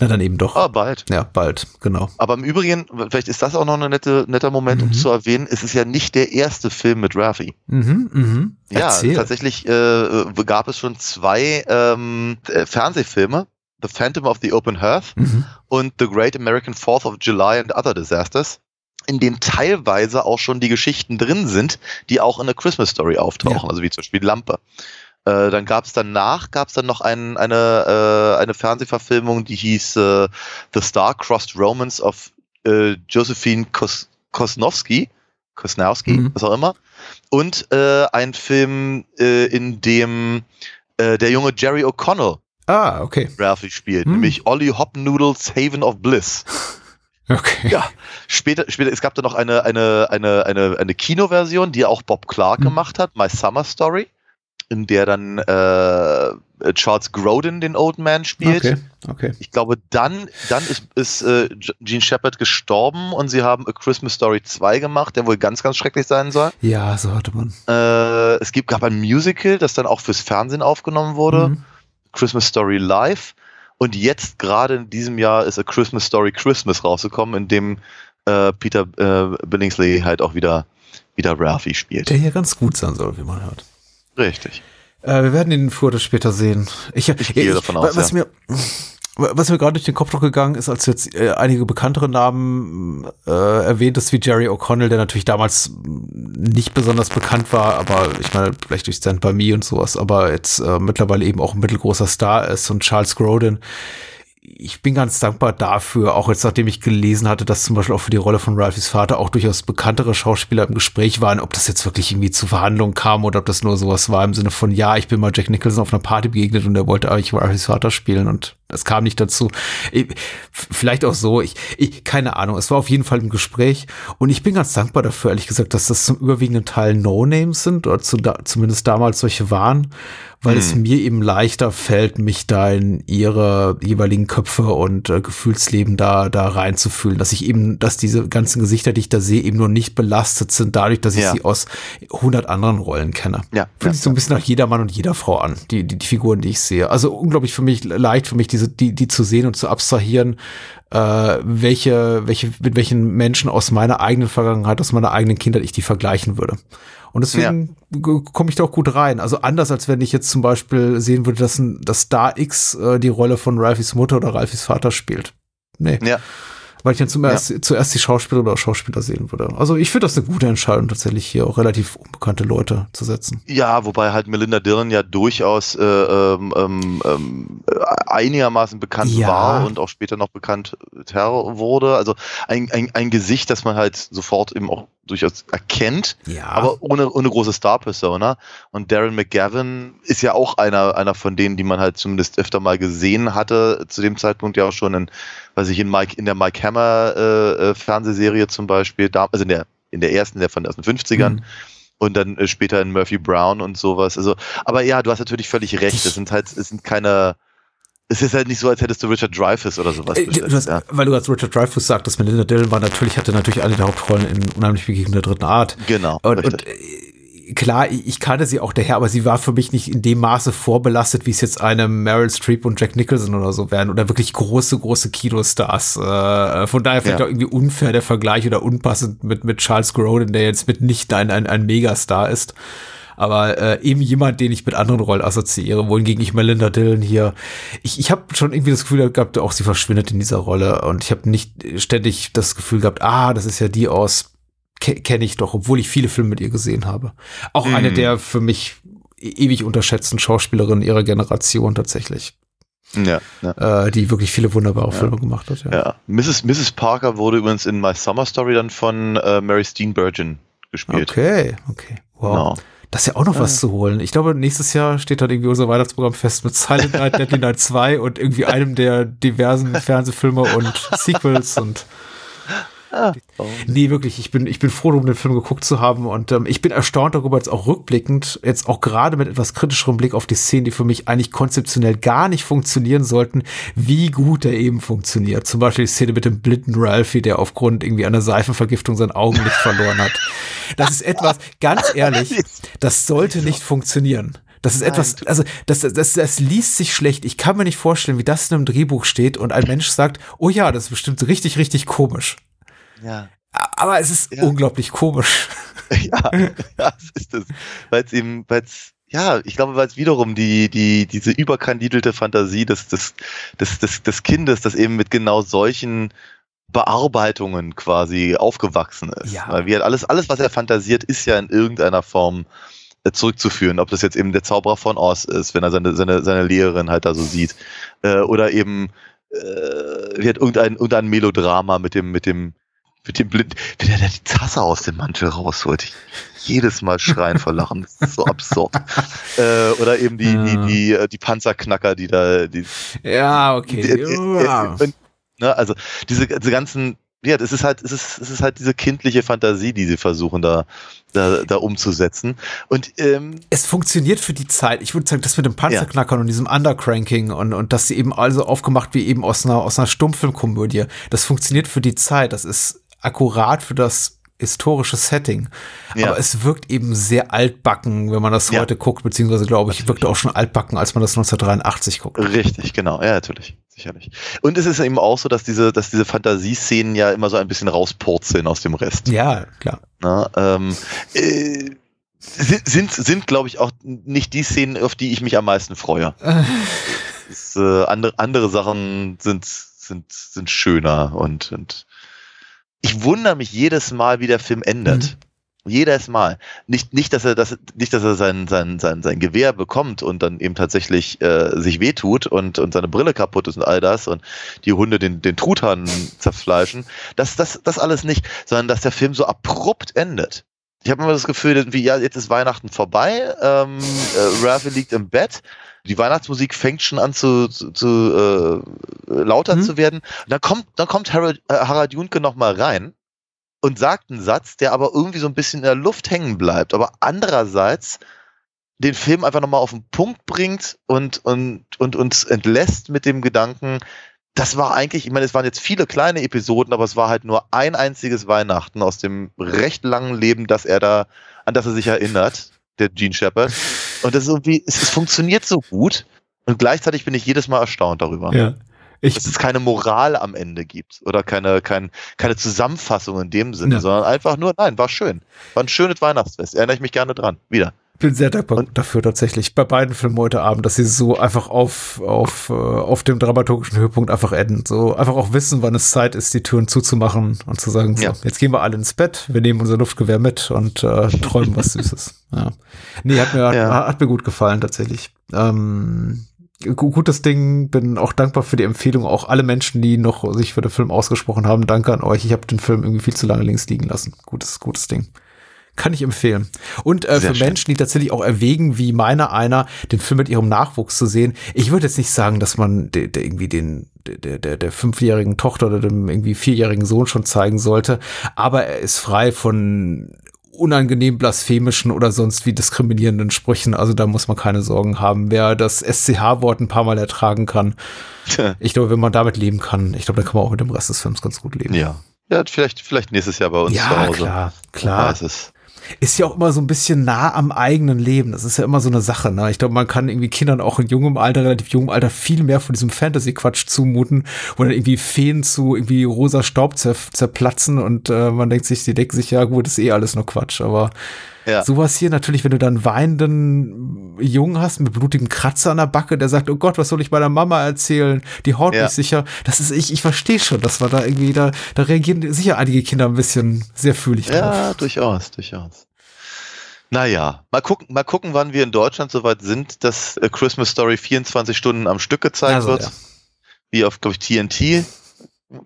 Na dann eben doch. ah, bald. Ja, bald, genau. Aber im Übrigen, vielleicht ist das auch noch ein nette, netter Moment, um Mhm. zu erwähnen, es ist ja nicht der erste Film mit Raffi. Mhm, mhm. Ja, Erzähl. tatsächlich äh, gab es schon zwei ähm, äh, Fernsehfilme, The Phantom of the Open Hearth Mhm. und The Great American Fourth of July and Other Disasters, in denen teilweise auch schon die Geschichten drin sind, die auch in A Christmas Story auftauchen, Ja. also wie zum Beispiel Lampe. Äh, dann gab es danach gab es dann noch ein, eine, äh, eine Fernsehverfilmung, die hieß äh, The Star-Crossed Romance of äh, Josephine Kos Kosnowski, Kosnowski, Mhm. was auch immer. Und äh, ein Film, in dem der junge Jerry O'Connell Ah, okay. Ralphie spielt, Hm. nämlich Ollie Hopnoodles Haven of Bliss. Okay. Ja, später, später, es gab da noch eine, eine, eine, eine, eine Kinoversion, die auch Bob Clark Hm. gemacht hat, My Summer Story, in der dann äh, Charles Grodin den Old Man spielt. Okay, okay. Ich glaube, dann, dann ist, ist äh, Gene Shepard gestorben und sie haben A Christmas Story 2 gemacht, der wohl ganz, ganz schrecklich sein soll. Ja, so hatte man. Äh, es gibt, gab ein Musical, das dann auch fürs Fernsehen aufgenommen wurde. Mhm. Christmas Story Live. Und jetzt gerade in diesem Jahr ist A Christmas Story Christmas rausgekommen, in dem äh, Peter äh, Billingsley halt auch wieder, wieder Ralphie spielt. Der hier ganz gut sein soll, wie man hört. Richtig. Äh, wir werden ihn früher oder später sehen. Ich, Ich gehe davon aus, Was ja. mir, was mir gerade durch den Kopf noch gegangen ist, als du jetzt äh, einige bekanntere Namen äh, erwähnt hast, wie Jerry O'Connell, der natürlich damals nicht besonders bekannt war, aber ich meine, vielleicht durch Stand By Me und sowas, aber jetzt äh, mittlerweile eben auch ein mittelgroßer Star ist und Charles Grodin. Ich bin ganz dankbar dafür, auch jetzt nachdem ich gelesen hatte, dass zum Beispiel auch für die Rolle von Ralphys Vater auch durchaus bekanntere Schauspieler im Gespräch waren, ob das jetzt wirklich irgendwie zu Verhandlungen kam oder ob das nur sowas war im Sinne von, ja, ich bin mal Jack Nicholson auf einer Party begegnet und er wollte eigentlich Ralphys Vater spielen und das kam nicht dazu. Ich, vielleicht auch so, ich, ich, keine Ahnung, es war auf jeden Fall im Gespräch und ich bin ganz dankbar dafür, ehrlich gesagt, dass das zum überwiegenden Teil No-Names sind oder zu, da, zumindest damals solche waren, weil es mir eben leichter fällt, mich da in ihre jeweiligen Köpfe und äh, Gefühlsleben da, da reinzufühlen, dass ich eben, dass diese ganzen Gesichter, die ich da sehe, eben nur nicht belastet sind, dadurch, dass ich Ja. sie aus 100 anderen Rollen kenne. Ja, Fühlt ja, sich so ein bisschen nach jeder Mann und jeder Frau an, die, die, die Figuren, die ich sehe. Also unglaublich für mich, leicht für mich, diese, die, die zu sehen und zu abstrahieren, äh, welche, welche, mit welchen Menschen aus meiner eigenen Vergangenheit, aus meiner eigenen Kindheit ich die vergleichen würde. Und deswegen g- komme ich da auch gut rein. Also anders, als wenn ich jetzt zum Beispiel sehen würde, dass, ein, dass Star X äh, die Rolle von Ralphys Mutter oder Ralphys Vater spielt. Nee. Ja. Weil ich dann zum erst, zuerst die Schauspieler oder Schauspieler sehen würde. Also ich finde das eine gute Entscheidung, tatsächlich hier auch relativ unbekannte Leute zu setzen. Ja, wobei halt Melinda Dillon ja durchaus äh, ähm, ähm, ähm, äh, einigermaßen bekannt Ja. war und auch später noch bekannt wurde. Also ein, ein, ein Gesicht, das man halt sofort eben auch durchaus erkennt, Ja. aber ohne, ohne große Star-Persona. Und Darren McGavin ist ja auch einer, einer von denen, die man halt zumindest öfter mal gesehen hatte, zu dem Zeitpunkt ja auch schon in, weiß ich, in Mike, in der Mike Hammer äh, äh, Fernsehserie zum Beispiel, da, also in der, in der ersten, der von den 50ern Mhm. und dann äh, später in Murphy Brown und sowas. Also, aber ja, du hast natürlich völlig recht. Es sind halt, es sind keine, es ist halt nicht so, als hättest du Richard Dreyfuss oder sowas. Äh, du besetzt, hast, ja. Weil du als Richard Dreyfuss sagtest, Melinda Dillon war natürlich, hatte natürlich eine der Hauptrollen in Unheimlich Begegnung der dritten Art. Genau. Und, und äh, klar, ich kannte sie auch daher, aber sie war für mich nicht in dem Maße vorbelastet, wie es jetzt eine Meryl Streep und Jack Nicholson oder so wären oder wirklich große, große Kinostars. Äh, von daher vielleicht Ja. auch irgendwie unfair der Vergleich oder unpassend mit, mit Charles Grodin, der jetzt mitnichten ein, ein, ein Megastar ist. Aber äh, eben jemand, den ich mit anderen Rollen assoziiere, wohingegen ich Melinda Dillon hier, ich, ich habe schon irgendwie das Gefühl gehabt, auch sie verschwindet in dieser Rolle und ich habe nicht ständig das Gefühl gehabt, ah, das ist ja die aus, ke kenne ich doch, obwohl ich viele Filme mit ihr gesehen habe. Auch eine Mhm. der für mich e-, ewig unterschätzten Schauspielerin ihrer Generation tatsächlich. Ja, ja. Äh, die wirklich viele wunderbare Filme gemacht hat. Ja. ja. Mrs. Mrs. Parker wurde übrigens in My Summer Story dann von äh, Mary Steenburgen gespielt. Okay, okay. Wow. Genau. Das ist ja auch noch ja. was zu holen. Ich glaube, nächstes Jahr steht dann irgendwie unser Weihnachtsprogramm fest mit Silent Night, Deadly Night 2 und irgendwie einem der diversen Fernsehfilme und Sequels und Ah. Nee, wirklich, ich bin, ich bin froh, um den Film geguckt zu haben und ähm, ich bin erstaunt darüber, jetzt auch rückblickend, jetzt auch gerade mit etwas kritischerem Blick auf die Szenen, die für mich eigentlich konzeptionell gar nicht funktionieren sollten, wie gut er eben funktioniert. Zum Beispiel die Szene mit dem blinden Ralphie, der aufgrund irgendwie einer Seifenvergiftung sein Augenlicht verloren hat. Das ist etwas, ganz ehrlich, das sollte nicht funktionieren. Das ist etwas, also das, das, das liest sich schlecht. Ich kann mir nicht vorstellen, wie das in einem Drehbuch steht und ein Mensch sagt, oh ja, das ist bestimmt richtig, richtig komisch. Ja. Aber es ist ja. unglaublich komisch. Ja, ja, das ist es. Weil es eben, weil es, ja, ich glaube, weil es wiederum die, die, diese überkandidelte Fantasie des, des, des, des, des Kindes, das eben mit genau solchen Bearbeitungen quasi aufgewachsen ist. Ja. Weil wir alles, alles, was er fantasiert, ist ja in irgendeiner Form äh, zurückzuführen. Ob das jetzt eben der Zauberer von Oz ist, wenn er seine, seine, seine Lehrerin halt da so sieht. Äh, oder eben äh, wird irgendein, irgendein Melodrama mit dem, mit dem mit dem Blind, wenn er da die Tasse aus dem Mantel rausholt. Ich jedes Mal schreien vor Lachen. Das ist so absurd. äh, oder eben die, ja. die, die, äh, die Panzerknacker, die da, die. Ja, okay. Die, die. Ne, also diese, diese ganzen, ja, es ist halt, es ist, es ist halt diese kindliche Fantasie, die sie versuchen da, da, da umzusetzen. Und ähm, es funktioniert für die Zeit. Ich würde sagen, das mit dem Panzerknackern ja. und diesem Undercranking und, und das sie eben also aufgemacht wie eben aus einer, aus einer Stummfilmkomödie. Das funktioniert für die Zeit. Das ist akkurat für das historische Setting. Ja. Aber es wirkt eben sehr altbacken, wenn man das ja. heute guckt, beziehungsweise glaube ich, wirkt auch schon altbacken, als man das 1983 guckt. Richtig, genau, ja, natürlich, sicherlich. Und es ist eben auch so, dass diese, dass diese Fantasieszenen ja immer so ein bisschen rauspurzeln aus dem Rest. Ja, klar. Na, ähm, äh, sind, sind, glaube ich, auch nicht die Szenen, auf die ich mich am meisten freue. das, äh, andere, andere Sachen sind, sind, sind schöner und, und ich wundere mich jedes Mal, wie der Film endet. Mhm. Jedes Mal. Nicht, nicht, dass er, das, nicht, dass er sein, sein, sein, sein Gewehr bekommt und dann eben tatsächlich äh, sich wehtut und, und seine Brille kaputt ist und all das und die Hunde den, den Truthahn zerfleischen. Das, das, das alles nicht, sondern dass der Film so abrupt endet. Ich habe immer das Gefühl, wie, ja, jetzt ist Weihnachten vorbei, ähm, äh, Ralphie liegt im Bett, die Weihnachtsmusik fängt schon an zu, zu, zu äh, lauter mhm. zu werden. Und dann kommt, dann kommt Harald, äh, Harald Junke nochmal rein und sagt einen Satz, der aber irgendwie so ein bisschen in der Luft hängen bleibt, aber andererseits den Film einfach nochmal auf den Punkt bringt und, und, und uns entlässt mit dem Gedanken, das war eigentlich, ich meine, es waren jetzt viele kleine Episoden, aber es war halt nur ein einziges Weihnachten aus dem recht langen Leben, dass er da, an das er sich erinnert, der Gene Shepard. Und das ist irgendwie, es, es funktioniert so gut. Und gleichzeitig bin ich jedes Mal erstaunt darüber. Ja. Ich, dass es keine Moral am Ende gibt oder keine, kein, keine Zusammenfassung in dem Sinne, ja. sondern einfach nur, nein, war schön. War ein schönes Weihnachtsfest. Erinnere ich mich gerne dran. Wieder bin sehr dankbar und dafür tatsächlich bei beiden Filmen heute Abend, dass sie so einfach auf, auf, äh, auf dem dramaturgischen Höhepunkt einfach enden. So einfach auch wissen, wann es Zeit ist, die Türen zuzumachen und zu sagen, so, ja. jetzt gehen wir alle ins Bett, wir nehmen unser Luftgewehr mit und äh, träumen was Süßes. Ja. Nee, hat mir, ja. hat, hat, mir gut gefallen tatsächlich. Ähm, gutes Ding, bin auch dankbar für die Empfehlung. Auch alle Menschen, die noch sich für den Film ausgesprochen haben, danke an euch. Ich habe den Film irgendwie viel zu lange links liegen lassen. Gutes, gutes Ding. Kann ich empfehlen. Und äh, für schön. Menschen, die tatsächlich auch erwägen, wie meiner einer, den Film mit ihrem Nachwuchs zu sehen. Ich würde jetzt nicht sagen, dass man de, de irgendwie den der, der, der fünfjährigen Tochter oder dem irgendwie vierjährigen Sohn schon zeigen sollte, aber er ist frei von unangenehm blasphemischen oder sonst wie diskriminierenden Sprüchen. Also da muss man keine Sorgen haben. Wer das SCH-Wort ein paar Mal ertragen kann, ich glaube, wenn man damit leben kann, ich glaube, dann kann man auch mit dem Rest des Films ganz gut leben. Ja. Ja, vielleicht, vielleicht nächstes Jahr bei uns ja, zu Hause. Klar, klar. Ist ja auch immer so ein bisschen nah am eigenen Leben. Das ist ja immer so eine Sache. Ne? Ich glaube, man kann irgendwie Kindern auch in jungem Alter, relativ jungem Alter, viel mehr von diesem Fantasy-Quatsch zumuten, wo dann irgendwie Feen zu irgendwie rosa Staub zer zerplatzen und äh, man denkt sich, die denken sich, ja gut, ist eh alles nur Quatsch. Aber ja. Sowas hier natürlich, wenn du dann weinenden Jungen hast mit blutigem Kratzer an der Backe, der sagt, oh Gott, was soll ich meiner Mama erzählen? Die haut ja. mich sicher. Das ist, ich, ich verstehe schon, dass man da irgendwie, da, da reagieren sicher einige Kinder ein bisschen sehr fühlig drauf. Ja, durchaus, durchaus. Naja, mal gucken, mal gucken, wann wir in Deutschland soweit sind, dass A Christmas Story 24 Stunden am Stück gezeigt Also, wird. ja. Wie auf, glaube ich, TNT.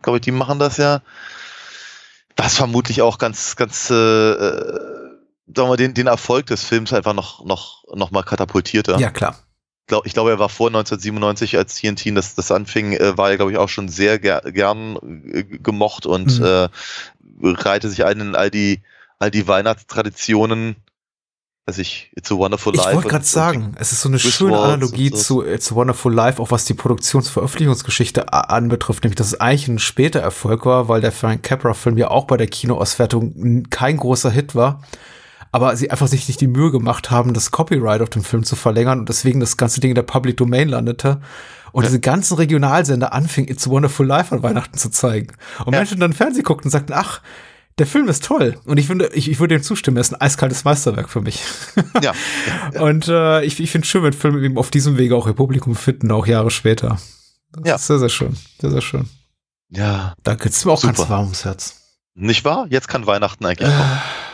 Glaube ich, die machen das ja. Was vermutlich auch ganz, ganz, äh, äh, sagen wir den, den Erfolg des Films einfach noch, noch, noch mal katapultierte. Ja, klar. glaub, ich glaube, er war vor 1997, als TNT das, das anfing, äh, war er, glaube ich, auch schon sehr ger gern äh, gemocht und Mhm. äh, reihte sich ein in all die, all die Weihnachtstraditionen. Also ich, It's a Wonderful Ich Life. wollte und- gerade sagen, es ist so eine Griswolds schöne und Analogie so. zu It's a Wonderful Life, auch was die Produktionsveröffentlichungsgeschichte a- anbetrifft, nämlich dass es eigentlich ein später Erfolg war, weil der Frank Capra-Film ja auch bei der Kinoauswertung kein großer Hit war. Aber sie einfach sich nicht die Mühe gemacht haben, das Copyright auf dem Film zu verlängern und deswegen das ganze Ding in der Public Domain landete. Und Ja. diese ganzen Regionalsender anfingen, It's a Wonderful Life an Weihnachten zu zeigen. Und Ja. Menschen dann Fernsehen guckten und sagten, ach, der Film ist toll. Und ich finde, ich, ich würde dem zustimmen, er ist ein eiskaltes Meisterwerk für mich. Ja, Und äh, ich, ich finde schön, wenn Filme eben auf diesem Wege auch ihr Publikum finden, auch Jahre später. Das Ja. ist sehr, sehr schön. Sehr, sehr schön. ja. Danke. Es ist mir auch Super. ganz warm ums Herz. Nicht wahr? Jetzt kann Weihnachten eigentlich kommen.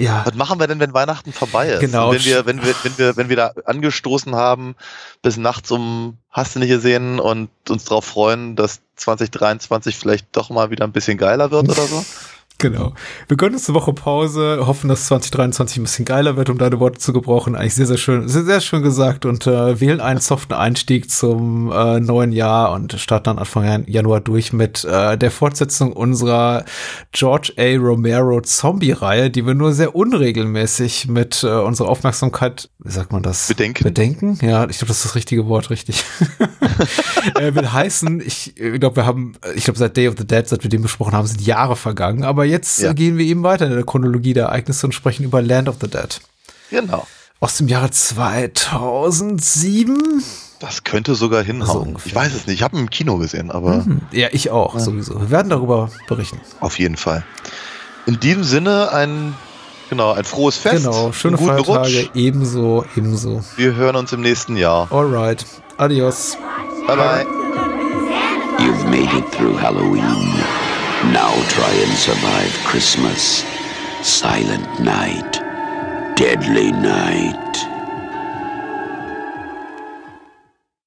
ja. Was machen wir denn, wenn Weihnachten vorbei ist? Genau. Und Wenn wir, wenn wir, wenn wir, wenn wir da angestoßen haben, bis nachts um hast du nicht gesehen und uns darauf freuen, dass 2023 vielleicht doch mal wieder ein bisschen geiler wird oder so? Genau. Wir gönnen uns eine Woche Pause, hoffen, dass 2023 ein bisschen geiler wird, um deine Worte zu gebrauchen. Eigentlich sehr, sehr schön, sehr, sehr schön gesagt und äh, wählen einen soften Einstieg zum äh, neuen Jahr und starten dann Anfang Jan- Januar durch mit äh, der Fortsetzung unserer George A. Romero Zombie-Reihe, die wir nur sehr unregelmäßig mit äh, unserer Aufmerksamkeit, wie sagt man das? Bedenken. Bedenken? Ja, ich glaube, das ist das richtige Wort, richtig. äh, will heißen, ich glaube, wir haben, ich glaube, seit Day of the Dead, seit wir den besprochen haben, sind Jahre vergangen, aber jetzt Ja. äh, gehen wir eben weiter in der Chronologie der Ereignisse und sprechen über Land of the Dead. Genau. Aus dem Jahre 2007? Das könnte sogar So hinhauen. ungefähr. ich weiß es nicht. Ich habe ihn im Kino gesehen, aber Hm, Ja, ich auch, sowieso. Wir werden darüber berichten. auf jeden Fall. In diesem Sinne ein, genau, ein frohes Fest. genau, schöne Feiertage, Rutsch. ebenso, ebenso. Wir hören uns im nächsten Jahr. Alright, adios. Bye bye. You've made it through Halloween. Now try and survive Christmas. Silent night. Deadly night.